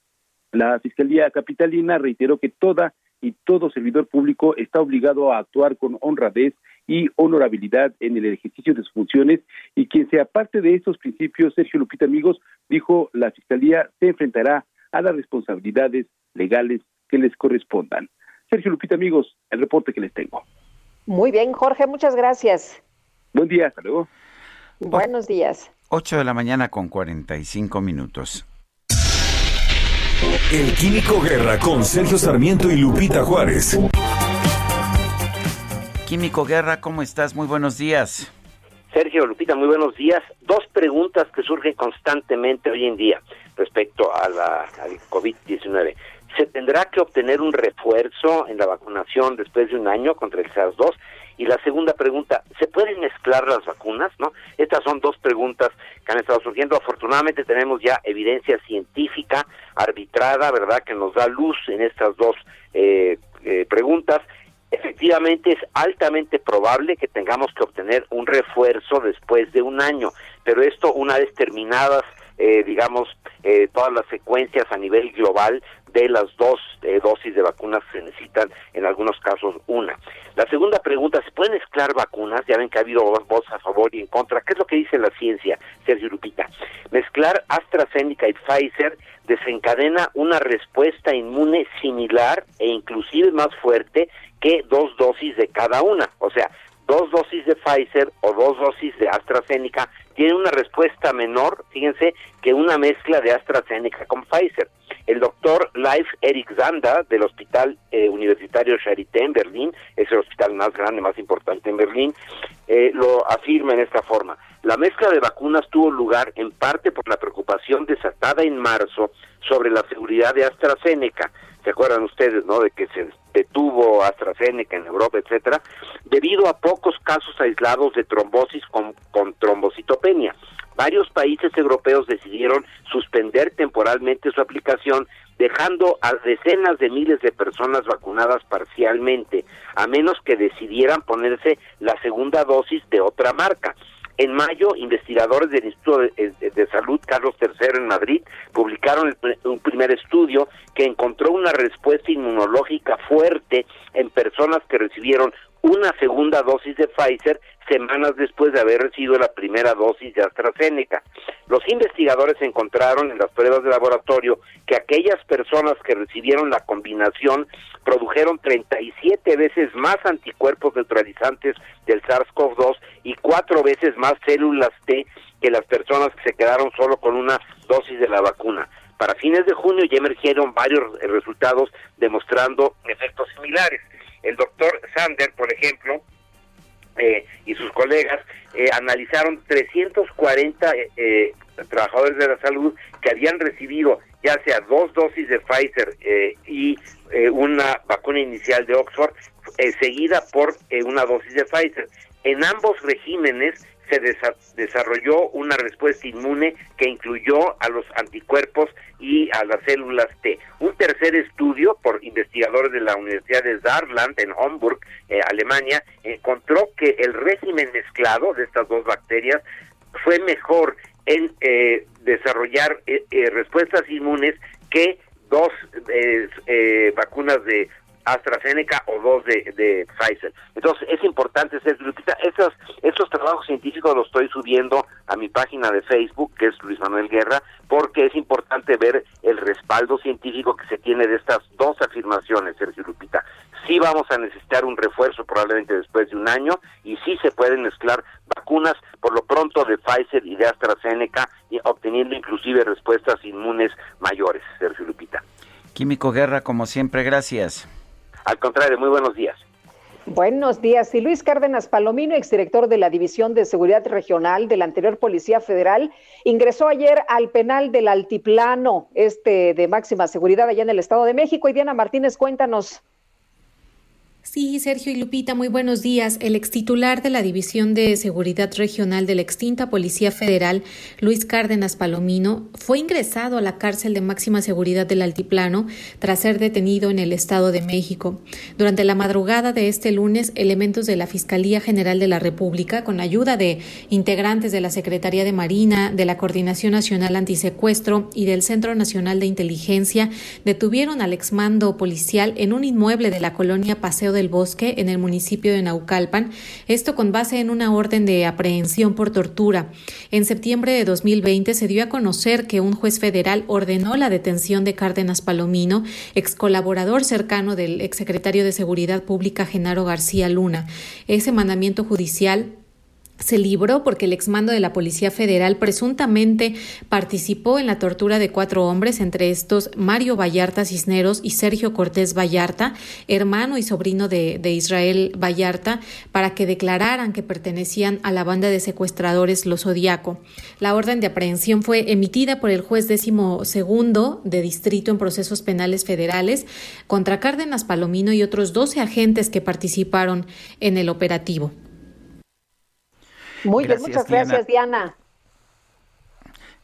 La Fiscalía Capitalina reiteró que toda y todo servidor público está obligado a actuar con honradez y honorabilidad en el ejercicio de sus funciones y quien sea parte de esos principios, Sergio Lupita amigos, dijo la Fiscalía se enfrentará a las responsabilidades legales que les correspondan. Sergio Lupita amigos, el reporte que les tengo. Muy bien, Jorge, muchas gracias. Buen día, hasta luego. Buenos días. 8 de la mañana con 45 minutos. El Químico Guerra con Sergio Sarmiento y Lupita Juárez. Químico Guerra, ¿cómo estás? Muy buenos días. Sergio, Lupita, muy buenos días. Dos preguntas que surgen constantemente hoy en día respecto a la, al COVID-19. ¿Se tendrá que obtener un refuerzo en la vacunación después de un año contra el SARS-2? Y la segunda pregunta, ¿se pueden mezclar las vacunas? ¿No? Estas son dos preguntas que han estado surgiendo. Afortunadamente tenemos ya evidencia científica arbitrada, ¿verdad?, que nos da luz en estas dos eh, eh, preguntas. Efectivamente es altamente probable que tengamos que obtener un refuerzo después de un año, pero esto una vez terminadas eh, digamos, eh, todas las secuencias a nivel global de las dos eh, dosis de vacunas se necesitan, en algunos casos una. La segunda pregunta, ¿se pueden mezclar vacunas? Ya ven que ha habido voz a favor y en contra. ¿Qué es lo que dice la ciencia, Sergio Lupita? Mezclar AstraZeneca y Pfizer desencadena una respuesta inmune similar e inclusive más fuerte que dos dosis de cada una. O sea, dos dosis de Pfizer o dos dosis de AstraZeneca tienen una respuesta menor, fíjense, que una mezcla de AstraZeneca con Pfizer. El doctor Leif Erik Zanda del Hospital eh, Universitario Charité en Berlín, es el hospital más grande, más importante en Berlín, eh, lo afirma en esta forma. La mezcla de vacunas tuvo lugar en parte por la preocupación desatada en marzo sobre la seguridad de AstraZeneca. ¿Se acuerdan ustedes, no? De que se detuvo AstraZeneca en Europa, etcétera, debido a pocos casos aislados de trombosis con, con trombocitopenia. Varios países europeos decidieron suspender temporalmente su aplicación, dejando a decenas de miles de personas vacunadas parcialmente, a menos que decidieran ponerse la segunda dosis de otra marca. En mayo, investigadores del Instituto de, Salud Carlos III en Madrid publicaron un primer estudio que encontró una respuesta inmunológica fuerte en personas que recibieron una segunda dosis de Pfizer semanas después de haber recibido la primera dosis de AstraZeneca. Los investigadores encontraron en las pruebas de laboratorio que aquellas personas que recibieron la combinación produjeron 37 veces más anticuerpos neutralizantes del SARS-CoV-2 y cuatro veces más células T que las personas que se quedaron solo con una dosis de la vacuna. Para fines de junio ya emergieron varios resultados demostrando efectos similares. El doctor Sander, por ejemplo, eh, y sus colegas eh, analizaron 340 eh, trabajadores de la salud que habían recibido ya sea dos dosis de Pfizer y una vacuna inicial de Oxford seguida por una dosis de Pfizer. En ambos regímenes se desarrolló una respuesta inmune que incluyó a los anticuerpos y a las células T. Un tercer estudio por investigadores de la Universidad de Saarland en Homburg, eh, Alemania, encontró que el régimen mezclado de estas dos bacterias fue mejor en eh, desarrollar eh, respuestas inmunes que dos vacunas de AstraZeneca o dos de, de Pfizer. Entonces, es importante ser Estos, estos trabajos científicos los estoy subiendo a mi página de Facebook, que es Luis Manuel Guerra, porque es importante ver el respaldo científico que se tiene de estas dos afirmaciones, Sergio Lupita. Sí vamos a necesitar un refuerzo probablemente después de un año y sí se pueden mezclar vacunas por lo pronto de Pfizer y de AstraZeneca, y obteniendo inclusive respuestas inmunes mayores, Sergio Lupita. Químico Guerra, como siempre, gracias. Al contrario, muy buenos días. Buenos días. Y Luis Cárdenas Palomino, exdirector de la División de Seguridad Regional de la anterior Policía Federal, ingresó ayer al penal del Altiplano, este de máxima seguridad allá en el Estado de México. Y Diana Martínez, cuéntanos. Sí, Sergio y Lupita, muy buenos días. El extitular de la División de Seguridad Regional de la extinta Policía Federal, Luis Cárdenas Palomino, fue ingresado a la cárcel de máxima seguridad del Altiplano tras ser detenido en el Estado de México. Durante la madrugada de este lunes, elementos de la Fiscalía General de la República, con ayuda de integrantes de la Secretaría de Marina, de la Coordinación Nacional Antisecuestro y del Centro Nacional de Inteligencia, detuvieron al exmando policial en un inmueble de la colonia Paseo del Bosque en el municipio de Naucalpan, esto con base en una orden de aprehensión por tortura. En septiembre de 2020 se dio a conocer que un juez federal ordenó la detención de Cárdenas Palomino, ex colaborador cercano del exsecretario de Seguridad Pública Genaro García Luna. Ese mandamiento judicial se libró porque el exmando de la Policía Federal presuntamente participó en la tortura de cuatro hombres, entre estos Mario Vallarta Cisneros y Sergio Cortés Vallarta, hermano y sobrino de, Israel Vallarta, para que declararan que pertenecían a la banda de secuestradores Los Zodiaco. La orden de aprehensión fue emitida por el juez décimo segundo de distrito en procesos penales federales contra Cárdenas Palomino y otros 12 agentes que participaron en el operativo. Muy bien, muchas gracias, Diana.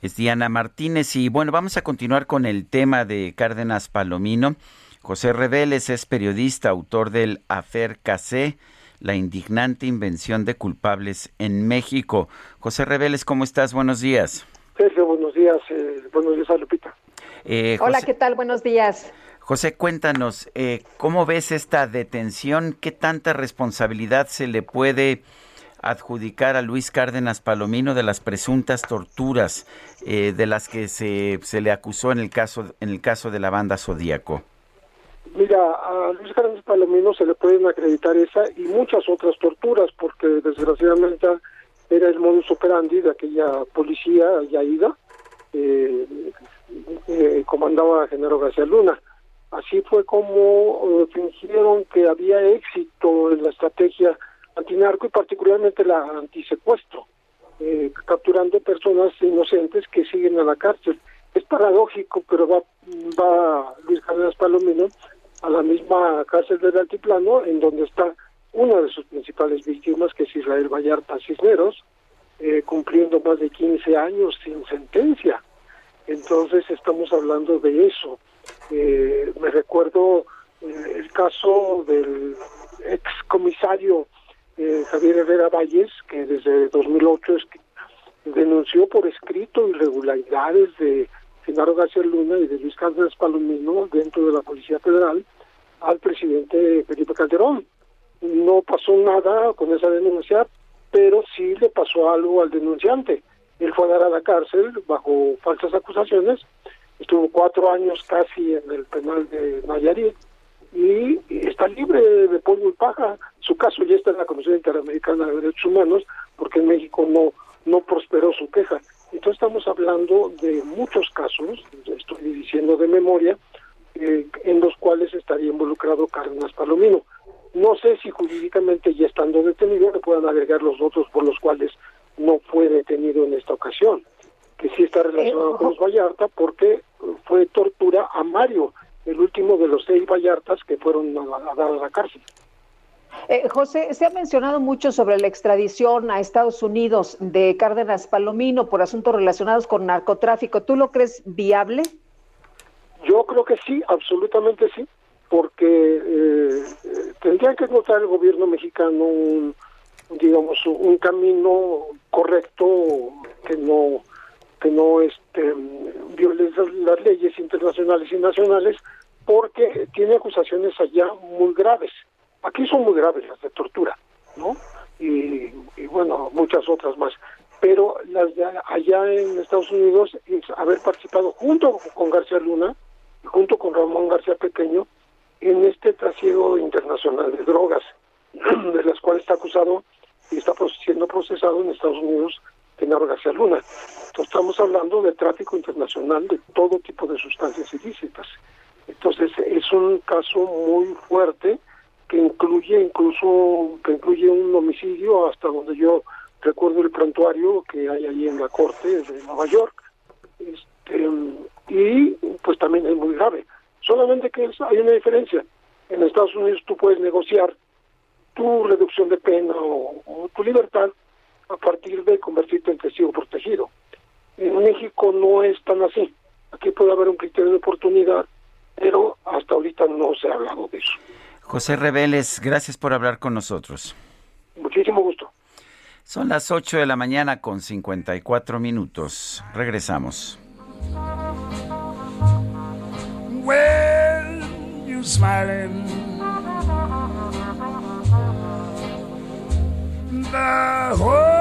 Es Diana Martínez y bueno, vamos a continuar con el tema de Cárdenas Palomino. José Reveles es periodista, autor del Afer Casé, la indignante invención de culpables en México. José Reveles, ¿cómo estás? Buenos días. Sergio, buenos días. Eh, buenos días, Lupita. Eh, Hola, ¿qué tal? Buenos días. José, cuéntanos, eh, ¿cómo ves esta detención? ¿Qué tanta responsabilidad se le puede adjudicar a Luis Cárdenas Palomino de las presuntas torturas eh, de las que se, se le acusó en el caso en el caso de la banda Zodíaco. Mira, a Luis Cárdenas Palomino se le pueden acreditar esa y muchas otras torturas, porque desgraciadamente era el modus operandi de aquella policía Yaida, eh, eh, comandaba a Genaro García Luna. Así fue como eh, fingieron que había éxito en la estrategia antinarco y particularmente la antisecuestro, eh, capturando personas inocentes que siguen a la cárcel. Es paradójico, pero va, va Luis Cárdenas Palomino a la misma cárcel del Altiplano, en donde está una de sus principales víctimas, que es Israel Vallarta Cisneros, eh, cumpliendo más de 15 años sin sentencia. Entonces estamos hablando de eso. Eh, me recuerdo eh, el caso del ex comisario eh, Javier Herrera Valles, que desde 2008 denunció por escrito irregularidades de Genaro García Luna y de Luis Cárdenas Palomino dentro de la Policía Federal al presidente Felipe Calderón. No pasó nada con esa denuncia, pero sí le pasó algo al denunciante. Él fue a dar a la cárcel bajo falsas acusaciones, estuvo cuatro años casi en el penal de Nayarit y está libre de polvo y paja. Su caso ya está en la Comisión Interamericana de Derechos Humanos porque en México no, no prosperó su queja. Entonces estamos hablando de muchos casos, estoy diciendo de memoria, eh, en los cuales estaría involucrado Cárdenas Palomino. No sé si jurídicamente ya estando detenido le puedan agregar los otros por los cuales no fue detenido en esta ocasión, que sí está relacionado con los Vallarta porque fue tortura a Mario, el último de los seis Vallartas que fueron a, dar a la cárcel. Eh, José, se ha mencionado mucho sobre la extradición a Estados Unidos de Cárdenas Palomino por asuntos relacionados con narcotráfico. ¿Tú lo crees viable? Yo creo que sí, absolutamente sí, porque eh, tendría que encontrar el gobierno mexicano un, digamos, un camino correcto que no que no este, viole las leyes internacionales y nacionales porque tiene acusaciones allá muy graves. Aquí son muy graves las de tortura, ¿no? Y, bueno, muchas otras más. Pero las de allá en Estados Unidos es haber participado junto con García Luna y junto con Ramón García Pequeño en este trasiego internacional de drogas, de las cuales está acusado y está siendo procesado en Estados Unidos Genaro García Luna. Estamos hablando de tráfico internacional de todo tipo de sustancias ilícitas. Entonces es un caso muy fuerte que incluye incluso que incluye un homicidio hasta donde yo recuerdo el prontuario que hay ahí en la corte de Nueva York este, y pues también es muy grave solamente que hay una diferencia en Estados Unidos tú puedes negociar tu reducción de pena o tu libertad a partir de convertirte en testigo protegido. En México no es tan así. Aquí puede haber un criterio de oportunidad, pero hasta ahorita no se ha hablado de eso. José Reveles, gracias por hablar con nosotros. Muchísimo gusto. Son las 8 de la mañana con 54 minutos. Regresamos. you smiling the whole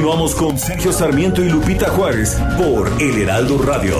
Continuamos con Sergio Sarmiento y Lupita Juárez por El Heraldo Radio.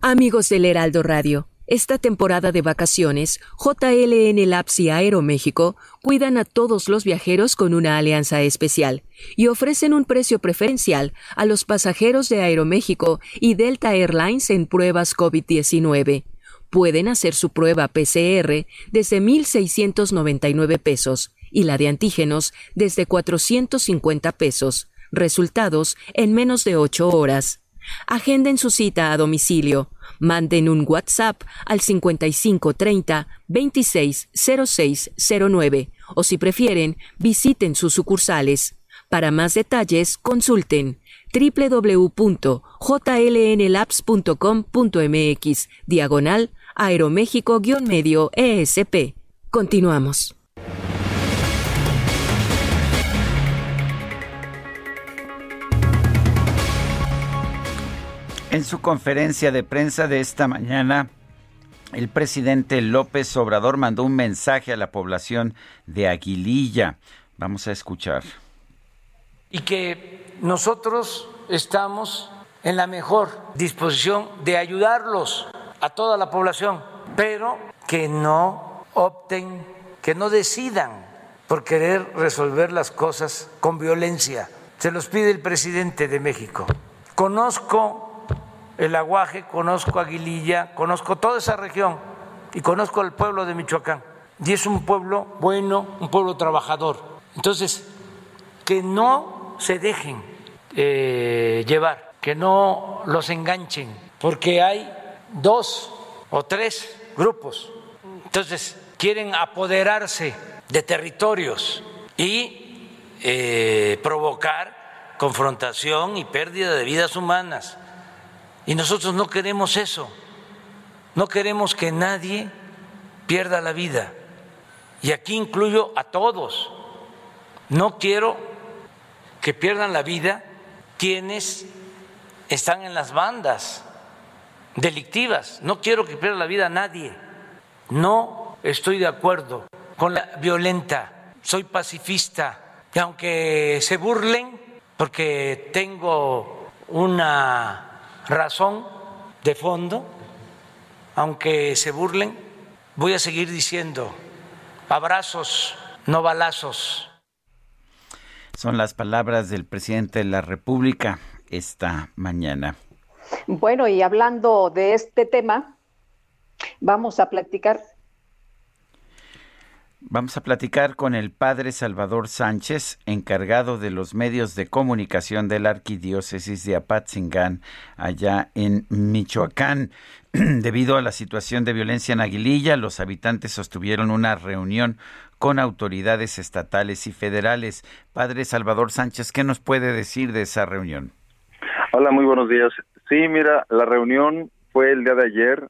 Amigos del Heraldo Radio, esta temporada de vacaciones, JLN Labs y Aeroméxico cuidan a todos los viajeros con una alianza especial y ofrecen un precio preferencial a los pasajeros de Aeroméxico y Delta Airlines en pruebas COVID-19. Pueden hacer su prueba PCR desde 1.699 pesos y la de antígenos desde 450 pesos. Resultados en menos de 8 horas. Agenden su cita a domicilio. Manden un WhatsApp al 5530 260609 o si prefieren, visiten sus sucursales. Para más detalles, consulten www.jlnlabs.com.mx diagonal aeroméxico-medio ESP. Continuamos. En su conferencia de prensa de esta mañana, el presidente López Obrador mandó un mensaje a la población de Aguililla. Vamos a escuchar. Y que nosotros estamos en la mejor disposición de ayudarlos a toda la población, pero que no opten, que no decidan por querer resolver las cosas con violencia. Se los pide el presidente de México. Conozco el aguaje, conozco Aguililla, conozco toda esa región y conozco al pueblo de Michoacán. Y es un pueblo bueno, un pueblo trabajador. Entonces, que no se dejen eh, llevar, que no los enganchen, porque hay dos o tres grupos. Entonces, quieren apoderarse de territorios y eh, provocar confrontación y pérdida de vidas humanas. Y nosotros no queremos eso. No queremos que nadie pierda la vida. Y aquí incluyo a todos. No quiero que pierdan la vida quienes están en las bandas delictivas. No quiero que pierda la vida nadie. No estoy de acuerdo con la violenta. Soy pacifista. Y aunque se burlen, porque tengo una razón de fondo, aunque se burlen, voy a seguir diciendo abrazos, no balazos. Son las palabras del presidente de la República esta mañana. Bueno, y hablando de este tema, vamos a platicar Vamos a platicar con el padre Salvador Sánchez, encargado de los medios de comunicación de la Arquidiócesis de Apatzingán, allá en Michoacán. Debido a la situación de violencia en Aguililla, los habitantes sostuvieron una reunión con autoridades estatales y federales. Padre Salvador Sánchez, ¿qué nos puede decir de esa reunión? Hola, muy buenos días. Sí, mira, la reunión fue el día de ayer,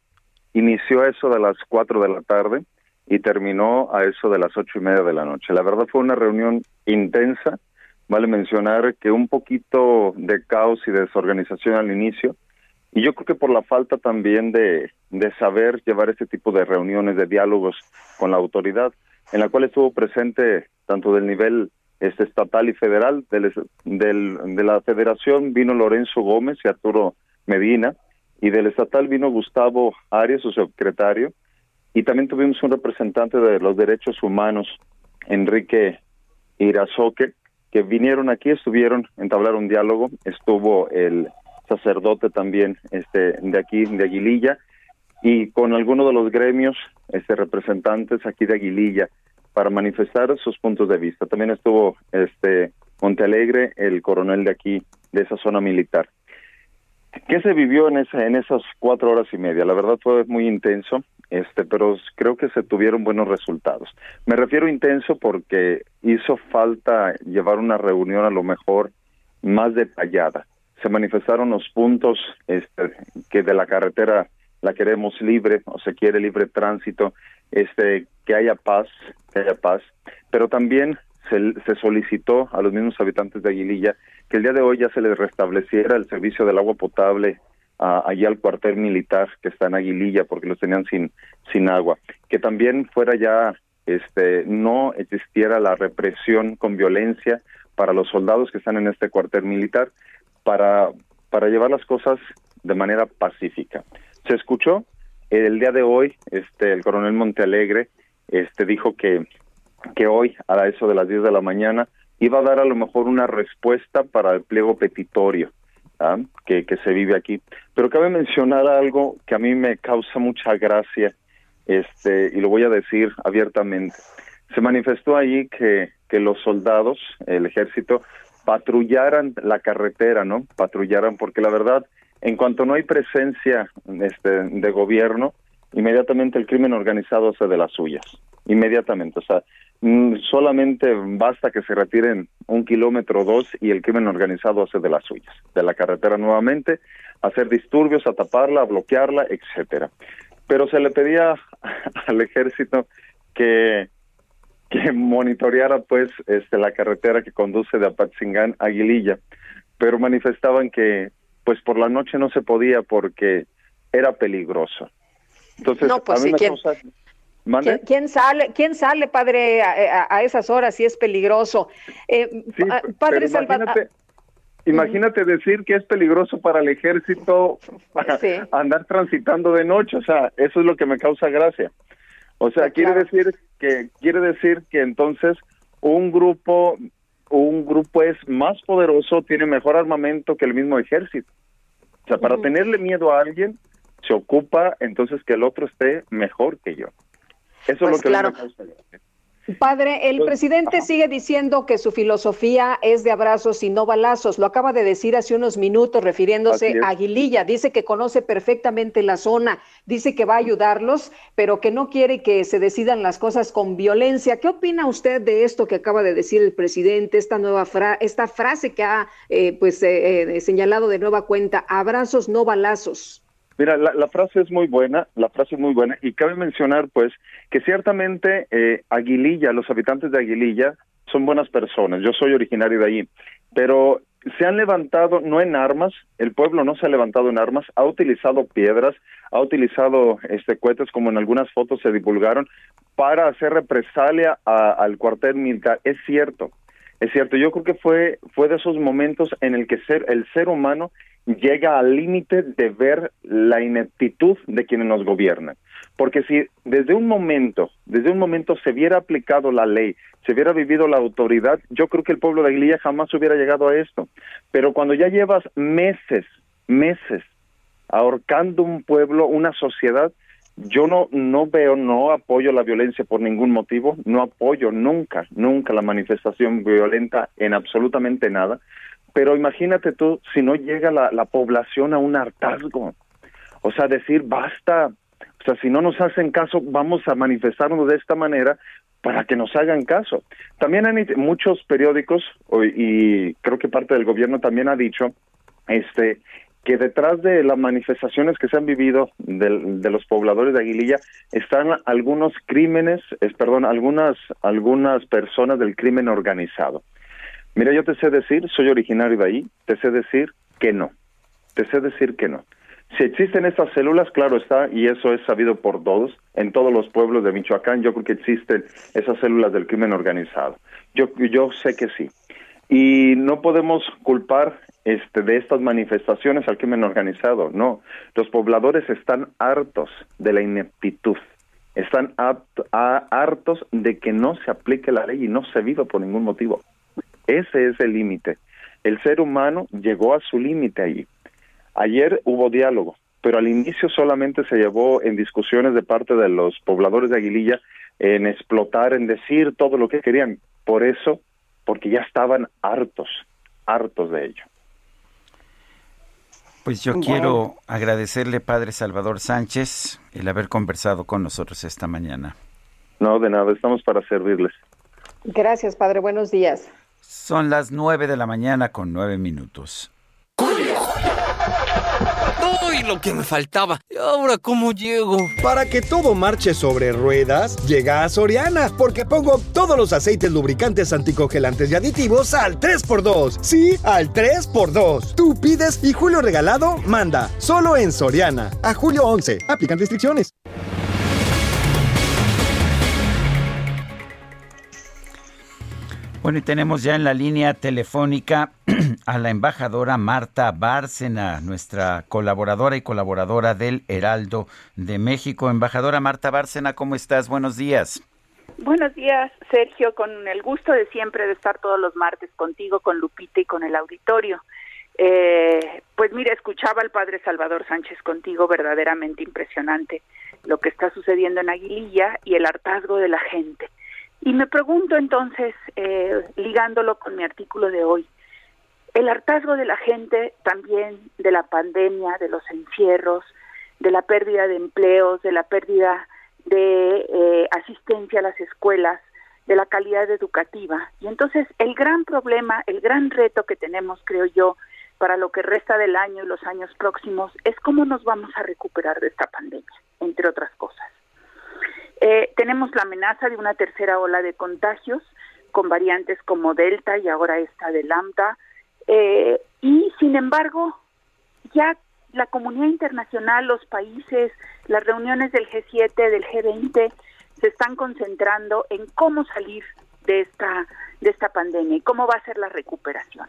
inició eso de las cuatro de la tarde y terminó a eso de las ocho y media de la noche. La verdad fue una reunión intensa. Vale mencionar que un poquito de caos y desorganización al inicio, y yo creo que por la falta también de, de saber llevar este tipo de reuniones, de diálogos con la autoridad, en la cual estuvo presente tanto del nivel este estatal y federal, del, del, de la federación vino Lorenzo Gómez y Arturo Medina, y del estatal vino Gustavo Arias, su secretario, y también tuvimos un representante de los derechos humanos, Enrique Irazoque, que vinieron aquí, estuvieron, entablaron un diálogo, estuvo el sacerdote también este de aquí de Aguililla y con algunos de los gremios este representantes aquí de Aguililla para manifestar sus puntos de vista. También estuvo este Montealegre, el coronel de aquí de esa zona militar. ¿Qué se vivió en ese, en esas cuatro horas y media? La verdad fue muy intenso este, pero creo que se tuvieron buenos resultados. Me refiero intenso porque hizo falta llevar una reunión a lo mejor más detallada. Se manifestaron los puntos este, que de la carretera la queremos libre o se quiere libre tránsito, este, que haya paz, que haya paz, pero también se, se solicitó a los mismos habitantes de Aguililla que el día de hoy ya se les restableciera el servicio del agua potable allí al cuartel militar que está en Aguililla porque los tenían sin sin agua. Que también fuera ya este no existiera la represión con violencia para los soldados que están en este cuartel militar para para llevar las cosas de manera pacífica. Se escuchó el día de hoy este el coronel Montealegre este dijo que que hoy a eso de las 10 de la mañana iba a dar a lo mejor una respuesta para el pliego petitorio ¿ah? que, se vive aquí. Pero cabe mencionar algo que a mí me causa mucha gracia, este, y lo voy a decir abiertamente. Se manifestó ahí que, que los soldados, el ejército, patrullaran la carretera, ¿no? Patrullaran, porque la verdad, en cuanto no hay presencia este, de gobierno, inmediatamente el crimen organizado hace de las suyas. Inmediatamente. O sea, solamente basta que se retiren un kilómetro o dos y el crimen organizado hace de las suyas, de la carretera nuevamente, hacer disturbios, a taparla, a bloquearla, etcétera. Pero se le pedía al ejército que que monitoreara pues este la carretera que conduce de Apatzingán a Aguililla, pero manifestaban que pues por la noche no se podía porque era peligroso. Entonces, no, pues, a mí ¿Quién, sale, quién sale, padre, a, esas horas si es peligroso? Eh, padre Salvador. Imagínate, decir que es peligroso para el ejército andar transitando de noche, o sea, eso es lo que me causa gracia. O sea, quiere decir que quiere decir que entonces un grupo un grupo es más poderoso, tiene mejor armamento que el mismo ejército. O sea, para tenerle miedo a alguien se ocupa entonces que el otro esté mejor que yo. Eso es lo pues que claro. Padre, el pues, presidente sigue diciendo que su filosofía es de abrazos y no balazos. Lo acaba de decir hace unos minutos refiriéndose a Aguililla. Dice que conoce perfectamente la zona, dice que va a ayudarlos, pero que no quiere que se decidan las cosas con violencia. ¿Qué opina usted de esto que acaba de decir el presidente, esta nueva esta frase que ha eh, pues eh, eh, señalado de nueva cuenta, abrazos no balazos? Mira, la, frase es muy buena, la frase es muy buena y cabe mencionar pues que ciertamente eh, Aguililla, los habitantes de Aguililla son buenas personas, yo soy originario de allí, pero se han levantado no en armas, el pueblo no se ha levantado en armas, ha utilizado piedras, ha utilizado este cohetes como en algunas fotos se divulgaron para hacer represalia al cuartel militar, es cierto, Es cierto, yo creo que fue, fue de esos momentos en el que ser, el ser humano llega al límite de ver la ineptitud de quienes nos gobiernan. Porque si desde un momento, desde un momento se hubiera aplicado la ley, se hubiera vivido la autoridad, yo creo que el pueblo de Aguililla jamás hubiera llegado a esto. Pero cuando ya llevas meses, meses ahorcando un pueblo, una sociedad, yo no no veo, no apoyo la violencia por ningún motivo, no apoyo nunca, nunca la manifestación violenta en absolutamente nada, pero imagínate tú si no llega la, la población a un hartazgo, o sea, decir basta, o sea, si no nos hacen caso, vamos a manifestarnos de esta manera para que nos hagan caso. También han muchos periódicos y creo que parte del gobierno también ha dicho este que detrás de las manifestaciones que se han vivido de, los pobladores de Aguililla están algunos crímenes, es, perdón, algunas algunas personas del crimen organizado. Mira, yo te sé decir, soy originario de ahí, te sé decir que no, te sé decir que no. Si existen estas células, claro está, y eso es sabido por todos, en todos los pueblos de Michoacán, yo creo que existen esas células del crimen organizado. Yo, yo sé que sí. Y no podemos culpar este, de estas manifestaciones al crimen organizado. No, los pobladores están hartos de la ineptitud, están hartos de que no se aplique la ley y no se viva por ningún motivo. Ese es el límite. El ser humano llegó a su límite allí. Ayer hubo diálogo, pero al inicio solamente se llevó en discusiones de parte de los pobladores de Aguililla en explotar, en decir todo lo que querían. Por eso, porque ya estaban hartos, hartos de ello. Pues yo quiero agradecerle, Padre Salvador Sánchez, el haber conversado con nosotros esta mañana. No, de nada, estamos para servirles. Gracias, Padre, buenos días. Son las nueve de la mañana con nueve minutos. ¡Uy, lo que me faltaba! ¿Y ahora cómo llego? Para que todo marche sobre ruedas, llega a Soriana, porque pongo todos los aceites lubricantes anticongelantes y aditivos al 3x2. Sí, al 3x2. Tú pides y Julio Regalado manda. Solo en Soriana. A julio 11. Aplican restricciones. Bueno, y tenemos ya en la línea telefónica a la embajadora Marta Bárcena, nuestra colaboradora y colaboradora del Heraldo de México. Embajadora Marta Bárcena, ¿cómo estás? Buenos días. Buenos días, Sergio, con el gusto de siempre de estar todos los martes contigo, con Lupita y con el auditorio. Eh, pues mira, escuchaba al padre Salvador Sánchez contigo, verdaderamente impresionante lo que está sucediendo en Aguililla y el hartazgo de la gente. Y me pregunto entonces, eh, ligándolo con mi artículo de hoy, el hartazgo de la gente también de la pandemia, de los encierros, de la pérdida de empleos, de la pérdida de eh, asistencia a las escuelas, de la calidad educativa. Y entonces el gran problema, el gran reto que tenemos, creo yo, para lo que resta del año y los años próximos, es cómo nos vamos a recuperar de esta pandemia, entre otras cosas. Eh, tenemos la amenaza de una tercera ola de contagios con variantes como Delta y ahora esta de Lambda. Eh, y sin embargo, ya la comunidad internacional, los países, las reuniones del G7, del G20, se están concentrando en cómo salir de esta, de esta pandemia y cómo va a ser la recuperación.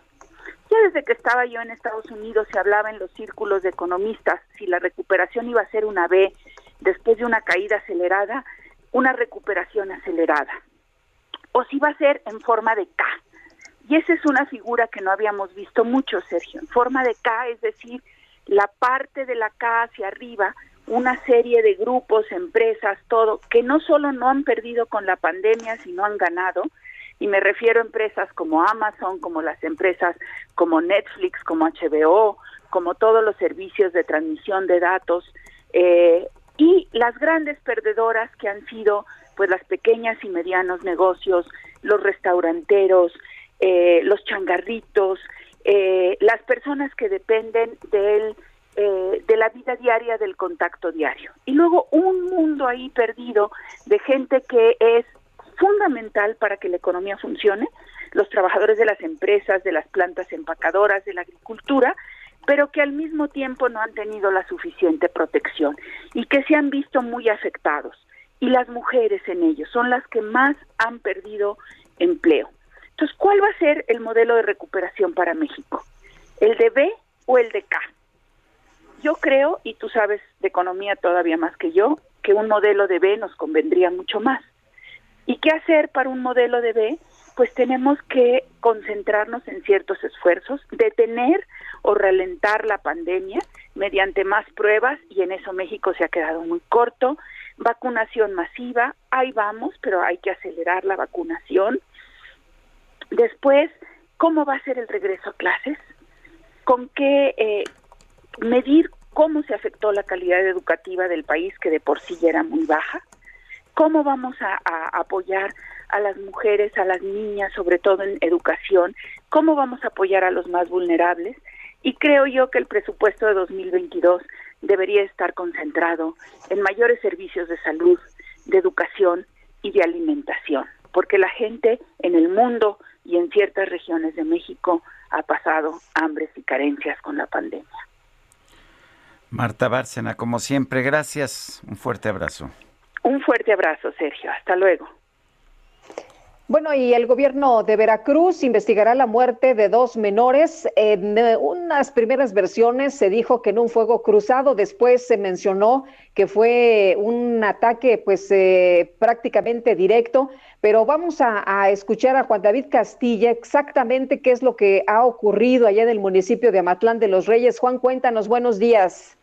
Ya desde que estaba yo en Estados Unidos se hablaba en los círculos de economistas si la recuperación iba a ser una B después de una caída acelerada una recuperación acelerada o si va a ser en forma de K. Y esa es una figura que no habíamos visto mucho, Sergio, en forma de K, es decir, la parte de la K hacia arriba, una serie de grupos, empresas, todo, que no solo no han perdido con la pandemia, sino han ganado, y me refiero a empresas como Amazon, como las empresas como Netflix, como HBO, como todos los servicios de transmisión de datos, eh, y las grandes perdedoras que han sido pues las pequeñas y medianos negocios, los restauranteros, eh, los changarritos, eh, las personas que dependen del, eh, de la vida diaria, del contacto diario. Y luego un mundo ahí perdido de gente que es fundamental para que la economía funcione, los trabajadores de las empresas, de las plantas empacadoras, de la agricultura, pero que al mismo tiempo no han tenido la suficiente protección y que se han visto muy afectados. Y las mujeres en ellos son las que más han perdido empleo. Entonces, ¿cuál va a ser el modelo de recuperación para México? ¿El de B o el de K? Yo creo, y tú sabes de economía todavía más que yo, que un modelo de B nos convendría mucho más. ¿Y qué hacer para un modelo de B? Pues tenemos que concentrarnos en ciertos esfuerzos, detener o ralentar la pandemia mediante más pruebas, y en eso México se ha quedado muy corto, vacunación masiva, ahí vamos, pero hay que acelerar la vacunación. Después, ¿cómo va a ser el regreso a clases? ¿Con qué eh, medir cómo se afectó la calidad educativa del país, que de por sí ya era muy baja? ¿Cómo vamos a, a apoyar a las mujeres, a las niñas, sobre todo en educación? ¿Cómo vamos a apoyar a los más vulnerables? Y creo yo que el presupuesto de 2022 debería estar concentrado en mayores servicios de salud, de educación y de alimentación, porque la gente en el mundo y en ciertas regiones de México ha pasado hambres y carencias con la pandemia. Marta Bárcena, como siempre, gracias. Un fuerte abrazo. Un fuerte abrazo, Sergio. Hasta luego. Bueno, y el gobierno de Veracruz investigará la muerte de dos menores. En eh, unas primeras versiones se dijo que en un fuego cruzado, después se mencionó que fue un ataque pues eh, prácticamente directo, pero vamos a, a, escuchar a Juan David Castilla exactamente qué es lo que ha ocurrido allá en el municipio de Amatlán de los Reyes. Juan, cuéntanos, buenos días.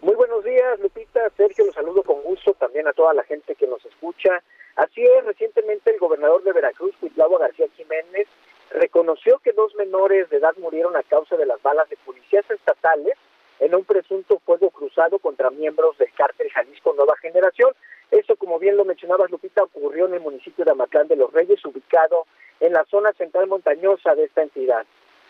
Muy buenos días, Lupita. Sergio, los saludo con gusto también a toda la gente que nos escucha. Así es, recientemente el gobernador de Veracruz, Cuitlavo García Jiménez, reconoció que dos menores de edad murieron a causa de las balas de policías estatales en un presunto fuego cruzado contra miembros del cártel Jalisco Nueva Generación. Eso, como bien lo mencionabas, Lupita, ocurrió en el municipio de Amatlán de los Reyes, ubicado en la zona central montañosa de esta entidad.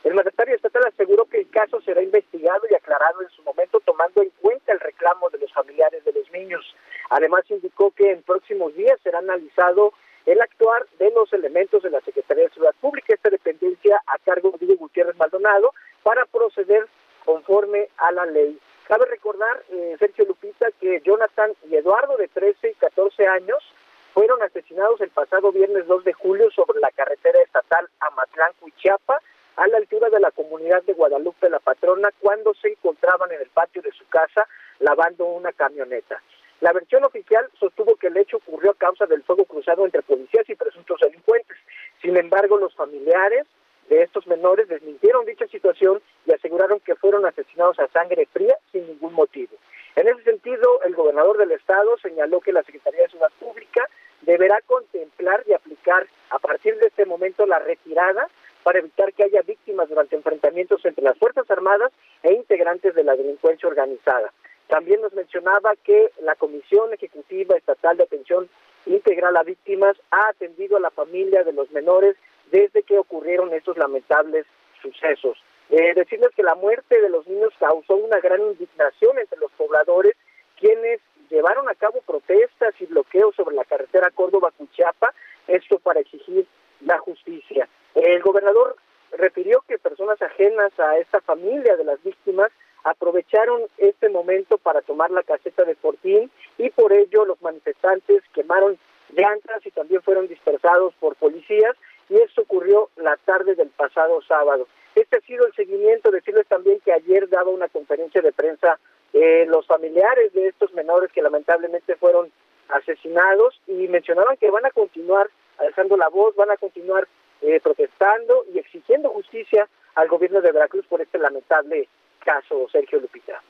El mandatario estatal aseguró que el caso será investigado y aclarado en su momento, tomando en cuenta el reclamo de los familiares de los niños. Además, indicó que en próximos días será analizado el actuar de los elementos de la Secretaría de Seguridad Pública, esta dependencia a cargo de Diego Gutiérrez Maldonado, para proceder conforme a la ley. Cabe recordar, eh, Sergio Lupita, que Jonathan y Eduardo, de 13 y 14 años, fueron asesinados el pasado viernes 2 de julio sobre la carretera estatal Amatlán-Cuichiapa, a la altura de la comunidad de Guadalupe la Patrona cuando se encontraban en el patio de su casa lavando una camioneta. La versión oficial sostuvo que el hecho ocurrió a causa del fuego cruzado entre policías y presuntos delincuentes. Sin embargo, los familiares de estos menores desmintieron dicha situación y aseguraron que fueron asesinados a sangre fría sin ningún motivo. En ese sentido, el gobernador del estado señaló que la Secretaría de Ciudad Pública deberá contemplar y aplicar a partir de este momento la retirada para evitar que haya víctimas durante enfrentamientos entre las Fuerzas Armadas e integrantes de la delincuencia organizada. También nos mencionaba que la Comisión Ejecutiva Estatal de Atención Integral a Víctimas ha atendido a la familia de los menores desde que ocurrieron estos lamentables sucesos. Eh, decirles que la muerte de los niños causó una gran indignación entre los pobladores, quienes llevaron a cabo protestas y bloqueos sobre la carretera Córdoba-Cuchiapa, esto para exigir la justicia. El gobernador refirió que personas ajenas a esta familia de las víctimas aprovecharon este momento para tomar la caseta de Fortín y por ello los manifestantes quemaron llantas y también fueron dispersados por policías y esto ocurrió la tarde del pasado sábado. Este ha sido el seguimiento, decirles también que ayer daba una conferencia de prensa eh, los familiares de estos menores que lamentablemente fueron asesinados y mencionaban que van a continuar alzando la voz, van a continuar eh, protestando y exigiendo justicia al gobierno de Veracruz por este lamentable caso, Sergio Lupita.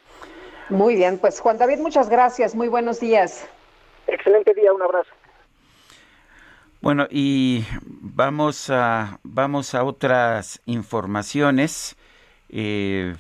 Muy bien, pues Juan David, muchas gracias, muy buenos días. Excelente día, un abrazo. Bueno, y vamos a, vamos a otras informaciones. Eh,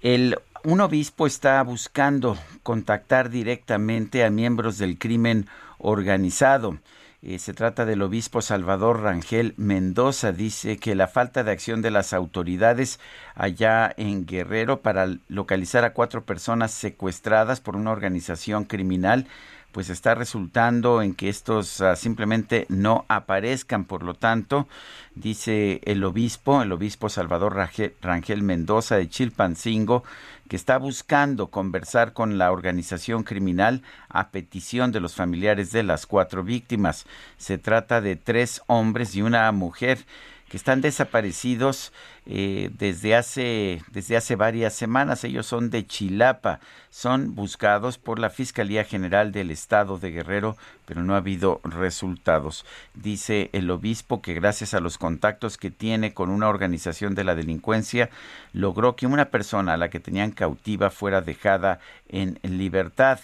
el, un obispo está buscando contactar directamente a miembros del crimen organizado. Eh, se trata del obispo Salvador Rangel Mendoza. Dice que la falta de acción de las autoridades allá en Guerrero para localizar a cuatro personas secuestradas por una organización criminal pues está resultando en que estos ah, simplemente no aparezcan. Por lo tanto, dice el obispo, el obispo Salvador Rangel Mendoza de Chilpancingo, que está buscando conversar con la organización criminal a petición de los familiares de las cuatro víctimas. Se trata de tres hombres y una mujer que están desaparecidos eh, desde, hace, desde hace varias semanas. Ellos son de Chilapa, son buscados por la Fiscalía General del Estado de Guerrero, pero no ha habido resultados. Dice el obispo que gracias a los contactos que tiene con una organización de la delincuencia, logró que una persona a la que tenían cautiva fuera dejada en libertad.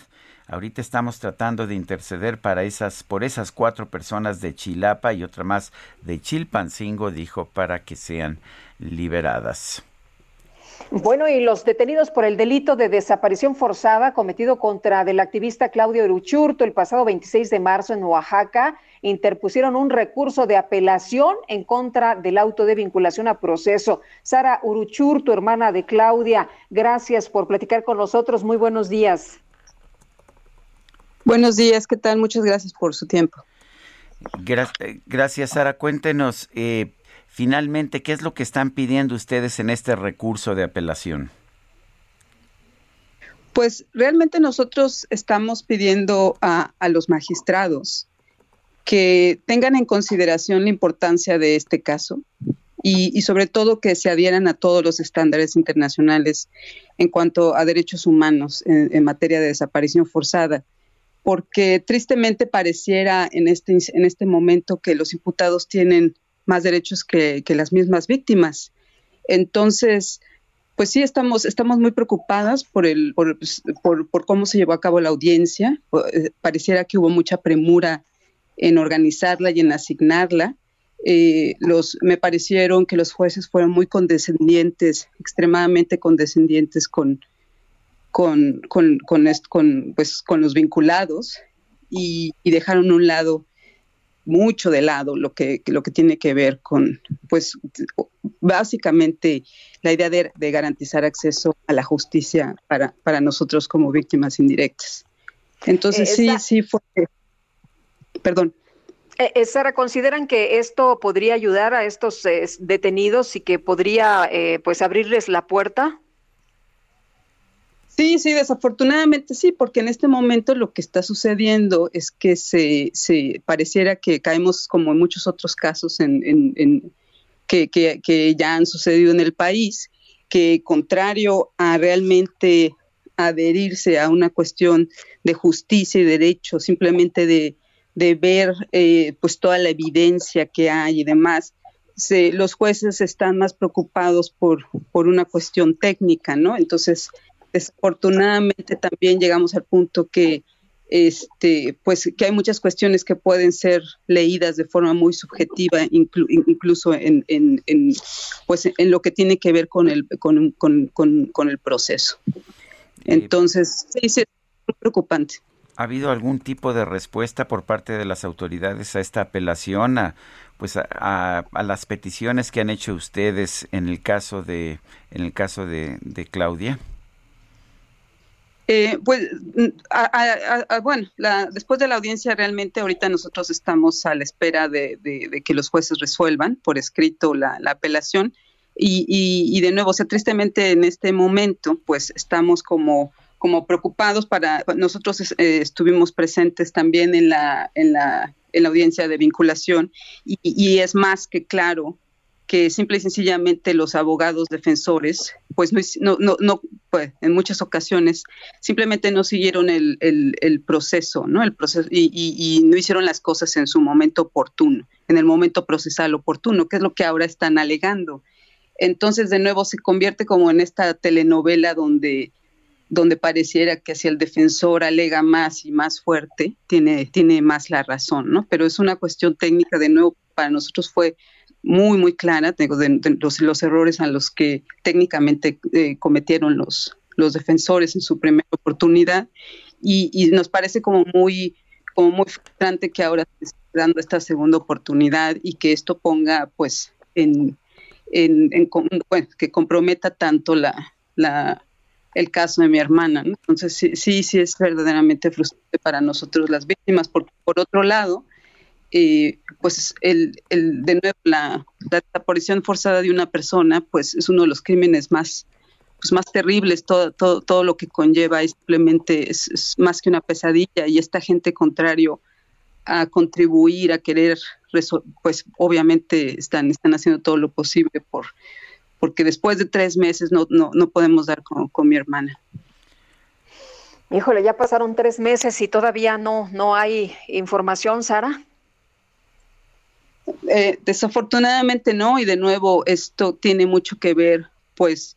Ahorita estamos tratando de interceder para esas, por esas cuatro personas de Chilapa y otra más de Chilpancingo, dijo, para que sean liberadas. Bueno, y los detenidos por el delito de desaparición forzada cometido contra del activista Claudio Uruchurto el pasado 26 de marzo en Oaxaca interpusieron un recurso de apelación en contra del auto de vinculación a proceso. Sara Uruchurto, hermana de Claudia, gracias por platicar con nosotros. Muy buenos días. Buenos días, ¿qué tal? Muchas gracias por su tiempo. Gracias, Sara. Cuéntenos eh, finalmente qué es lo que están pidiendo ustedes en este recurso de apelación. Pues realmente nosotros estamos pidiendo a, los magistrados que tengan en consideración la importancia de este caso y, sobre todo que se adhieran a todos los estándares internacionales en cuanto a derechos humanos en materia de desaparición forzada porque tristemente pareciera en este, en este momento que los imputados tienen más derechos que, las mismas víctimas. Entonces, pues sí, estamos, estamos muy preocupadas por, el, pues, por, por, cómo se llevó a cabo la audiencia. Eh, pareciera que hubo mucha premura en organizarla y en asignarla. Eh, los, me parecieron que los jueces fueron muy condescendientes, extremadamente condescendientes con, con, con, con, pues, con los vinculados y, dejaron un lado mucho de lado lo que, lo que tiene que ver con, pues, básicamente la idea de, garantizar acceso a la justicia para, para nosotros como víctimas indirectas. Entonces, sí, sí fue. Perdón. Eh, eh, Sara, ¿consideran que esto podría ayudar a estos eh, detenidos y que podría, pues, abrirles la puerta? Sí, sí, desafortunadamente sí, porque en este momento lo que está sucediendo es que se, pareciera que caemos como en muchos otros casos en, que, ya han sucedido en el país, que contrario a realmente adherirse a una cuestión de justicia y derecho, simplemente de, de ver eh, pues toda la evidencia que hay y demás, se, los jueces están más preocupados por, por una cuestión técnica, ¿no? Entonces, desafortunadamente también llegamos al punto que este pues que hay muchas cuestiones que pueden ser leídas de forma muy subjetiva incluso en, en, pues en lo que tiene que ver con el con, con, el proceso eh, entonces sí, sí es muy preocupante ¿Ha habido algún tipo de respuesta por parte de las autoridades a esta apelación, a, pues a, las peticiones que han hecho ustedes en el caso de en el caso de Claudia? Eh, pues, mm, bueno, después de la audiencia realmente ahorita nosotros estamos a la espera de, que los jueces resuelvan por escrito la, apelación. Y, de nuevo, o tristemente en este momento, pues estamos como como preocupados para nosotros eh, estuvimos presentes también en la en la en la audiencia de vinculación. Y es más que claro que simple y sencillamente los abogados defensores, pues no, pues en muchas ocasiones simplemente no siguieron el, proceso, ¿no? El proceso y, y, no hicieron las cosas en su momento oportuno, en el momento procesal oportuno, que es lo que ahora están alegando. Entonces, de nuevo, se convierte como en esta telenovela donde donde pareciera que si el defensor alega más y más fuerte, tiene, tiene más la razón, ¿no? Pero es una cuestión técnica, de nuevo, para nosotros fue muy, muy clara de, los, errores a los que técnicamente eh, cometieron los, los defensores en su primera oportunidad y, nos parece como muy, como muy frustrante que ahora se esté dando esta segunda oportunidad y que esto ponga pues en, en, bueno, que comprometa tanto la, la el caso de mi hermana. Entonces, sí, sí, sí es verdaderamente frustrante para nosotros las víctimas, porque por otro lado, eh, pues el, el, de nuevo la, la, desaparición forzada de una persona, pues es uno de los crímenes más, pues más terribles, todo, todo, todo lo que conlleva simplemente es, es, más que una pesadilla y esta gente contrario a contribuir, a querer, pues obviamente están, están haciendo todo lo posible por porque después de tres meses no, no, no podemos dar con, con mi hermana. Híjole, ya pasaron tres meses y todavía no, no hay información, Sara. Eh, desafortunadamente no, y de nuevo esto tiene mucho que ver, pues,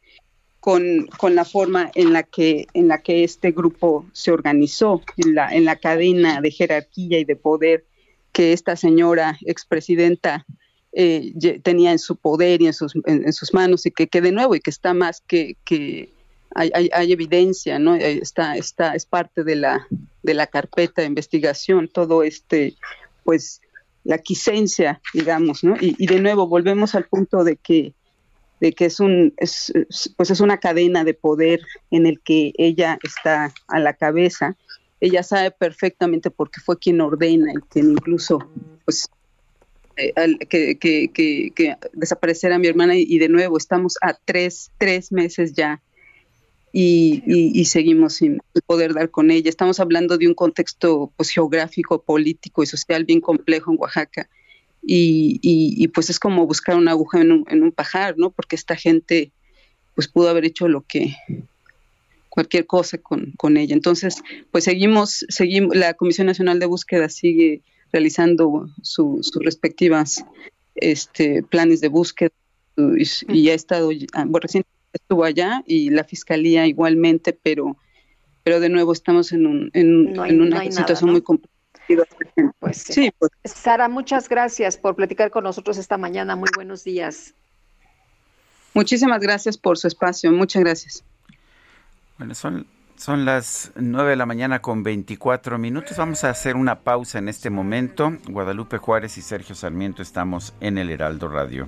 con, con, la forma en la que en la que este grupo se organizó, en la, en la cadena de jerarquía y de poder que esta señora expresidenta eh, tenía en su poder y en sus, en, sus manos y que, que de nuevo y que está más que, que hay, hay, hay, evidencia, ¿no? Eh, está, está, es parte de la, de la carpeta de investigación, todo este, pues, la quisencia, digamos, ¿no? Y, de nuevo volvemos al punto de que de que es un es, pues es una cadena de poder en el que ella está a la cabeza ella sabe perfectamente porque fue quien ordena y quien incluso pues eh, que, que, que, que, desapareciera mi hermana y, y, de nuevo estamos a tres, tres meses ya y, y, y, seguimos sin poder dar con ella. Estamos hablando de un contexto pues, geográfico, político y social bien complejo en Oaxaca y, pues es como buscar una aguja en un, pajar, ¿no? Porque esta gente pues pudo haber hecho lo que cualquier cosa con, con ella. Entonces, pues seguimos, seguimos, la Comisión Nacional de Búsqueda sigue realizando su, sus respectivas este, planes de búsqueda y, y ha estado, bueno, recién estuvo allá y la fiscalía igualmente, pero, pero de nuevo estamos en, un, en, no hay, en una no situación nada, ¿no? muy complicada. Pues, sí, pues. Sara, muchas gracias por platicar con nosotros esta mañana. Muy buenos días. Muchísimas gracias por su espacio. Muchas gracias. Bueno, son son las 9 de la mañana con 24 minutos. Vamos a hacer una pausa en este momento. Guadalupe Juárez y Sergio Sarmiento estamos en el Heraldo Radio.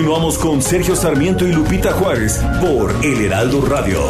Continuamos con Sergio Sarmiento y Lupita Juárez por El Heraldo Radio.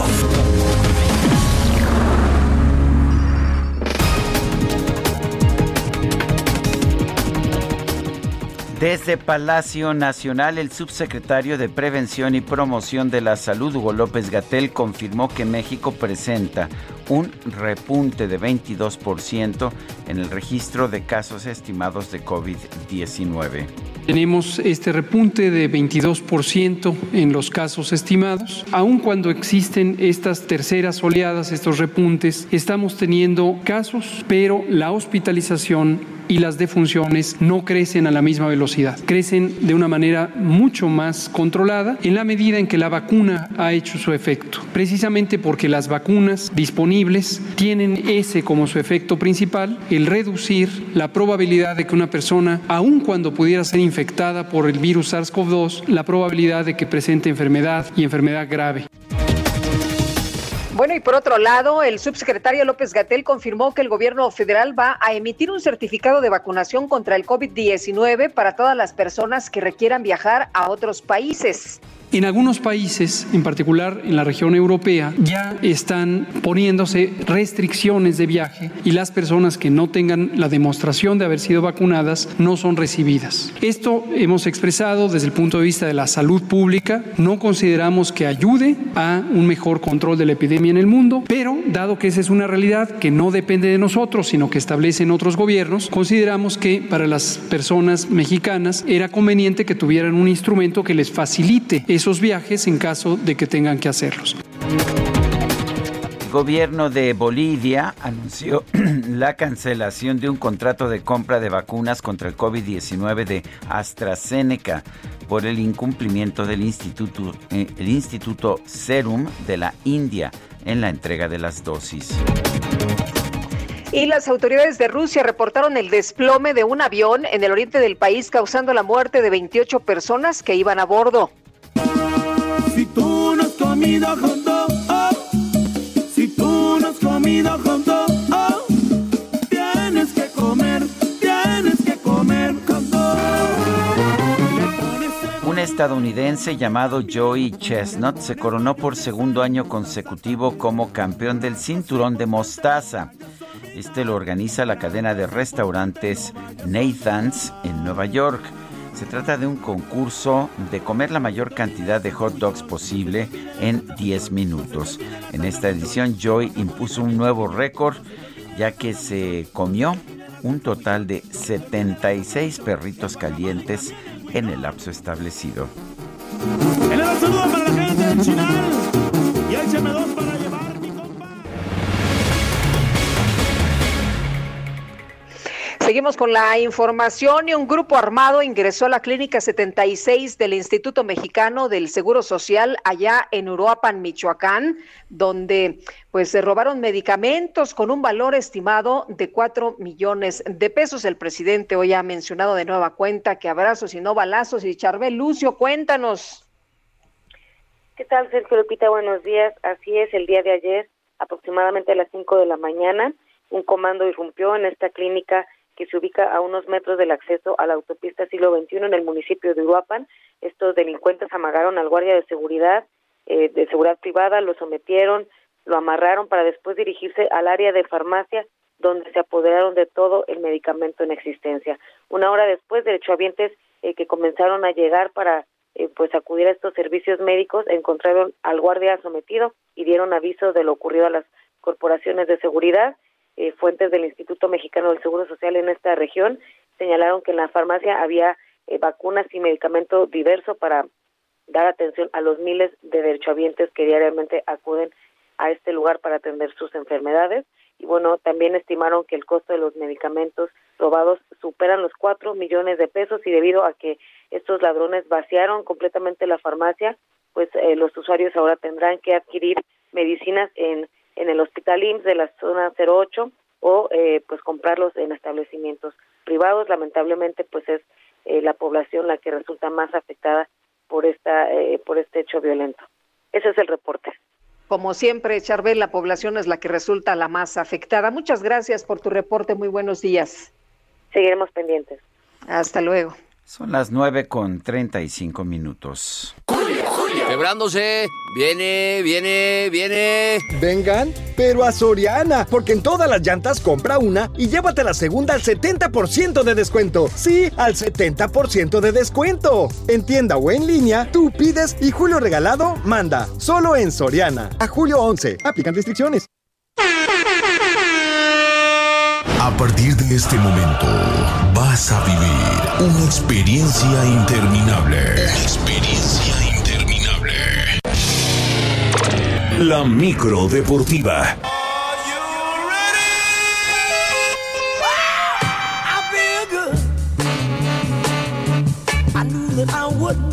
Desde Palacio Nacional, el subsecretario de Prevención y Promoción de la Salud, Hugo López Gatel, confirmó que México presenta un repunte de 22% en el registro de casos estimados de COVID-19. Tenemos este repunte de 22% en los casos estimados. Aun cuando existen estas terceras oleadas, estos repuntes, estamos teniendo casos, pero la hospitalización y las defunciones no crecen a la misma velocidad. Crecen de una manera mucho más controlada en la medida en que la vacuna ha hecho su efecto. Precisamente porque las vacunas disponibles tienen ese como su efecto principal, el reducir la probabilidad de que una persona, aun cuando pudiera ser infectada por el virus SARS-CoV-2, la probabilidad de que presente enfermedad y enfermedad grave. Bueno, y por otro lado, el subsecretario López Gatel confirmó que el gobierno federal va a emitir un certificado de vacunación contra el COVID-19 para todas las personas que requieran viajar a otros países. En algunos países, en particular en la región europea, ya están poniéndose restricciones de viaje y las personas que no tengan la demostración de haber sido vacunadas no son recibidas. Esto hemos expresado desde el punto de vista de la salud pública. No consideramos que ayude a un mejor control de la epidemia en el mundo, pero dado que esa es una realidad que no depende de nosotros, sino que establecen otros gobiernos, consideramos que para las personas mexicanas era conveniente que tuvieran un instrumento que les facilite esos viajes en caso de que tengan que hacerlos. gobierno de Bolivia anunció la cancelación de un contrato de compra de vacunas contra el COVID-19 de AstraZeneca por el incumplimiento del instituto, eh, el instituto Serum de la India en la entrega de las dosis. Y las autoridades de Rusia reportaron el desplome de un avión en el oriente del país causando la muerte de 28 personas que iban a bordo. Tú no has comido oh, si tú no has comido oh, tienes que comer, tienes que comer junto. Un estadounidense llamado Joey Chestnut se coronó por segundo año consecutivo como campeón del cinturón de mostaza. Este lo organiza la cadena de restaurantes Nathan's en Nueva York. Se trata de un concurso de comer la mayor cantidad de hot dogs posible en 10 minutos. En esta edición Joy impuso un nuevo récord ya que se comió un total de 76 perritos calientes en el lapso establecido. Seguimos con la información y un grupo armado ingresó a la clínica 76 del Instituto Mexicano del Seguro Social allá en Uruapan, Michoacán, donde pues se robaron medicamentos con un valor estimado de 4 millones de pesos. El presidente hoy ha mencionado de nueva cuenta que abrazos y no balazos. Y Charbel Lucio, cuéntanos. ¿Qué tal, Sergio Lupita? Buenos días. Así es, el día de ayer, aproximadamente a las 5 de la mañana, un comando irrumpió en esta clínica que se ubica a unos metros del acceso a la autopista siglo XXI en el municipio de Uruapan. Estos delincuentes amagaron al guardia de seguridad, eh, de seguridad privada, lo sometieron, lo amarraron para después dirigirse al área de farmacia donde se apoderaron de todo el medicamento en existencia. Una hora después, derechohabientes eh, que comenzaron a llegar para eh, pues acudir a estos servicios médicos encontraron al guardia sometido y dieron aviso de lo ocurrido a las corporaciones de seguridad eh, fuentes del Instituto Mexicano del Seguro Social en esta región señalaron que en la farmacia había eh, vacunas y medicamento diverso para dar atención a los miles de derechohabientes que diariamente acuden a este lugar para atender sus enfermedades. Y bueno, también estimaron que el costo de los medicamentos robados superan los cuatro millones de pesos y debido a que estos ladrones vaciaron completamente la farmacia, pues eh, los usuarios ahora tendrán que adquirir medicinas en en el Hospital IMSS de la zona 08 o eh, pues comprarlos en establecimientos privados. Lamentablemente pues es eh, la población la que resulta más afectada por esta eh, por este hecho violento. Ese es el reporte. Como siempre, Charbel, la población es la que resulta la más afectada. Muchas gracias por tu reporte. Muy buenos días. Seguiremos pendientes. Hasta luego. Son las nueve con treinta y cinco minutos. Quebrándose. Viene, viene, viene. Vengan, pero a Soriana, porque en todas las llantas compra una y llévate la segunda al 70% de descuento. Sí, al 70% de descuento. En tienda o en línea, tú pides y Julio Regalado manda. Solo en Soriana. A julio 11. Aplican restricciones. A partir de este momento, vas a vivir una experiencia interminable. Experiencia that I wouldn't.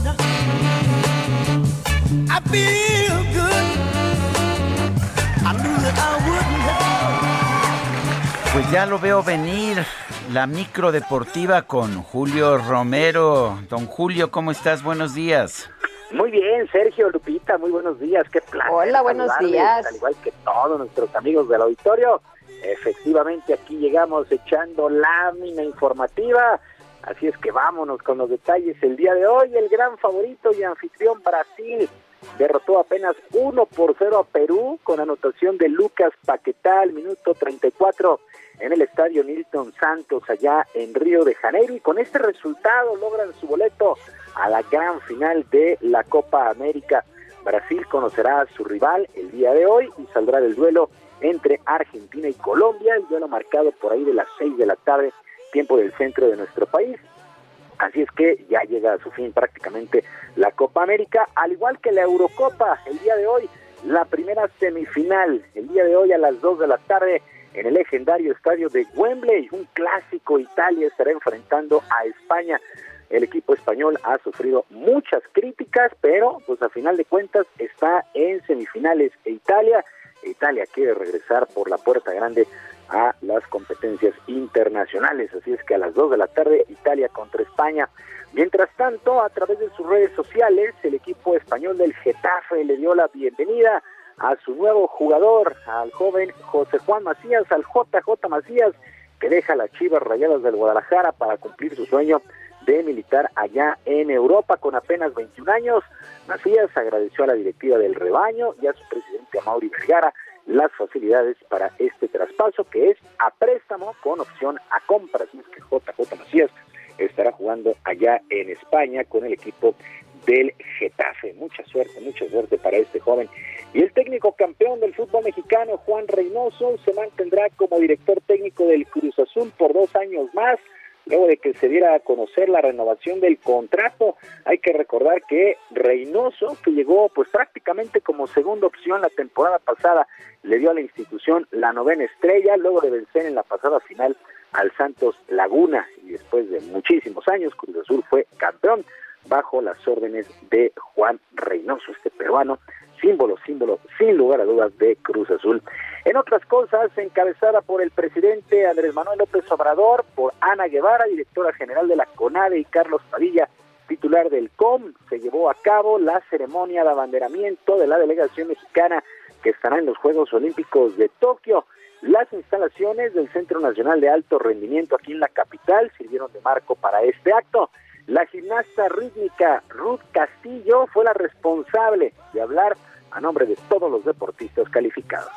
Pues ya lo veo venir, la micro deportiva con Julio Romero. Don Julio, ¿cómo estás? Buenos días. Muy bien, Sergio, Lupita, muy buenos días, qué placer. Hola, buenos días. Al igual que todos nuestros amigos del auditorio, efectivamente aquí llegamos echando lámina informativa, así es que vámonos con los detalles. El día de hoy, el gran favorito y anfitrión Brasil derrotó apenas 1 por 0 a Perú con anotación de Lucas Paquetá al minuto 34 en el estadio Nilton Santos allá en Río de Janeiro y con este resultado logran su boleto a la gran final de la Copa América. Brasil conocerá a su rival el día de hoy y saldrá del duelo entre Argentina y Colombia, el duelo marcado por ahí de las 6 de la tarde, tiempo del centro de nuestro país. Así es que ya llega a su fin prácticamente la Copa América, al igual que la Eurocopa. El día de hoy la primera semifinal el día de hoy a las 2 de la tarde en el legendario estadio de Wembley. Un clásico Italia estará enfrentando a España. El equipo español ha sufrido muchas críticas, pero pues a final de cuentas está en semifinales e Italia. Italia quiere regresar por la puerta grande a las competencias internacionales. Así es que a las 2 de la tarde Italia contra España. Mientras tanto, a través de sus redes sociales, el equipo español del Getafe le dio la bienvenida a su nuevo jugador, al joven José Juan Macías, al JJ Macías, que deja las Chivas Rayadas del Guadalajara para cumplir su sueño de militar allá en Europa con apenas 21 años. Macías agradeció a la directiva del rebaño y a su presidente Mauri Vergara las facilidades para este traspaso que es a préstamo con opción a compra. Así es que JJ Macías estará jugando allá en España con el equipo del Getafe. Mucha suerte, mucha suerte para este joven. Y el técnico campeón del fútbol mexicano, Juan Reynoso, se mantendrá como director técnico del Cruz Azul por dos años más luego de que se diera a conocer la renovación del contrato. Hay que recordar que Reynoso, que llegó pues prácticamente como segunda opción la temporada pasada, le dio a la institución la novena estrella, luego de vencer en la pasada final al Santos Laguna y después de muchísimos años Cruz Azul fue campeón bajo las órdenes de Juan Reynoso, este peruano, símbolo, símbolo, sin lugar a dudas, de Cruz Azul. En otras cosas, encabezada por el presidente Andrés Manuel López Obrador, por Ana Guevara, directora general de la CONADE, y Carlos Padilla, titular del COM, se llevó a cabo la ceremonia de abanderamiento de la delegación mexicana que estará en los Juegos Olímpicos de Tokio. Las instalaciones del Centro Nacional de Alto Rendimiento aquí en la capital sirvieron de marco para este acto. La gimnasta rítmica Ruth Castillo fue la responsable de hablar a nombre de todos los deportistas calificados.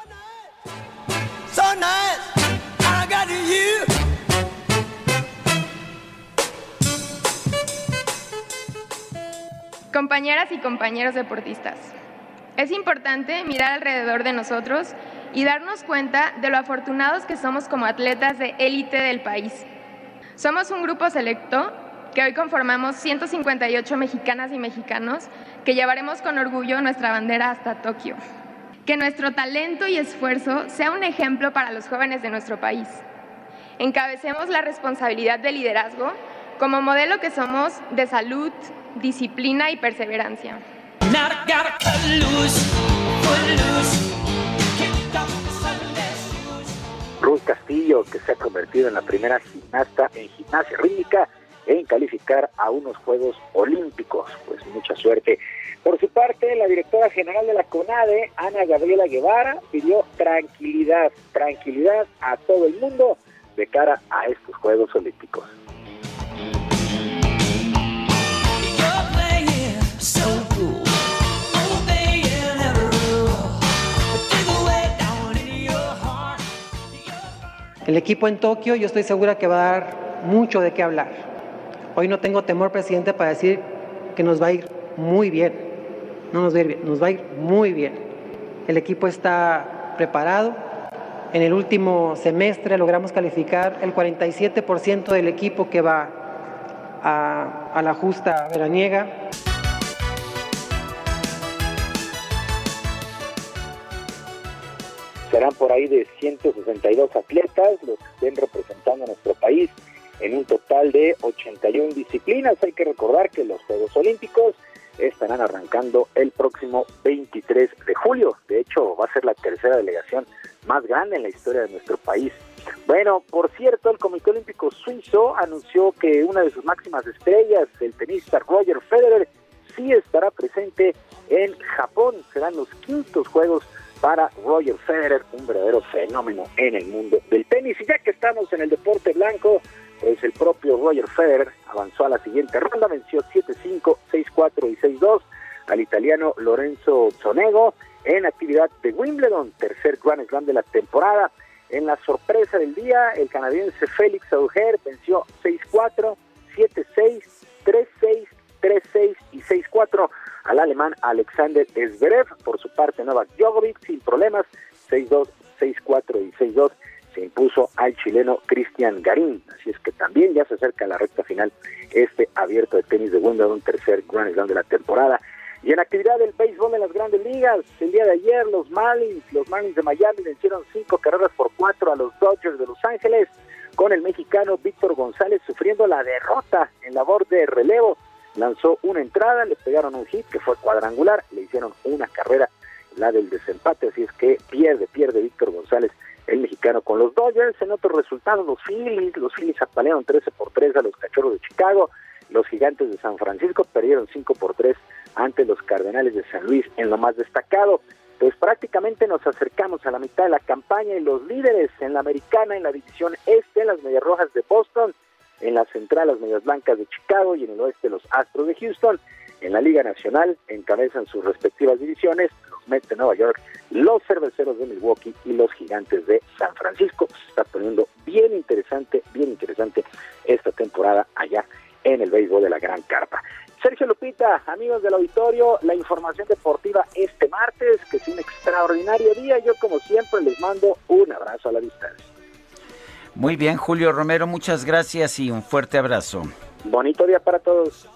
Compañeras y compañeros deportistas, es importante mirar alrededor de nosotros y darnos cuenta de lo afortunados que somos como atletas de élite del país. Somos un grupo selecto que hoy conformamos 158 mexicanas y mexicanos que llevaremos con orgullo nuestra bandera hasta Tokio. Que nuestro talento y esfuerzo sea un ejemplo para los jóvenes de nuestro país. Encabecemos la responsabilidad de liderazgo como modelo que somos de salud, disciplina y perseverancia. Ruth Castillo, que se ha convertido en la primera gimnasta en gimnasia rítmica en calificar a unos Juegos Olímpicos. Pues mucha suerte. Por su parte, la directora general de la CONADE, Ana Gabriela Guevara, pidió tranquilidad, tranquilidad a todo el mundo de cara a estos Juegos Olímpicos. El equipo en Tokio yo estoy segura que va a dar mucho de qué hablar. Hoy no tengo temor, presidente, para decir que nos va a ir muy bien. No nos va a ir bien, nos va a ir muy bien. El equipo está preparado. En el último semestre logramos calificar el 47% del equipo que va a, la justa veraniega. Serán por ahí de 162 atletas los que estén representando a nuestro país en un total de 81 disciplinas. Hay que recordar que los Juegos Olímpicos estarán arrancando el próximo 23 de julio. De hecho, va a ser la tercera delegación más grande en la historia de nuestro país. Bueno, por cierto, el Comité Olímpico Suizo anunció que una de sus máximas estrellas, el tenista Roger Federer, sí estará presente en Japón. Serán los quintos Juegos para Roger Federer, un verdadero fenómeno en el mundo del tenis. Y ya que estamos en el deporte blanco, pues el propio Roger Federer avanzó a la siguiente ronda, venció 7-5, 6-4 y 6-2 al italiano Lorenzo Zonego en actividad de Wimbledon, tercer Grand Slam de la temporada. En la sorpresa del día, el canadiense Félix Auger venció 6-4, 7-6, 3-6, 3-6 y 6-4 al alemán Alexander Zverev. Por su parte, Novak Djokovic sin problemas, 6-2, 6-4 y 6-2 impuso al chileno Cristian Garín. Así es que también ya se acerca la recta final este abierto de tenis de Wimbledon, tercer Grand Slam de la temporada. Y en actividad del béisbol en las grandes ligas, el día de ayer los Marlins, los Marlins de Miami vencieron cinco carreras por cuatro a los Dodgers de Los Ángeles, con el mexicano Víctor González sufriendo la derrota en labor de relevo. Lanzó una entrada, le pegaron un hit que fue cuadrangular, le hicieron una carrera, la del desempate, así es que pierde, pierde Víctor González, el mexicano con los Dodgers. En otros resultados, los Phillies, los Phillies apalearon 13 por 3 a los Cachorros de Chicago, los Gigantes de San Francisco perdieron 5 por 3 ante los Cardenales de San Luis en lo más destacado. Pues prácticamente nos acercamos a la mitad de la campaña y los líderes en la americana, en la división este, las Medias Rojas de Boston, en la central las Medias Blancas de Chicago y en el oeste los Astros de Houston. En la Liga Nacional encabezan sus respectivas divisiones los Mets de Nueva York, los Cerveceros de Milwaukee y los Gigantes de San Francisco. Se está poniendo bien interesante, bien interesante esta temporada allá en el béisbol de la Gran Carpa. Sergio Lupita, amigos del auditorio, la información deportiva este martes, que es un extraordinario día. Yo como siempre les mando un abrazo a la distancia. Muy bien, Julio Romero, muchas gracias y un fuerte abrazo. Bonito día para todos.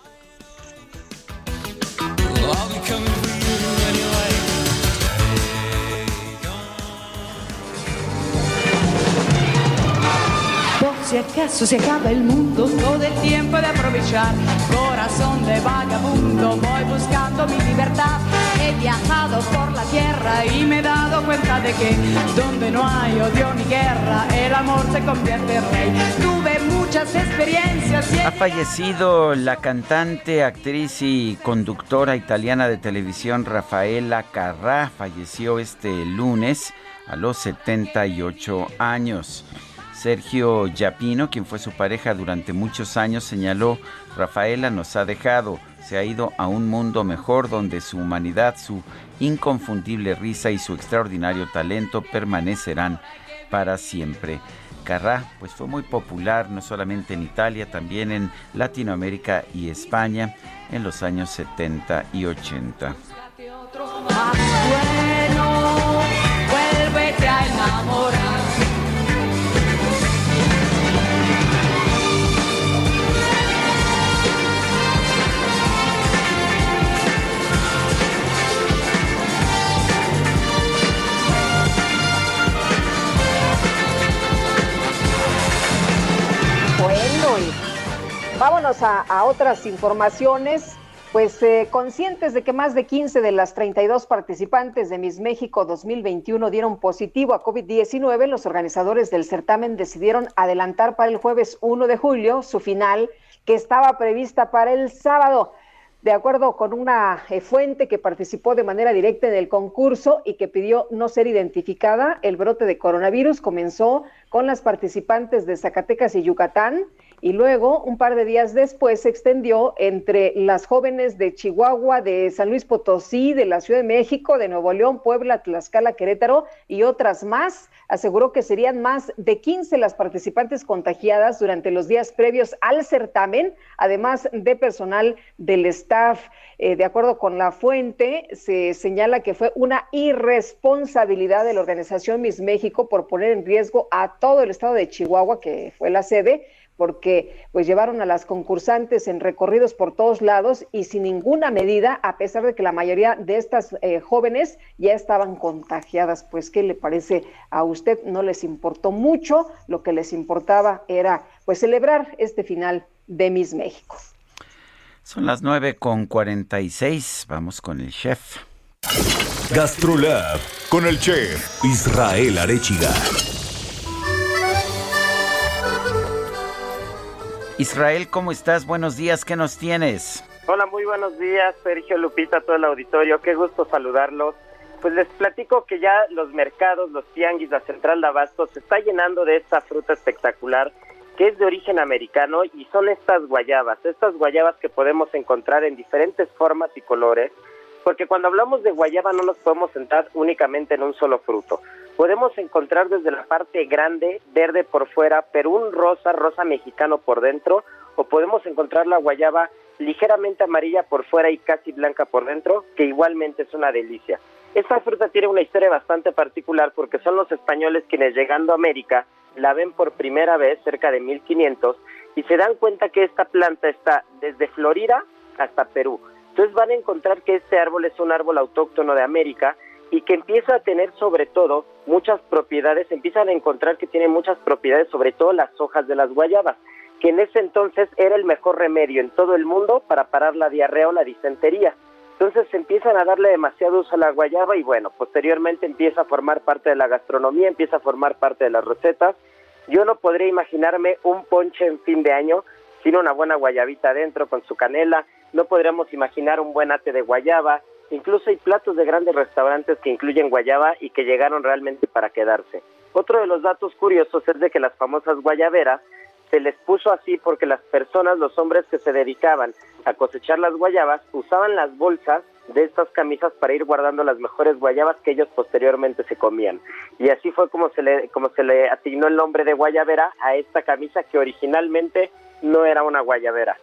Si acaso se acaba el mundo, todo el tiempo de aprovechar. Corazón de vagabundo, voy buscando mi libertad. He viajado por la tierra y me he dado cuenta de que donde no hay odio ni guerra, el amor se convierte en rey. Tuve muchas experiencias. Ha fallecido la cantante, actriz y conductora italiana de televisión Rafaela Carrà. Falleció este lunes a los 78 años. Sergio Yapino, quien fue su pareja durante muchos años, señaló, Rafaela nos ha dejado, se ha ido a un mundo mejor donde su humanidad, su inconfundible risa y su extraordinario talento permanecerán para siempre. Carrá pues fue muy popular no solamente en Italia, también en Latinoamérica y España en los años 70 y 80. Vámonos a, otras informaciones. Pues eh, conscientes de que más de 15 de las 32 participantes de Miss México 2021 dieron positivo a COVID-19, los organizadores del certamen decidieron adelantar para el jueves 1 de julio su final, que estaba prevista para el sábado. De acuerdo con una eh, fuente que participó de manera directa en el concurso y que pidió no ser identificada, el brote de coronavirus comenzó con las participantes de Zacatecas y Yucatán y luego, un par de días después, se extendió entre las jóvenes de Chihuahua, de San Luis Potosí, de la Ciudad de México, de Nuevo León, Puebla, Tlaxcala, Querétaro y otras más. Aseguró que serían más de 15 las participantes contagiadas durante los días previos al certamen, además de personal del staff. Eh, de acuerdo con la fuente, se señala que fue una irresponsabilidad de la organización Miss México por poner en riesgo a todo el estado de Chihuahua, que fue la sede, porque pues llevaron a las concursantes en recorridos por todos lados y sin ninguna medida, a pesar de que la mayoría de estas eh, jóvenes ya estaban contagiadas. Pues, ¿qué le parece a usted? No les importó mucho, lo que les importaba era pues celebrar este final de Miss México. Son las nueve con seis. vamos con el chef. Gastrolab con el chef Israel Arechiga. Israel, ¿cómo estás? Buenos días, ¿qué nos tienes? Hola, muy buenos días, Sergio Lupita, todo el auditorio, qué gusto saludarlos. Pues les platico que ya los mercados, los tianguis, la central de Abasto se está llenando de esta fruta espectacular que es de origen americano y son estas guayabas, estas guayabas que podemos encontrar en diferentes formas y colores, porque cuando hablamos de guayaba no nos podemos centrar únicamente en un solo fruto podemos encontrar desde la parte grande, verde por fuera, pero un rosa, rosa mexicano por dentro, o podemos encontrar la guayaba ligeramente amarilla por fuera y casi blanca por dentro, que igualmente es una delicia. Esta fruta tiene una historia bastante particular porque son los españoles quienes llegando a América la ven por primera vez cerca de 1500 y se dan cuenta que esta planta está desde Florida hasta Perú Entonces van a encontrar que este árbol es un árbol autóctono de América y que empieza a tener sobre todo muchas propiedades, empiezan a encontrar que tiene muchas propiedades, sobre todo las hojas de las guayabas, que en ese entonces era el mejor remedio en todo el mundo para parar la diarrea o la disentería. Entonces empiezan a darle demasiado uso a la guayaba y bueno, posteriormente empieza a formar parte de la gastronomía, empieza a formar parte de las recetas. Yo no podría imaginarme un ponche en fin de año sin una buena guayabita adentro con su canela, no podríamos imaginar un buen ate de guayaba, incluso hay platos de grandes restaurantes que incluyen guayaba y que llegaron realmente para quedarse. Otro de los datos curiosos es de que las famosas guayaberas se les puso así porque las personas, los hombres que se dedicaban a cosechar las guayabas, usaban las bolsas de estas camisas para ir guardando las mejores guayabas que ellos posteriormente se comían. Y así fue como se le, como se le asignó el nombre de guayabera a esta camisa que originalmente no era una guayabera.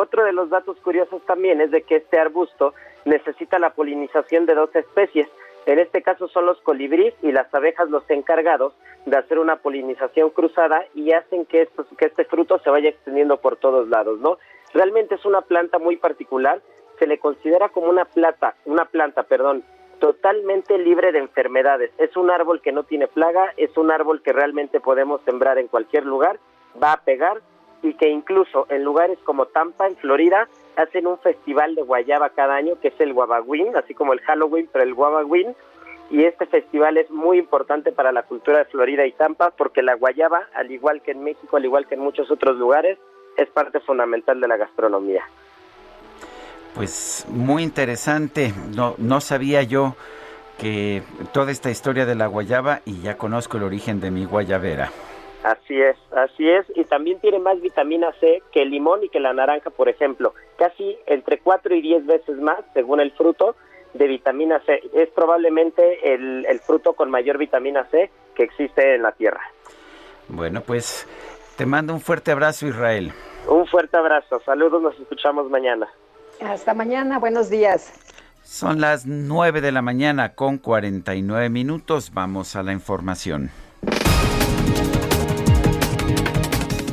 Otro de los datos curiosos también es de que este arbusto necesita la polinización de dos especies. En este caso son los colibríes y las abejas los encargados de hacer una polinización cruzada y hacen que, que este fruto se vaya extendiendo por todos lados, ¿no? Realmente es una planta muy particular, se le considera como una planta, una planta, perdón, totalmente libre de enfermedades. Es un árbol que no tiene plaga, es un árbol que realmente podemos sembrar en cualquier lugar, va a pegar y que incluso en lugares como Tampa, en Florida, hacen un festival de guayaba cada año que es el Guabagüín, así como el Halloween, pero el Guabagüín. Y este festival es muy importante para la cultura de Florida y Tampa porque la guayaba, al igual que en México, al igual que en muchos otros lugares, es parte fundamental de la gastronomía. Pues muy interesante. No, no sabía yo que toda esta historia de la guayaba y ya conozco el origen de mi guayabera. Así es, así es, y también tiene más vitamina C que el limón y que la naranja, por ejemplo, casi entre 4 y 10 veces más, según el fruto, de vitamina C. Es probablemente el, el fruto con mayor vitamina C que existe en la Tierra. Bueno, pues te mando un fuerte abrazo, Israel. Un fuerte abrazo, saludos, nos escuchamos mañana. Hasta mañana, buenos días. Son las 9 de la mañana con 49 minutos, vamos a la información.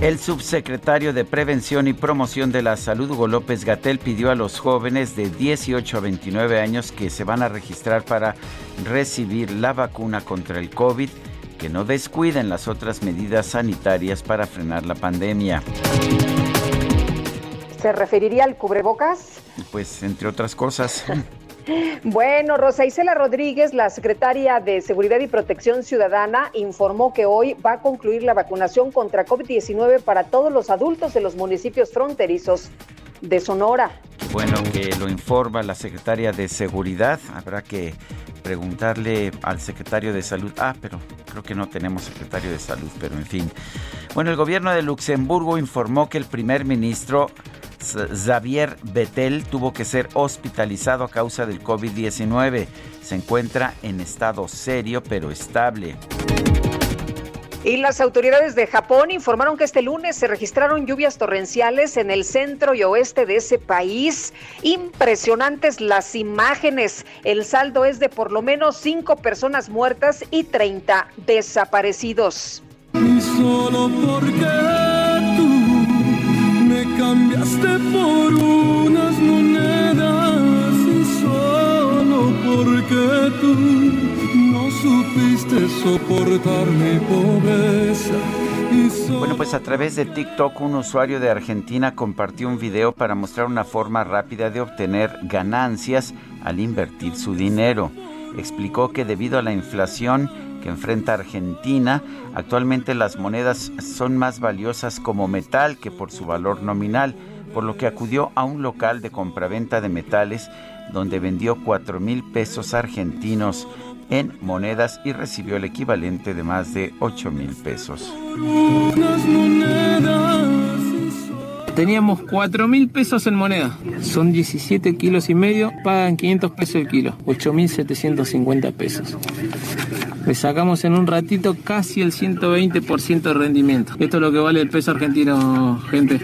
El subsecretario de Prevención y Promoción de la Salud, Hugo López Gatel, pidió a los jóvenes de 18 a 29 años que se van a registrar para recibir la vacuna contra el COVID que no descuiden las otras medidas sanitarias para frenar la pandemia. ¿Se referiría al cubrebocas? Pues entre otras cosas. Bueno, Rosa Isela Rodríguez, la secretaria de Seguridad y Protección Ciudadana, informó que hoy va a concluir la vacunación contra COVID-19 para todos los adultos de los municipios fronterizos de Sonora. Bueno, que lo informa la secretaria de Seguridad. Habrá que preguntarle al secretario de Salud. Ah, pero creo que no tenemos secretario de Salud, pero en fin. Bueno, el gobierno de Luxemburgo informó que el primer ministro Xavier Bettel tuvo que ser hospitalizado a causa del COVID-19. Se encuentra en estado serio pero estable. Y las autoridades de Japón informaron que este lunes se registraron lluvias torrenciales en el centro y oeste de ese país. Impresionantes las imágenes. El saldo es de por lo menos cinco personas muertas y 30 desaparecidos. Y solo porque cambiaste por unas monedas y solo porque tú no supiste soportar mi pobreza. Bueno, pues a través de TikTok un usuario de Argentina compartió un video para mostrar una forma rápida de obtener ganancias al invertir su dinero. Explicó que debido a la inflación que enfrenta Argentina, actualmente las monedas son más valiosas como metal que por su valor nominal, por lo que acudió a un local de compraventa de metales donde vendió 4 mil pesos argentinos en monedas y recibió el equivalente de más de 8 mil pesos. Teníamos 4 mil pesos en moneda. Son 17 kilos y medio, pagan 500 pesos el kilo, 8 mil 750 pesos. Le sacamos en un ratito casi el 120% de rendimiento. Esto es lo que vale el peso argentino, gente.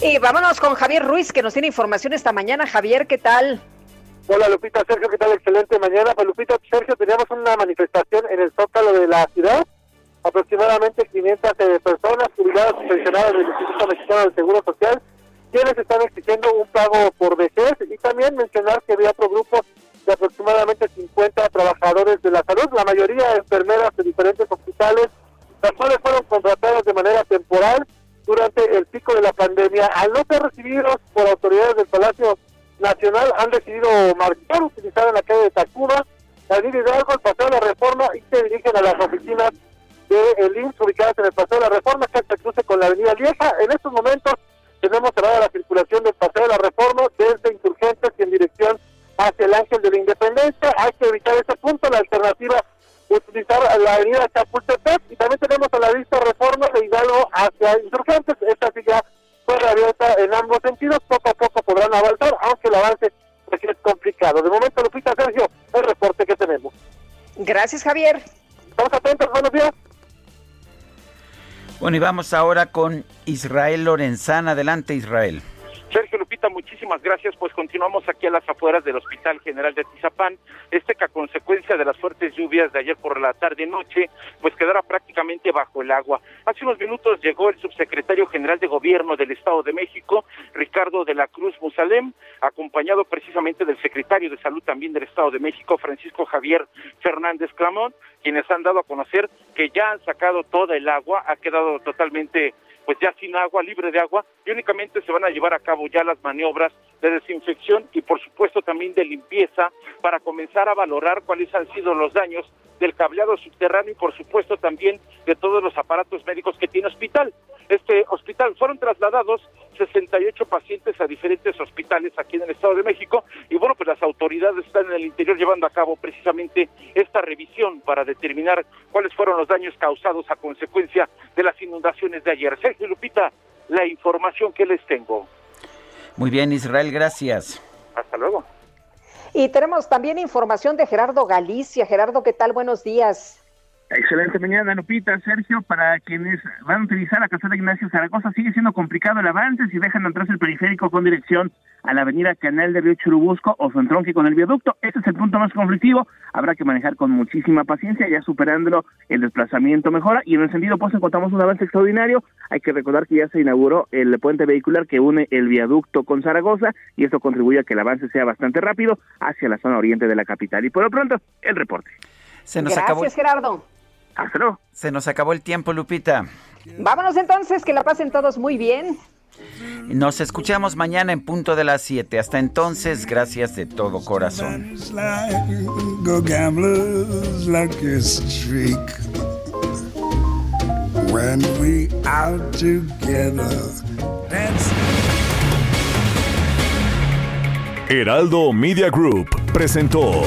Y vámonos con Javier Ruiz, que nos tiene información esta mañana. Javier, ¿qué tal? Hola Lupita, Sergio, ¿qué tal? Excelente mañana. Pues Lupita, Sergio, teníamos una manifestación en el Zócalo de la ciudad. Aproximadamente 500 eh, personas, jubiladas y pensionadas del Instituto Mexicano del Seguro Social, quienes están exigiendo un pago por vejez y también mencionar que había otro grupo de aproximadamente 50 trabajadores de la salud, la mayoría enfermeras de diferentes hospitales, las cuales fueron contratadas de manera temporal durante el pico de la pandemia. Al no ser recibidos por autoridades del Palacio Nacional, han decidido marchar, utilizar en la calle de Tacuba, la línea Hidalgo, de la reforma y se dirigen a las oficinas de el INSS ubicadas en el paseo de la reforma, que se cruce con la avenida Lieja. En estos momentos tenemos cerrada la circulación del paseo de la reforma desde Insurgentes y en dirección hacia el Ángel de la Independencia. Hay que evitar ese punto, la alternativa utilizar la avenida Chapultepec y también tenemos a la vista reforma de Hidalgo hacia Insurgentes. Esta sí ya fue reabierta en ambos sentidos, poco a poco podrán avanzar, aunque el avance pues, es complicado. De momento, Lupita Sergio, el reporte que tenemos. Gracias, Javier. Estamos atentos, buenos días. Bueno, y vamos ahora con Israel Lorenzana. Adelante, Israel. Sergio Muchísimas gracias. Pues continuamos aquí a las afueras del Hospital General de Tizapán. Este que a consecuencia de las fuertes lluvias de ayer por la tarde noche, pues quedará prácticamente bajo el agua. Hace unos minutos llegó el subsecretario general de Gobierno del Estado de México, Ricardo de la Cruz Musalem, acompañado precisamente del secretario de Salud también del Estado de México, Francisco Javier Fernández Clamón, quienes han dado a conocer que ya han sacado toda el agua, ha quedado totalmente pues ya sin agua, libre de agua, y únicamente se van a llevar a cabo ya las maniobras de desinfección y por supuesto también de limpieza para comenzar a valorar cuáles han sido los daños del cableado subterráneo y por supuesto también de todos los aparatos médicos que tiene hospital. Este hospital fueron trasladados 68 pacientes a diferentes hospitales aquí en el Estado de México y bueno, pues las autoridades están en el interior llevando a cabo precisamente esta revisión para determinar cuáles fueron los daños causados a consecuencia de las inundaciones de ayer. Sergio Lupita, la información que les tengo. Muy bien, Israel, gracias. Hasta luego. Y tenemos también información de Gerardo Galicia. Gerardo, ¿qué tal? Buenos días. Excelente mañana, Lupita, Sergio. Para quienes van a utilizar la casa de Ignacio Zaragoza, sigue siendo complicado el avance si dejan atrás el periférico con dirección a la avenida Canal de Río Churubusco o su entronque con el viaducto. Este es el punto más conflictivo. Habrá que manejar con muchísima paciencia, ya superándolo el desplazamiento mejora. Y en el sentido pues encontramos un avance extraordinario. Hay que recordar que ya se inauguró el puente vehicular que une el viaducto con Zaragoza y esto contribuye a que el avance sea bastante rápido hacia la zona oriente de la capital. Y por lo pronto, el reporte. Se nos Gracias, acabó. Gerardo. Se nos acabó el tiempo, Lupita. Vámonos entonces, que la pasen todos muy bien. Nos escuchamos mañana en punto de las 7. Hasta entonces, gracias de todo corazón. Go gamblers like a streak. When we out together, that's Heraldo Media Group presentó